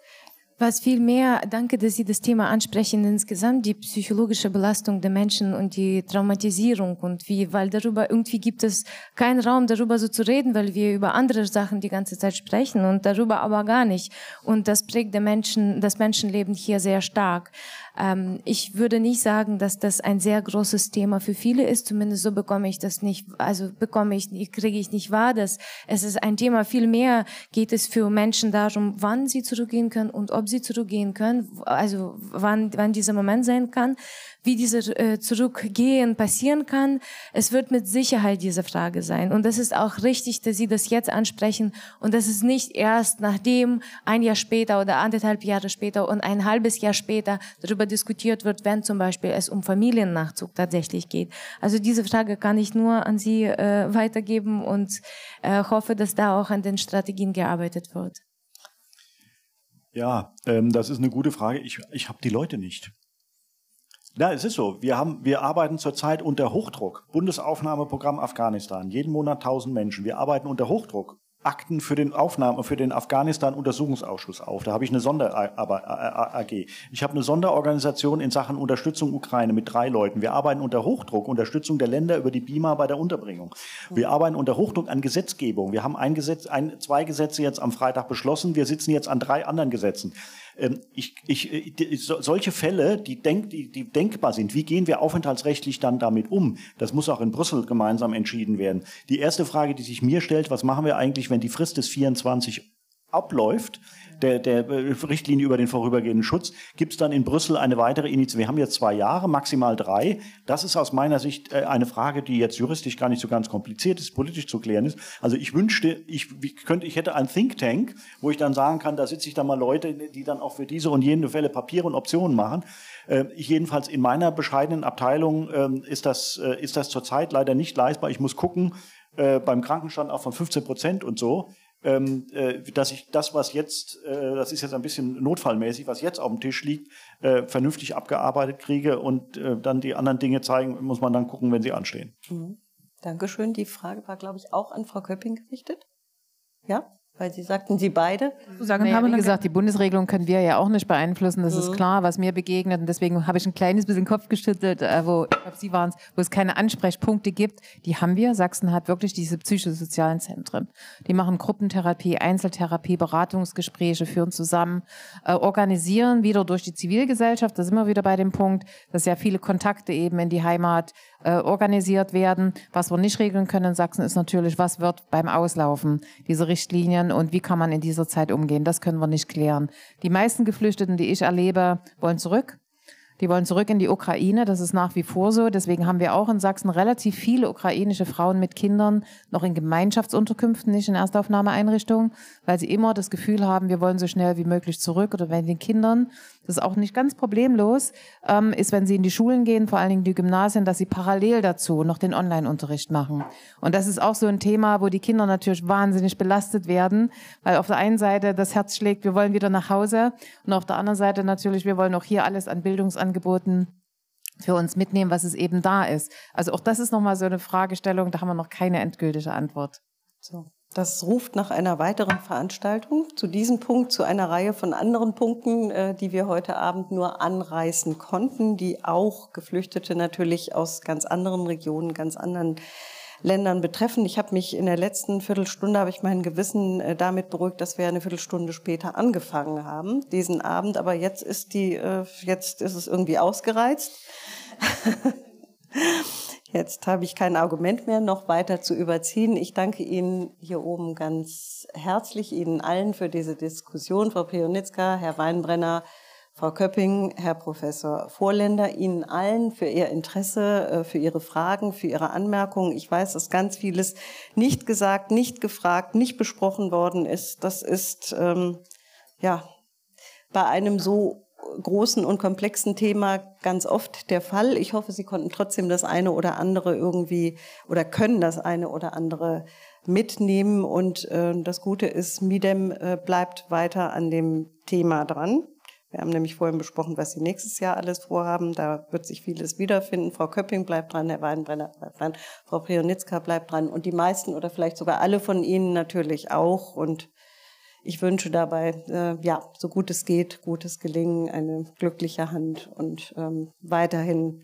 Was viel mehr, danke, dass Sie das Thema ansprechen, insgesamt die psychologische Belastung der Menschen und die Traumatisierung und wie, weil darüber irgendwie gibt es keinen Raum, darüber so zu reden, weil wir über andere Sachen die ganze Zeit sprechen und darüber aber gar nicht. Und das prägt der Menschen, das Menschenleben hier sehr stark. Ähm, ich würde nicht sagen, dass das ein sehr großes Thema für viele ist. Zumindest so bekomme ich das nicht, also bekomme ich, kriege ich nicht wahr, dass es ist ein Thema. Viel mehr geht es für Menschen darum, wann sie zurückgehen können und ob sie zurückgehen können, also wann, wann dieser Moment sein kann wie dieses äh, Zurückgehen passieren kann. Es wird mit Sicherheit diese Frage sein. Und das ist auch richtig, dass Sie das jetzt ansprechen. Und das ist nicht erst nachdem ein Jahr später oder anderthalb Jahre später und ein halbes Jahr später darüber diskutiert wird, wenn zum Beispiel es um Familiennachzug tatsächlich geht. Also diese Frage kann ich nur an Sie äh, weitergeben und äh, hoffe, dass da auch an den Strategien gearbeitet wird. Ja, ähm, das ist eine gute Frage. Ich, ich habe die Leute nicht. Ja, es ist so. Wir, haben, wir arbeiten zurzeit unter Hochdruck. Bundesaufnahmeprogramm Afghanistan. Jeden Monat 1000 Menschen. Wir arbeiten unter Hochdruck. Akten für den Aufnahme, für den Afghanistan-Untersuchungsausschuss auf. Da habe ich eine Sonder-AG. Ich habe eine Sonderorganisation in Sachen Unterstützung Ukraine mit drei Leuten. Wir arbeiten unter Hochdruck, Unterstützung der Länder über die BIMA bei der Unterbringung. Wir arbeiten unter Hochdruck an Gesetzgebung. Wir haben ein Gesetz, ein, zwei Gesetze jetzt am Freitag beschlossen. Wir sitzen jetzt an drei anderen Gesetzen. Ähm, ich, ich, äh, solche Fälle, die, denk, die, die denkbar sind, wie gehen wir aufenthaltsrechtlich dann damit um? Das muss auch in Brüssel gemeinsam entschieden werden. Die erste Frage, die sich mir stellt, was machen wir eigentlich, wenn die Frist des 24 abläuft, der, der äh, Richtlinie über den vorübergehenden Schutz, gibt es dann in Brüssel eine weitere Initiative. Wir haben jetzt zwei Jahre, maximal drei. Das ist aus meiner Sicht äh, eine Frage, die jetzt juristisch gar nicht so ganz kompliziert ist, politisch zu klären ist. Also ich wünschte, ich, könnte, ich hätte ein Think Tank, wo ich dann sagen kann, da sitze ich dann mal Leute, die dann auch für diese und jene Fälle Papiere und Optionen machen. Äh, jedenfalls in meiner bescheidenen Abteilung ähm, ist das, ist das zurzeit leider nicht leistbar. Ich muss gucken, beim Krankenstand auch von 15 Prozent und so ähm, äh, dass ich das, was jetzt, äh, das ist jetzt ein bisschen notfallmäßig, was jetzt auf dem Tisch liegt, äh, vernünftig abgearbeitet kriege und äh, dann die anderen Dinge zeigen, muss man dann gucken, wenn sie anstehen. Mhm. Dankeschön. Die Frage war, glaube ich, auch an Frau Köpping gerichtet. Ja? Weil Sie sagten, Sie beide. Sagen naja, haben, wie gesagt, die Bundesregelung können wir ja auch nicht beeinflussen, das mhm. ist klar, was mir begegnet. Und deswegen habe ich ein kleines bisschen Kopf geschüttelt, äh, wo, ich glaube, Sie waren es, wo es keine Ansprechpunkte gibt. Die haben wir. Sachsen hat wirklich diese psychosozialen Zentren. Die machen Gruppentherapie, Einzeltherapie, Beratungsgespräche, führen zusammen, äh, organisieren wieder durch die Zivilgesellschaft. Da sind wir wieder bei dem Punkt, dass ja viele Kontakte eben in die Heimat äh, organisiert werden. Was wir nicht regeln können in Sachsen ist natürlich, was wird beim Auslaufen dieser Richtlinien und wie kann man in dieser Zeit umgehen. Das können wir nicht klären. Die meisten Geflüchteten, die ich erlebe, wollen zurück. Die wollen zurück in die Ukraine, das ist nach wie vor so. Deswegen haben wir auch in Sachsen relativ viele ukrainische Frauen mit Kindern noch in Gemeinschaftsunterkünften, nicht in Erstaufnahmeeinrichtungen, weil sie immer das Gefühl haben, wir wollen so schnell wie möglich zurück. Oder wenn den Kindern, das ist auch nicht ganz problemlos, ähm, ist, wenn sie in die Schulen gehen, vor allen Dingen die Gymnasien, dass sie parallel dazu noch den Online-Unterricht machen. Und das ist auch so ein Thema, wo die Kinder natürlich wahnsinnig belastet werden, weil auf der einen Seite das Herz schlägt, wir wollen wieder nach Hause und auf der anderen Seite natürlich, wir wollen auch hier alles an Bildungs Angeboten für uns mitnehmen, was es eben da ist. Also auch das ist nochmal so eine Fragestellung, da haben wir noch keine endgültige Antwort. So. Das ruft nach einer weiteren Veranstaltung zu diesem Punkt, zu einer Reihe von anderen Punkten, äh, die wir heute Abend nur anreißen konnten, die auch Geflüchtete natürlich aus ganz anderen Regionen, ganz anderen Ländern betreffen. Ich habe mich in der letzten Viertelstunde, habe ich mein Gewissen äh, damit beruhigt, dass wir eine Viertelstunde später angefangen haben, diesen Abend. Aber jetzt ist die, äh, jetzt ist es irgendwie ausgereizt. Jetzt habe ich kein Argument mehr, noch weiter zu überziehen. Ich danke Ihnen hier oben ganz herzlich, Ihnen allen für diese Diskussion, Frau Pionitzka, Herr Weinbrenner, Frau Köpping, Herr Professor Vorländer, Ihnen allen für Ihr Interesse, äh, für Ihre Fragen, für Ihre Anmerkungen. Ich weiß, dass ganz vieles nicht gesagt, nicht gefragt, nicht besprochen worden ist. Das ist ähm, ja bei einem so großen und komplexen Thema ganz oft der Fall. Ich hoffe, Sie konnten trotzdem das eine oder andere irgendwie oder können das eine oder andere mitnehmen. Und äh, das Gute ist, Midem äh, bleibt weiter an dem Thema dran. Wir haben nämlich vorhin besprochen, was Sie nächstes Jahr alles vorhaben. Da wird sich vieles wiederfinden. Frau Köpping bleibt dran, Herr Weinbrenner bleibt dran, Frau Prionitzka bleibt dran und die meisten oder vielleicht sogar alle von Ihnen natürlich auch. Und ich wünsche dabei, äh, ja, so gut es geht, gutes Gelingen, eine glückliche Hand und ähm, weiterhin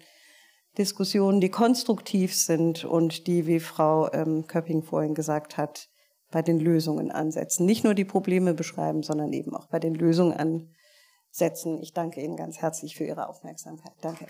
Diskussionen, die konstruktiv sind und die, wie Frau ähm, Köpping vorhin gesagt hat, bei den Lösungen ansetzen. Nicht nur die Probleme beschreiben, sondern eben auch bei den Lösungen ansetzen. Ich danke Ihnen ganz herzlich für Ihre Aufmerksamkeit. Danke.